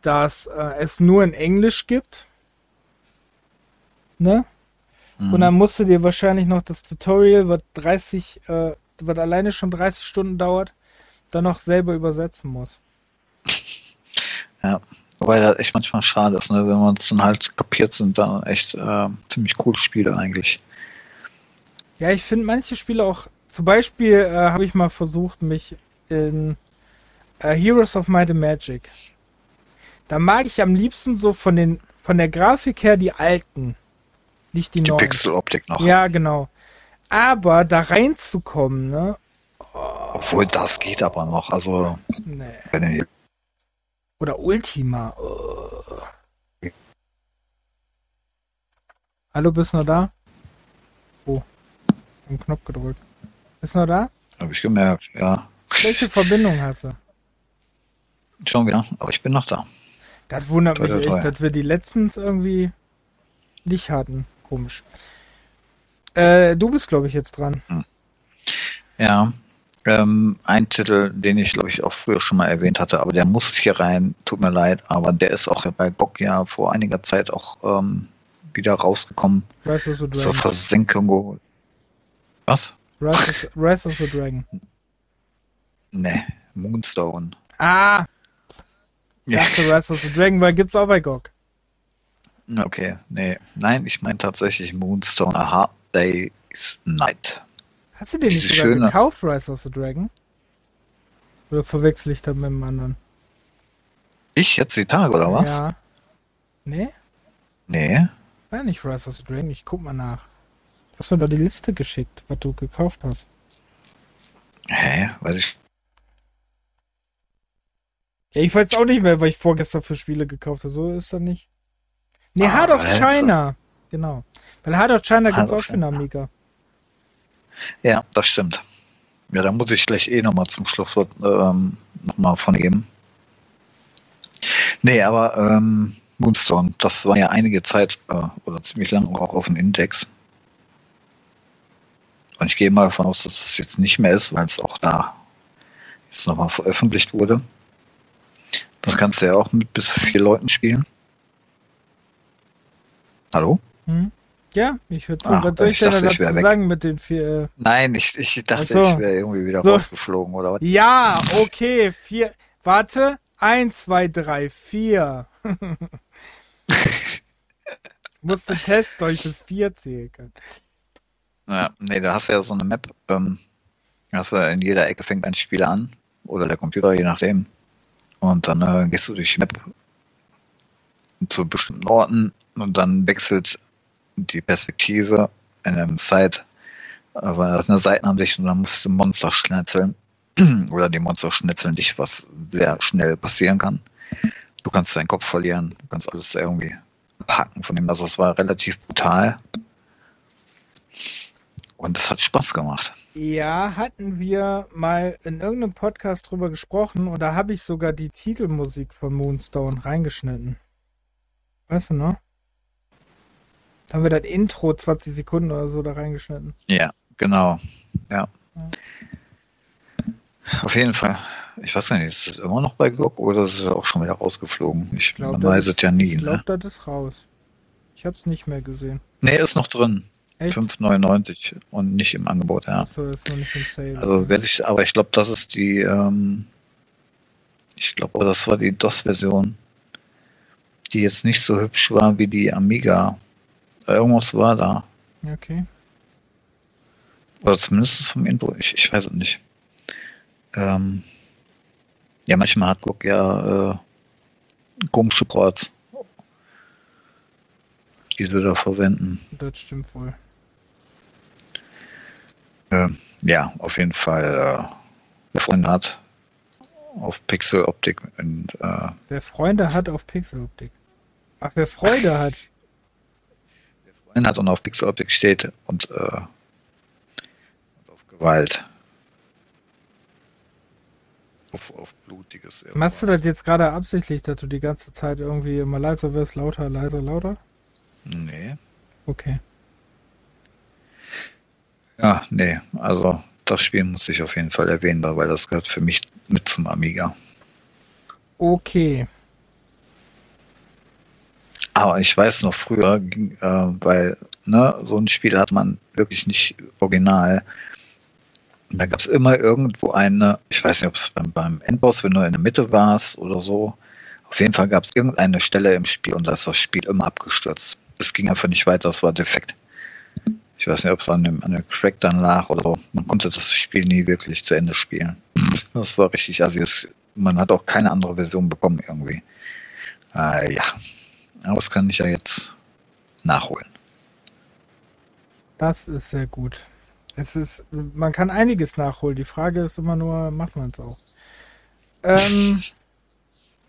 dass äh, es nur in Englisch gibt. Ne? Mhm. Und dann musst du dir wahrscheinlich noch das Tutorial, was 30, äh, was alleine schon 30 Stunden dauert, dann noch selber übersetzen muss. [laughs] Ja, wobei das echt manchmal schade ist, ne? wenn man es dann halt kapiert, sind dann echt äh, ziemlich coole Spiele eigentlich. Ja, ich finde manche Spiele auch, zum Beispiel äh, habe ich mal versucht, mich in äh, Heroes of Might and Magic. Da mag ich am liebsten so von den von der Grafik her die alten, nicht die, Die neuen. Pixeloptik noch. Ja, genau. Aber da reinzukommen, ne? Obwohl das geht aber noch. Also, Nee. wenn ihr Oder Ultima. Oh. Hallo, bist du noch da? Oh. Einen Knopf gedrückt. Bist du noch da? habe ich gemerkt, ja. Welche Verbindung hast du? Schon wieder, aber ich bin noch da. Das wundert Toi, mich toi, echt, toi. dass wir die letztens irgendwie nicht hatten. Komisch. Äh, du bist, glaube ich, jetzt dran. Ja. Ähm, ein Titel, den ich, glaube ich, auch früher schon mal erwähnt hatte, aber der muss hier rein, tut mir leid, aber der ist auch bei GOG ja vor einiger Zeit auch ähm, wieder rausgekommen Rise of the zur Dragon. Versenkung. Was? Rise of, Rise of the Dragon. Ne, Moonstone. Ah, [laughs] ich Ja. dachte Rise of the Dragon, weil gibt's auch bei GOG. Okay, nee. Nein, ich meine tatsächlich Moonstone A Hard Day's Night. Hast du den nicht sogar schöne- gekauft, Rise of the Dragon? Oder verwechsel ich da mit dem anderen? Ich jetzt die Tage, oder was? Ja. Nee? Nee. War nicht Rise of the Dragon. Ich guck mal nach. Du hast mir da die Liste geschickt, was du gekauft hast. Hä? Weiß ich. Ja, ich weiß auch nicht mehr, was ich vorgestern für Spiele gekauft habe. So ist das nicht. Nee, Ah, Heart of China. Genau. Weil Heart of China gibt's auch für den. Amiga. Ja, das stimmt. Ja, da muss ich gleich eh nochmal zum Schlusswort ähm, nochmal von geben. Nee, aber ähm, Moonstone, das war ja einige Zeit äh, oder ziemlich lang auch auf dem Index. Und ich gehe mal davon aus, dass es jetzt nicht mehr ist, weil es auch da jetzt nochmal veröffentlicht wurde. Das kannst du ja auch mit bis vier Leuten spielen. Hallo? Hm? Ja, ich wär dazu weg. sagen mit den vier... Äh... Nein, ich, ich dachte, Ach so. ich wäre irgendwie wieder So. rausgeflogen oder was? Ja, okay. Vier... Warte. Eins, zwei, drei, vier. [laughs] Musste testen, ob ich bis vier zählen kann. Ja, nee, da hast du ja so eine Map, ähm, hast du in jeder Ecke fängt ein Spieler an, oder der Computer, je nachdem. Und dann äh, gehst du durch die Map zu bestimmten Orten und dann wechselt die Perspektive in einem Side, äh, weil das eine Seitenansicht und dann musst du Monster schnetzeln. [clears throat] oder die Monster schnetzeln dich, was sehr schnell passieren kann. Du kannst deinen Kopf verlieren, du kannst alles irgendwie packen von dem. Also es war relativ brutal. Und es hat Spaß gemacht. Ja, hatten wir mal in irgendeinem Podcast drüber gesprochen und da habe ich sogar die Titelmusik von Moonstone reingeschnitten. Weißt du noch? Da haben wir das Intro 20 Sekunden oder so da reingeschnitten. Ja, genau. Ja. Ja. Auf jeden Fall. Ich weiß gar nicht, ist es immer noch bei GOG oder ist es auch schon wieder rausgeflogen? Ich, Ich glaub, man das weiß es ja nie, Ich ne? glaube, das ist raus. Ich habe es nicht mehr gesehen. Nee, ist noch drin. Echt? 5,99 und nicht im Angebot, ja. Achso, ist noch nicht im Sale. Also wer sich, aber ich glaube, das ist die, ähm, ich glaube, das war die DOS-Version, die jetzt nicht so hübsch war wie die Amiga. Irgendwas war da. okay. Oder zumindest vom Intro, ich, ich weiß es nicht. Ähm, ja, manchmal hat GOG ja äh, komische Ports, die sie da verwenden. Das stimmt wohl. Äh, ja, auf jeden Fall, äh, wer Freunde hat, auf Pixel Optik und äh, Wer Freunde hat auf Pixeloptik. Ach, wer Freude hat. Hat und auf Pixel Optik steht und, äh, und auf Gewalt. Auf, auf blutiges. Machst du das jetzt gerade absichtlich, dass du die ganze Zeit irgendwie immer leiser wirst, lauter, leiser, lauter? Nee. Okay. Ja, nee, also das Spiel muss ich auf jeden Fall erwähnen, weil das gehört für mich mit zum Amiga. Okay. Aber ich weiß noch früher, ging, äh, weil ne, so ein Spiel hat man wirklich nicht original. Da gab es immer irgendwo eine, ich weiß nicht, ob es beim, beim Endboss, wenn du in der Mitte warst oder so, auf jeden Fall gab es irgendeine Stelle im Spiel und da ist das Spiel immer abgestürzt. Es ging einfach nicht weiter, es war defekt. Ich weiß nicht, ob es an dem, an dem Crack dann lag oder so. Man konnte das Spiel nie wirklich zu Ende spielen. [laughs] Das war richtig, also es, man hat auch keine andere Version bekommen irgendwie. Äh, ja, aber das kann ich ja jetzt nachholen. Das ist sehr gut. Es ist, man kann einiges nachholen. Die Frage ist immer nur, macht man es auch? Ähm, [laughs]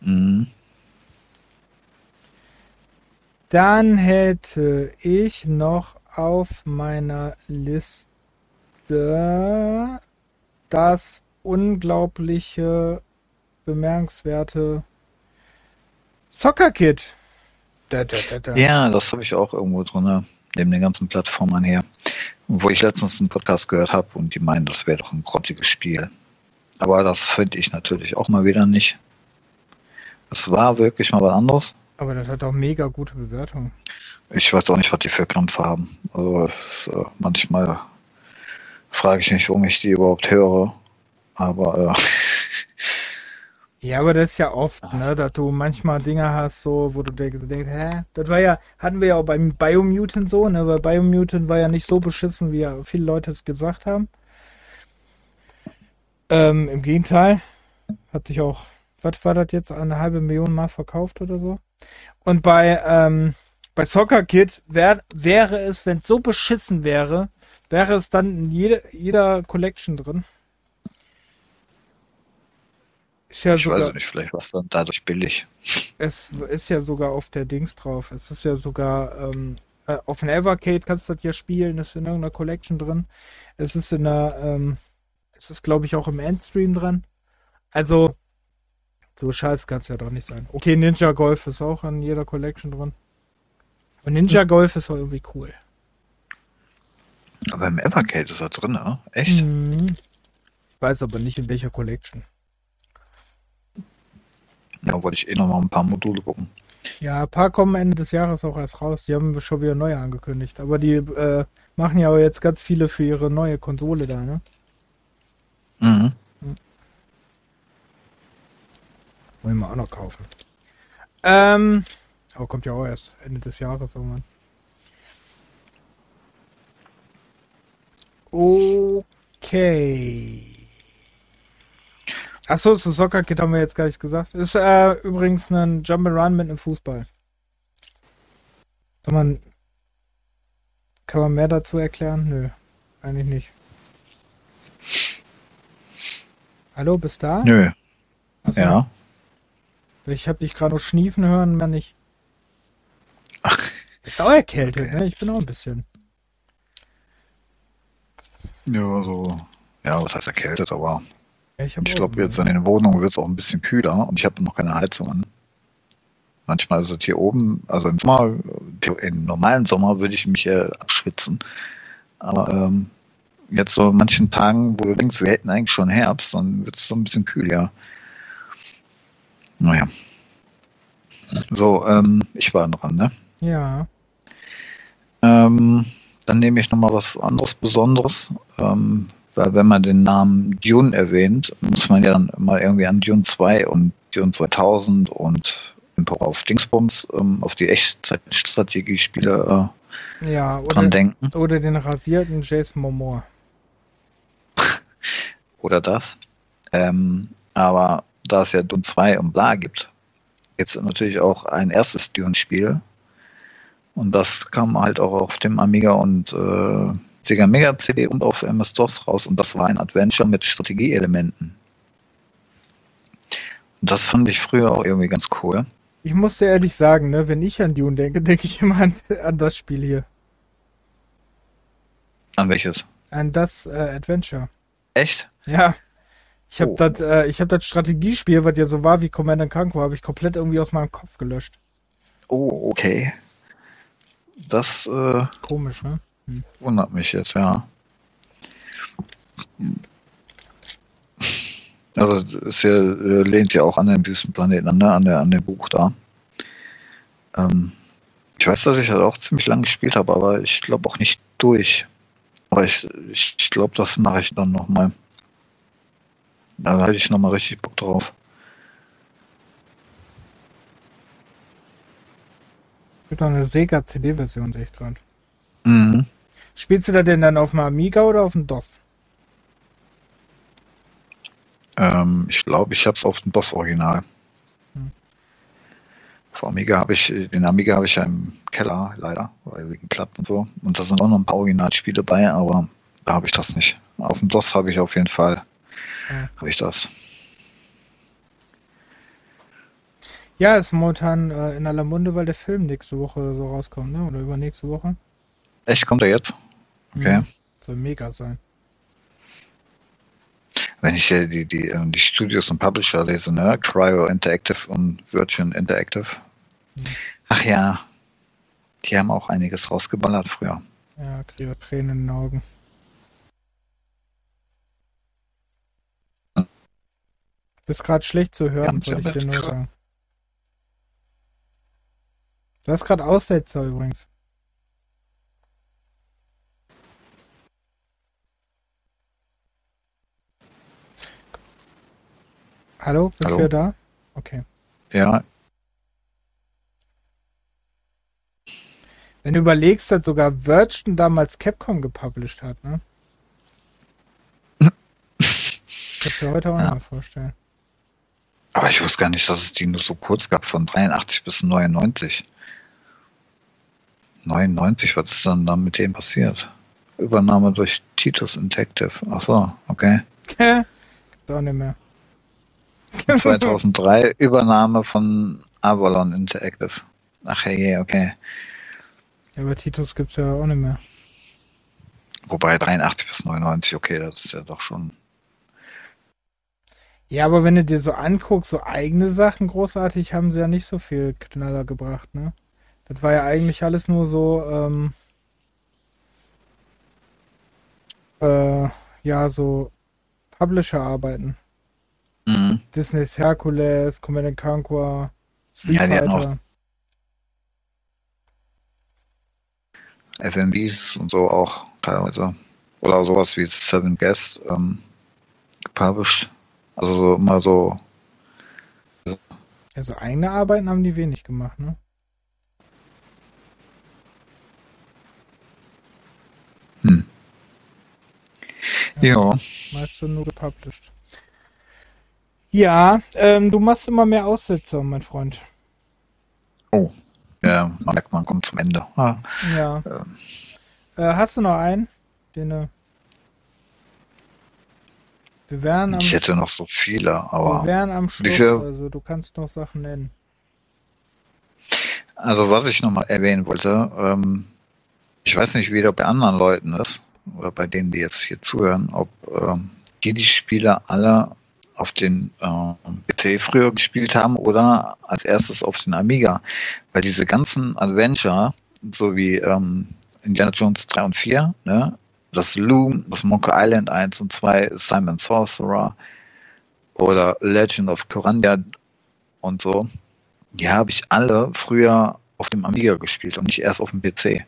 Mhm. dann hätte ich noch auf meiner Liste das unglaubliche, bemerkenswerte Soccer Kit. Da, da, da. Ja, das habe ich auch irgendwo drin, neben den ganzen Plattformen her. Wo ich letztens einen Podcast gehört habe und die meinen, das wäre doch ein grottiges Spiel. Aber das finde ich natürlich auch mal wieder nicht. Es war wirklich mal was anderes. Aber das hat auch mega gute Bewertungen. Ich weiß auch nicht, was die für Krampf haben. Also ist, äh, manchmal frage ich mich, warum ich die überhaupt höre. Aber äh, [laughs] Ja, aber das ist ja oft, ne, dass du manchmal Dinge hast, so, wo du denkst, hä? Das war ja, hatten wir ja auch beim Biomutant so, ne, weil Biomutant war ja nicht so beschissen, wie ja viele Leute es gesagt haben. Ähm, im Gegenteil, hat sich auch, was war das jetzt, eine halbe Million Mal verkauft oder so? Und bei, ähm, bei Soccer Kid wär, wäre es, wenn es so beschissen wäre, wäre es dann in jede, jeder Collection drin. Ist ja ich sogar, weiß nicht, vielleicht war es dann dadurch billig. Es ist ja sogar auf der Dings drauf. Es ist ja sogar ähm, äh, auf dem Evercade kannst du das ja spielen. ist in irgendeiner Collection drin. Es ist in der, ähm, es ist glaube ich auch im Endstream drin. Also so scheiße kann es ja doch nicht sein. Okay, Ninja Golf ist auch in jeder Collection drin. Und Ninja Golf ist auch irgendwie cool. Aber im Evercade ist er drin, ne? Echt? Mhm. Ich weiß aber nicht in welcher Collection. Ja, wollte ich eh noch mal ein paar Module gucken. Ja, ein paar kommen Ende des Jahres auch erst raus. Die haben wir schon wieder neu angekündigt. Aber die äh, machen ja auch jetzt ganz viele für ihre neue Konsole da, ne? Mhm. Hm. Wollen wir auch noch kaufen. Ähm, aber kommt ja auch erst Ende des Jahres irgendwann. Okay. Achso, zu Soccer Kid haben wir jetzt gar nicht gesagt. Ist äh, übrigens ein Jump'n'Run mit einem Fußball. Kann man, kann man mehr dazu erklären? Nö, eigentlich nicht. Hallo, bist da? Nö. Achso. Ja. Ich habe dich gerade noch schniefen hören, mehr nicht. Ach. Ist auch erkältet, okay. ne? Ich bin auch ein bisschen. Ja, so. Ja, was heißt erkältet, aber ich, ich glaube, jetzt in den Wohnungen wird es auch ein bisschen kühler und ich habe noch keine Heizung an. Manchmal ist es hier oben, also im Sommer, im normalen Sommer würde ich mich ja abschwitzen. Aber ähm, jetzt so an manchen Tagen, wo du denkst, wir hätten eigentlich schon Herbst, dann wird es so ein bisschen kühl, ja. Naja. So, ähm, ich war dran, ne? Ja. Ähm, dann nehme ich nochmal was anderes Besonderes. Ähm, weil wenn man den Namen Dune erwähnt, muss man ja dann mal irgendwie an Dune 2 und Dune 2000 und auf Dingsbums, ähm, auf die Echtzeitstrategiespiele äh, ja, oder, dran denken. Oder den rasierten Jason Momoa. [laughs] oder das. Ähm, aber da es ja Dune 2 und bla gibt, jetzt natürlich auch ein erstes Dune-Spiel. Und das kam halt auch auf dem Amiga und äh, Sega Mega CD und auf MS-DOS raus und das war ein Adventure mit Strategieelementen. Und das fand ich früher auch irgendwie ganz cool. Ich muss dir ehrlich sagen, ne, wenn ich an Dune denke, [laughs] denke ich immer an, an das Spiel hier. An welches? An das äh, Adventure. Echt? Ja. Ich habe oh. das äh, ich das Strategiespiel, was ja so war wie Command Conquer, habe ich komplett irgendwie aus meinem Kopf gelöscht. Oh, okay. Das äh, komisch, ne? Wundert mich jetzt, ja. Also es ja, äh, lehnt ja auch an den Wüstenplaneten an, ne? an, der, an dem Buch da. Ähm, ich weiß, dass ich das auch ziemlich lange gespielt habe, aber ich glaube auch nicht durch. Aber ich, ich, ich glaube, das mache ich dann nochmal. Da hätte ich nochmal richtig Bock drauf. Gibt noch eine Sega CD-Version, sehe ich gerade. Mhm. Spielst du da denn dann auf dem Amiga oder auf dem DOS? Ähm, ich glaube, ich habe es auf dem DOS-Original. Hm. Auf Amiga habe ich, den Amiga habe ich ja im Keller, leider, weil wegen Platten und so. Und da sind auch noch ein paar Originalspiele bei, aber da habe ich das nicht. Auf dem DOS habe ich auf jeden Fall, ja. habe ich das. Ja, ist momentan äh, in aller Munde, weil der Film nächste Woche oder so rauskommt, ne? Oder übernächste Woche. Echt, kommt er jetzt? Okay. Mhm. Soll mega sein. Wenn ich hier die, die, ähm, die Studios und Publisher lese, ne? Cryo Interactive und Virgin Interactive. Mhm. Ach ja, die haben auch einiges rausgeballert früher. Ja, kriege Tränen in den Augen. Du bist gerade schlecht zu hören, wollte ich dir nur sagen. Du hast gerade Aussetzer übrigens. Hallo, bist Hallo? du da? Okay. Ja, Wenn du überlegst, dass sogar Virgin damals Capcom gepublished hat, ne? [laughs] Kannst du heute auch Ja. noch mal vorstellen. aber ich wusste gar nicht, dass es die nur so kurz gab, von 83 bis 99. 99, was ist dann dann mit dem passiert? Übernahme durch Titus Interactive. Ach so, okay. [laughs] Gibt's auch nicht mehr. [laughs] 2003 Übernahme von Avalon Interactive. Ach hey, okay. Ja, aber Titus gibt's ja auch nicht mehr. Wobei 83 bis 99, okay, das ist ja doch schon. Ja, aber wenn du dir so anguckst, so eigene Sachen großartig haben sie ja nicht so viel Knaller gebracht, ne? Das war ja eigentlich alles nur so, ähm, äh, ja, so Publisher-Arbeiten. Mhm. Disney's Hercules, Command Conquer, Street Ja, Fighter. FMVs und so auch teilweise. Oder sowas wie Seven Guest ähm, gepublished. Also so immer so. Also eigene Arbeiten haben die wenig gemacht, ne? Hm. Ja. Meist nur gepublished. Ja, ähm, du machst immer mehr Aussetzer, mein Freund. Oh. Ja, man merkt, man kommt zum Ende. Ah, Ja. ähm, Äh, hast du noch einen? Den, äh, wir wären am, ich hätte noch so viele, wir aber. wären am Schluss, viel? also du kannst noch Sachen nennen. Also was ich nochmal erwähnen wollte, ähm, ich weiß nicht, wie das bei anderen Leuten ist, oder bei denen, die jetzt hier zuhören, ob ähm, die die Spiele alle auf den äh, PC früher gespielt haben oder als erstes auf den Amiga. Weil diese ganzen Adventure, so wie ähm, Indiana Jones 3 und 4, ne, das Loom, das Monkey Island 1 und 2, Simon Sorcerer oder Legend of Corandia und so, die habe ich alle früher auf dem Amiga gespielt und nicht erst auf dem PC.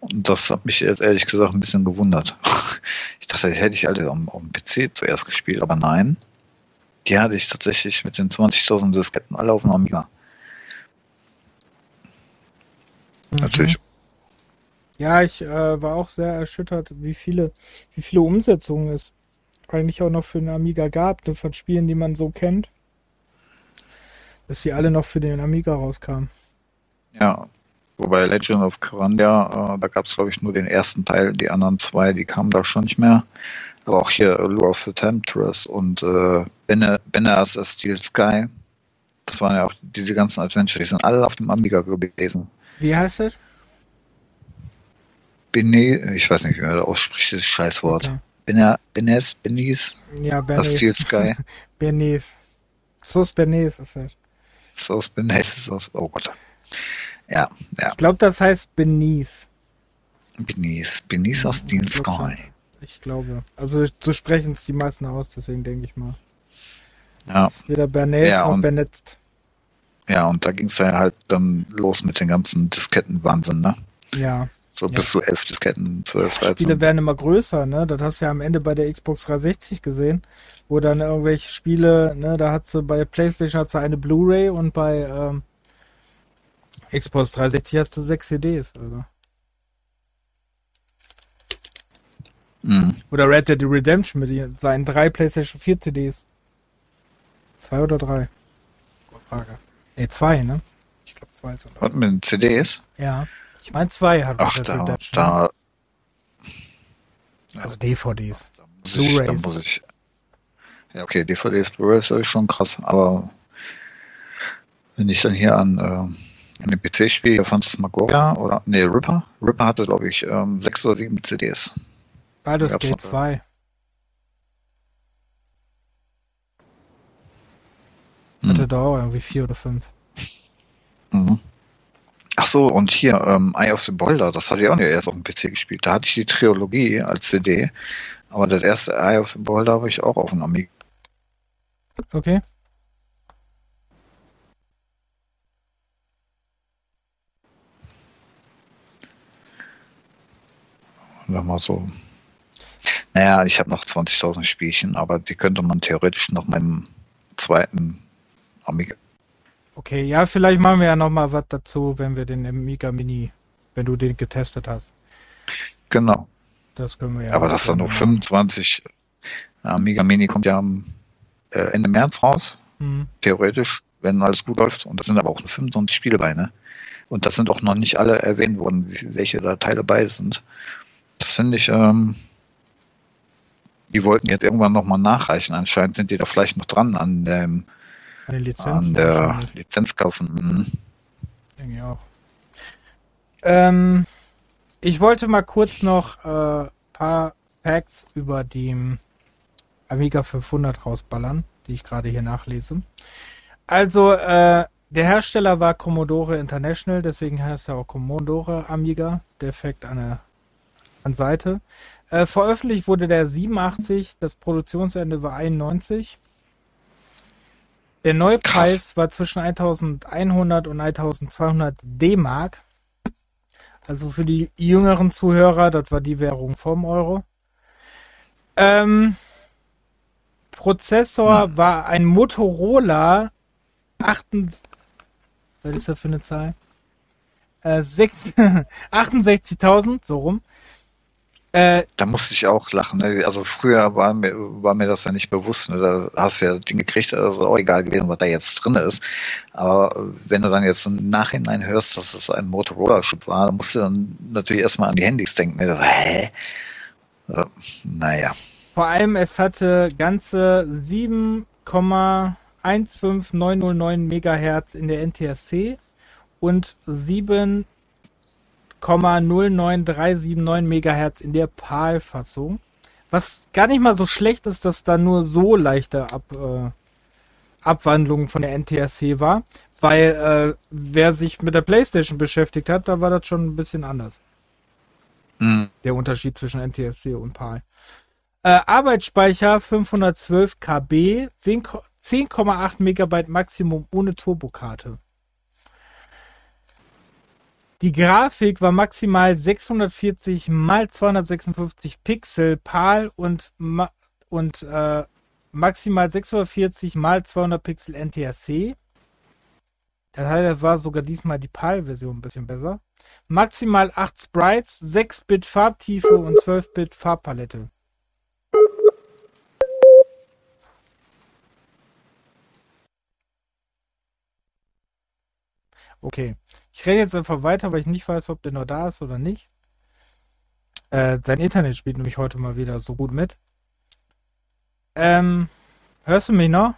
Und das hat mich jetzt ehrlich gesagt ein bisschen gewundert. [laughs] Ich dachte, das hätte ich alle auf, auf dem PC zuerst gespielt, aber nein. Die hatte ich tatsächlich mit den 20.000 Disketten alle auf dem Amiga. Mhm. Natürlich. Ja, ich äh, war auch sehr erschüttert, wie viele, wie viele Umsetzungen es eigentlich auch noch für den Amiga gab, ne, von Spielen, die man so kennt. Dass sie alle noch für den Amiga rauskamen. Ja. Wobei Legend of Corandia, äh, da gab es glaube ich nur den ersten Teil, die anderen zwei, die kamen da schon nicht mehr. Aber auch hier Lure of the Temptress und äh, Bene- Benas a Steel Sky, das waren ja auch diese ganzen Adventure, die sind alle auf dem Amiga gewesen. Wie heißt das? Bene, ich weiß nicht, wie man das ausspricht, dieses Scheißwort. Okay. Bene, Benes, Benis, Ja, a Steel. Sky, Bernays. Sus Bernays ist das. Sauce Benes, Sauce, oh Gott. Ja, ja, Ich glaube, das heißt Benis. Benis, Benis a Steel. Sky. Ich glaube. Also so sprechen es die meisten aus, deswegen denke ich mal. Ja, weder Bernays Ja, noch und- Benetzt. ja, und da ging es ja halt dann los mit den ganzen Diskettenwahnsinn, ne? Ja. So Ja. bis zu elf Disketten, zwölf, Spiele dreizehn. werden immer größer, ne? Das hast du ja am Ende bei der Xbox 360 gesehen, wo dann irgendwelche Spiele, ne, da hat sie bei PlayStation hat sie eine Blu-ray und bei ähm, Xbox 360 hast du sechs CDs, also. Mhm. Oder Red Dead Redemption mit seinen drei PlayStation 4 CDs. Zwei oder drei? Gute Frage. Ne, zwei, ne? Ich glaube zwei sind Und mit den CDs? Ja. Ich meine zwei hat Ach, Red Dead da, Redemption. da, Also DVDs. muss ich, da Blu-rays. muss ich. Ja, okay, DVDs, Blu-rays ist schon krass, aber wenn ich dann hier an, äh, an den PC spiele, Phantasma Magoria oder, nee, Ripper. Ripper hatte, glaube ich, ähm, sechs oder sieben CDs. Baldur's Gate noch- 2. Hm. Hatte da auch irgendwie vier oder fünf. Mhm. Ach so, und hier, ähm, Eye of the Boulder, das hatte ich auch nicht erst auf dem PC gespielt. Da hatte ich die Trilogie als CD, aber das erste Eye of the Boulder habe ich auch auf dem Amiga. Okay. Sag mal so. Naja, ich habe noch 20.000 Spielchen, aber die könnte man theoretisch noch meinem zweiten Amiga. Okay, ja, vielleicht machen wir ja noch mal was dazu, wenn wir den Amiga Mini, wenn du den getestet hast. Genau. Das können wir ja. Aber das ist dann nur 25. Amiga Mini kommt ja am äh, Ende März raus, Mhm. theoretisch, wenn alles gut läuft. Und das sind aber auch nur 25 Spiele bei, ne? Und das sind auch noch nicht alle erwähnt worden, welche da Teile bei sind. Das finde ich, ähm, die wollten jetzt irgendwann nochmal nachreichen. Anscheinend sind die da vielleicht noch dran an dem, An den Lizenzen. an der. Lizenz kaufen. Mhm. Denke ich auch. Ähm, ich wollte mal kurz noch äh, paar Facts über die Amiga 500 rausballern, die ich gerade hier nachlese. Also, äh, der Hersteller war Commodore International, deswegen heißt er auch Commodore Amiga, defekt an der an Seite. Äh, veröffentlicht wurde der 87, das Produktionsende war 91. Der Neupreis war zwischen 1100 und 1200 D-Mark. Also für die jüngeren Zuhörer, das war die Währung vom Euro. Ähm, Prozessor war ein Motorola 68, was ist das für eine Zahl? Äh, sechs- [laughs] 68.000, so rum. Äh, Da musste ich auch lachen. Ne? Also früher war mir, war mir das ja nicht bewusst. Ne? Da hast du ja Dinge gekriegt, also auch egal gewesen, was da jetzt drin ist. Aber wenn du dann jetzt im Nachhinein hörst, dass es ein Motorola-Chip war, dann musst du dann natürlich erstmal an die Handys denken. Ne? Das, hä? Äh, naja. Vor allem, es hatte ganze 7,15909 Megahertz in der NTSC und 7,09379 Megahertz in der PAL-Fassung. Was gar nicht mal so schlecht ist, dass da nur so leichte Ab, äh, Abwandlungen von der NTSC war, weil äh, wer sich mit der PlayStation beschäftigt hat, da war das schon ein bisschen anders Hm. der Unterschied zwischen NTSC und PAL. Äh, Arbeitsspeicher 512 KB, 10 Ko- 10,8 Megabyte Maximum ohne Turbokarte. Die Grafik war maximal 640 mal 256 Pixel PAL und, ma und äh, maximal 640 mal 200 Pixel NTSC. Das war sogar diesmal die PAL-Version ein bisschen besser. Maximal 8 Sprites, 6-Bit Farbtiefe und 12-Bit Farbpalette. Okay. Ich rede jetzt einfach weiter, weil ich nicht weiß, ob der noch da ist oder nicht. Äh, sein Internet spielt nämlich heute mal wieder so gut mit. Ähm, hörst du mich noch?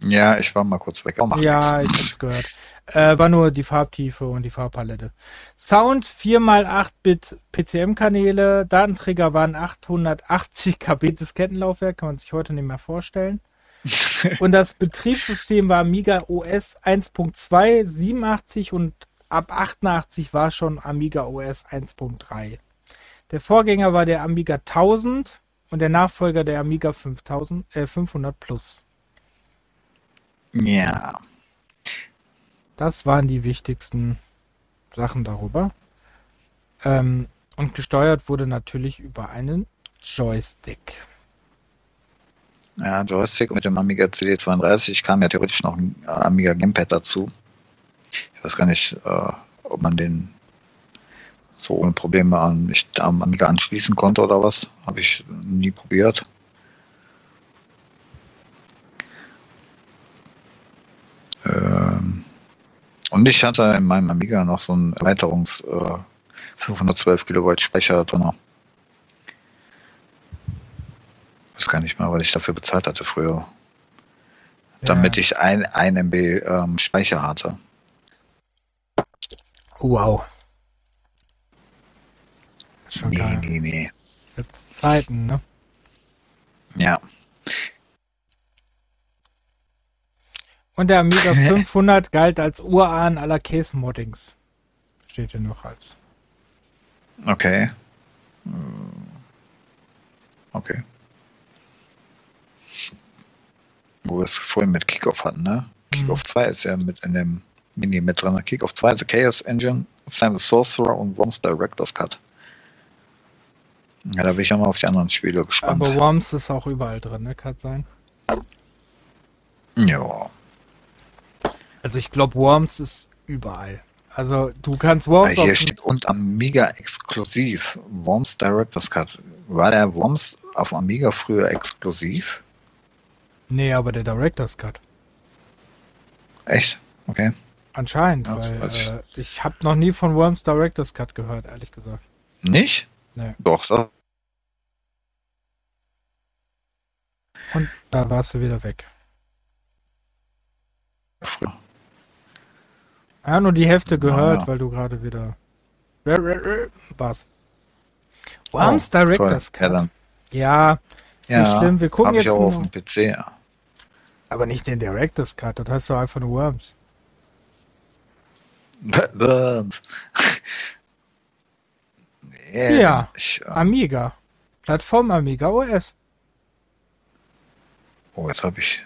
Ja, ich war mal kurz weg. Oh, Ja, nix. ich hab's gehört. Äh, war nur die Farbtiefe und die Farbpalette. Sound 4x8-Bit PCM-Kanäle. Datenträger waren 880 KB Diskettenlaufwerk, kann man sich heute nicht mehr vorstellen. [laughs] Und das Betriebssystem war Amiga OS 1.2, 87 und ab 88 war schon Amiga OS 1.3. Der Vorgänger war der Amiga 1000 und der Nachfolger der Amiga 5000, äh, 500 Plus. Ja. Das waren die wichtigsten Sachen darüber. Ähm, und gesteuert wurde natürlich über einen Joystick. Ja, Joystick mit dem Amiga CD32 kam ja theoretisch noch ein äh, Amiga Gamepad dazu. Ich weiß gar nicht, äh, ob man den so ohne Probleme an, ich, am Amiga anschließen konnte oder was. Habe ich nie probiert. Ähm, und ich hatte in meinem Amiga noch so einen Erweiterungs äh, 512 Kilovolt Speicher drin. Ich weiß gar nicht mal, was ich dafür bezahlt hatte früher. Damit Ja. ich ein, ein MB ähm, Speicher hatte. Wow. Ist schon Nee, geil. nee, nee. Jetzt Zeiten, ne? Ja. Und der Amiga [laughs] 500 galt als Urahn aller Case-Moddings. Steht hier noch als. Okay. Hm. Okay. Wo wir es vorhin mit Kickoff hatten, ne? Kickoff 2 ist ja mit in dem Mini mit drin. Kickoff 2 ist The Chaos Engine, Sam the Sorcerer und Worms Director's Cut. Ja, da bin ich ja mal auf die anderen Spiele gespannt. Aber Worms ist auch überall drin, ne? Kann sein. Ja. Also ich glaube, Worms ist überall. Also du kannst Worms Ja, hier steht und Amiga exklusiv. Worms Director's Cut. War der Worms auf Amiga früher exklusiv? Nee, aber der Director's Cut. Echt? Okay. Anscheinend, Ja, das weil äh, ich habe noch nie von Worms Director's Cut gehört, ehrlich gesagt. Nicht? Nee. Doch, das Und da warst du wieder weg. früher. Ja, nur die Hälfte gehört, ja. weil du gerade wieder warst. Worms Director's Oh, toll. Ja, Cut. dann, Ja, ist nicht ja schlimm. Wir gucken hab ich jetzt auch auf nur, dem PC. Ja. Aber nicht den Director's Cut. Das heißt doch einfach nur Worms. Worms. [laughs] yeah, Ja. Äh, Amiga. Plattform Amiga OS. oh, jetzt habe ich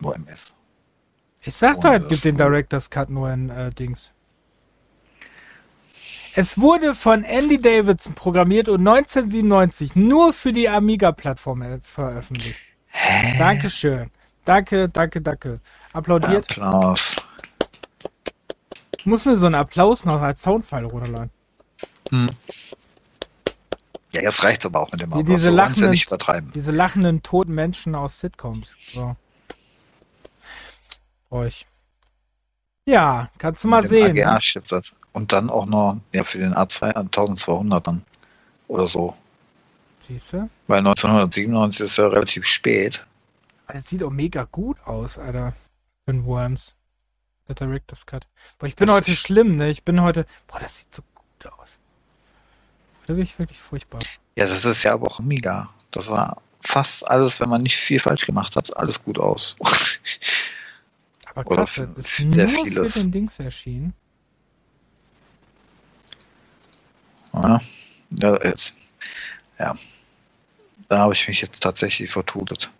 nur MS. Ich sag doch, es gibt den. Director's Cut nur in äh, Dings. Es wurde von Andy Davidson programmiert und 1997 nur für die Amiga-Plattform äh, veröffentlicht. Hä? Dankeschön. Danke, danke, danke. Applaudiert. Applaus. Ich muss mir so einen Applaus noch als Soundfile runterladen. Hm. Ja, jetzt reicht's aber auch mit dem Wie Applaus. diese So ja lachenden- nicht übertreiben. Diese lachenden toten Menschen aus Sitcoms. So. Euch. Ja, kannst du mal Mit sehen. AGA Ne? Und dann auch noch ja, für den A2 1200 dann. Oder so. Siehst du? Weil 1997 ist ja relativ spät. Das sieht auch mega gut aus, Alter. Für den Worms. Der Director's Cut. Boah, ich bin Das heute schlimm, ne? Ich bin heute. Boah, das sieht so gut aus. Da bin ich wirklich furchtbar. Ja, das ist ja aber auch Amiga. Das sah fast alles, wenn man nicht viel falsch gemacht hat, alles gut aus. [laughs] Aber krass, für- das ist sehr nur für vieles. den Dings erschienen. ja, ja, jetzt. Ja. Da habe ich mich jetzt tatsächlich vertutet.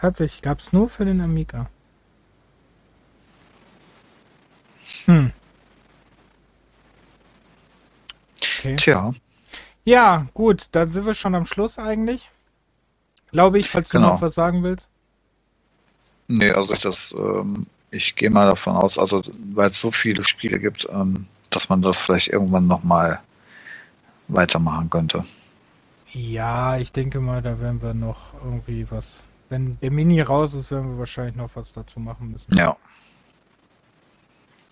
Tatsächlich, gab's nur für den Amiga. Hm. Okay. Tja, Ja, gut, dann sind wir schon am Schluss eigentlich. Glaube ich, falls du Genau. noch was sagen willst. nee, also ich das, ähm, ich gehe mal davon aus, also weil es so viele Spiele gibt, ähm, dass man das vielleicht irgendwann nochmal weitermachen könnte. Ja, ich denke mal, da werden wir noch irgendwie was. Wenn der Mini raus ist, werden wir wahrscheinlich noch was dazu machen müssen. Ja.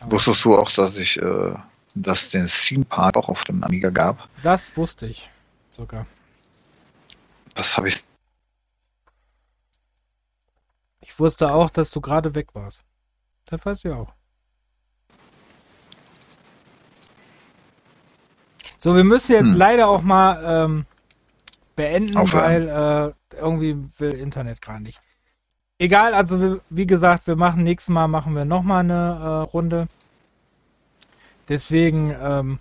Aber Wusstest du auch, dass ich, äh, dass den Theme Park auch auf dem Amiga gab? das wusste ich sogar. Das habe ich. Ich wusste auch, dass du gerade weg warst. Das weiß ich auch. So, wir müssen jetzt Hm. leider auch mal ähm, beenden, Aufhören. weil äh, irgendwie will Internet gerade nicht. Egal, also wie gesagt, wir machen nächstes Mal machen wir noch mal eine äh, Runde. Deswegen ähm,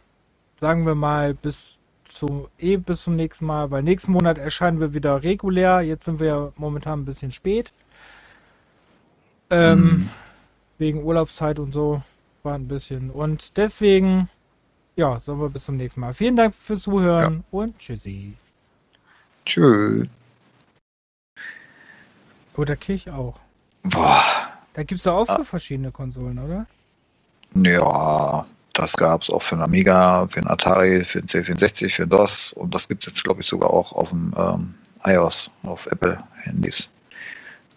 sagen wir mal bis zu eh bis zum nächsten Mal, weil nächsten Monat erscheinen wir wieder regulär. Jetzt sind wir ja momentan ein bisschen spät. Ähm, Hm. wegen Urlaubszeit und so war ein bisschen. Und deswegen, ja, sagen wir bis zum nächsten Mal. Vielen Dank fürs Zuhören und tschüssi. Tschüss. Oder Kirch auch. Boah. Da gibt's ja auch Ah. für verschiedene Konsolen, oder? Ja, das gab's auch für den Amiga, für den Atari, für den C64, für DOS und das gibt's jetzt, glaube ich, sogar auch auf dem ähm, iOS, auf Apple-Handys,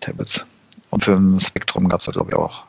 Tablets. Und für den Spectrum gab's da, glaube ich, auch.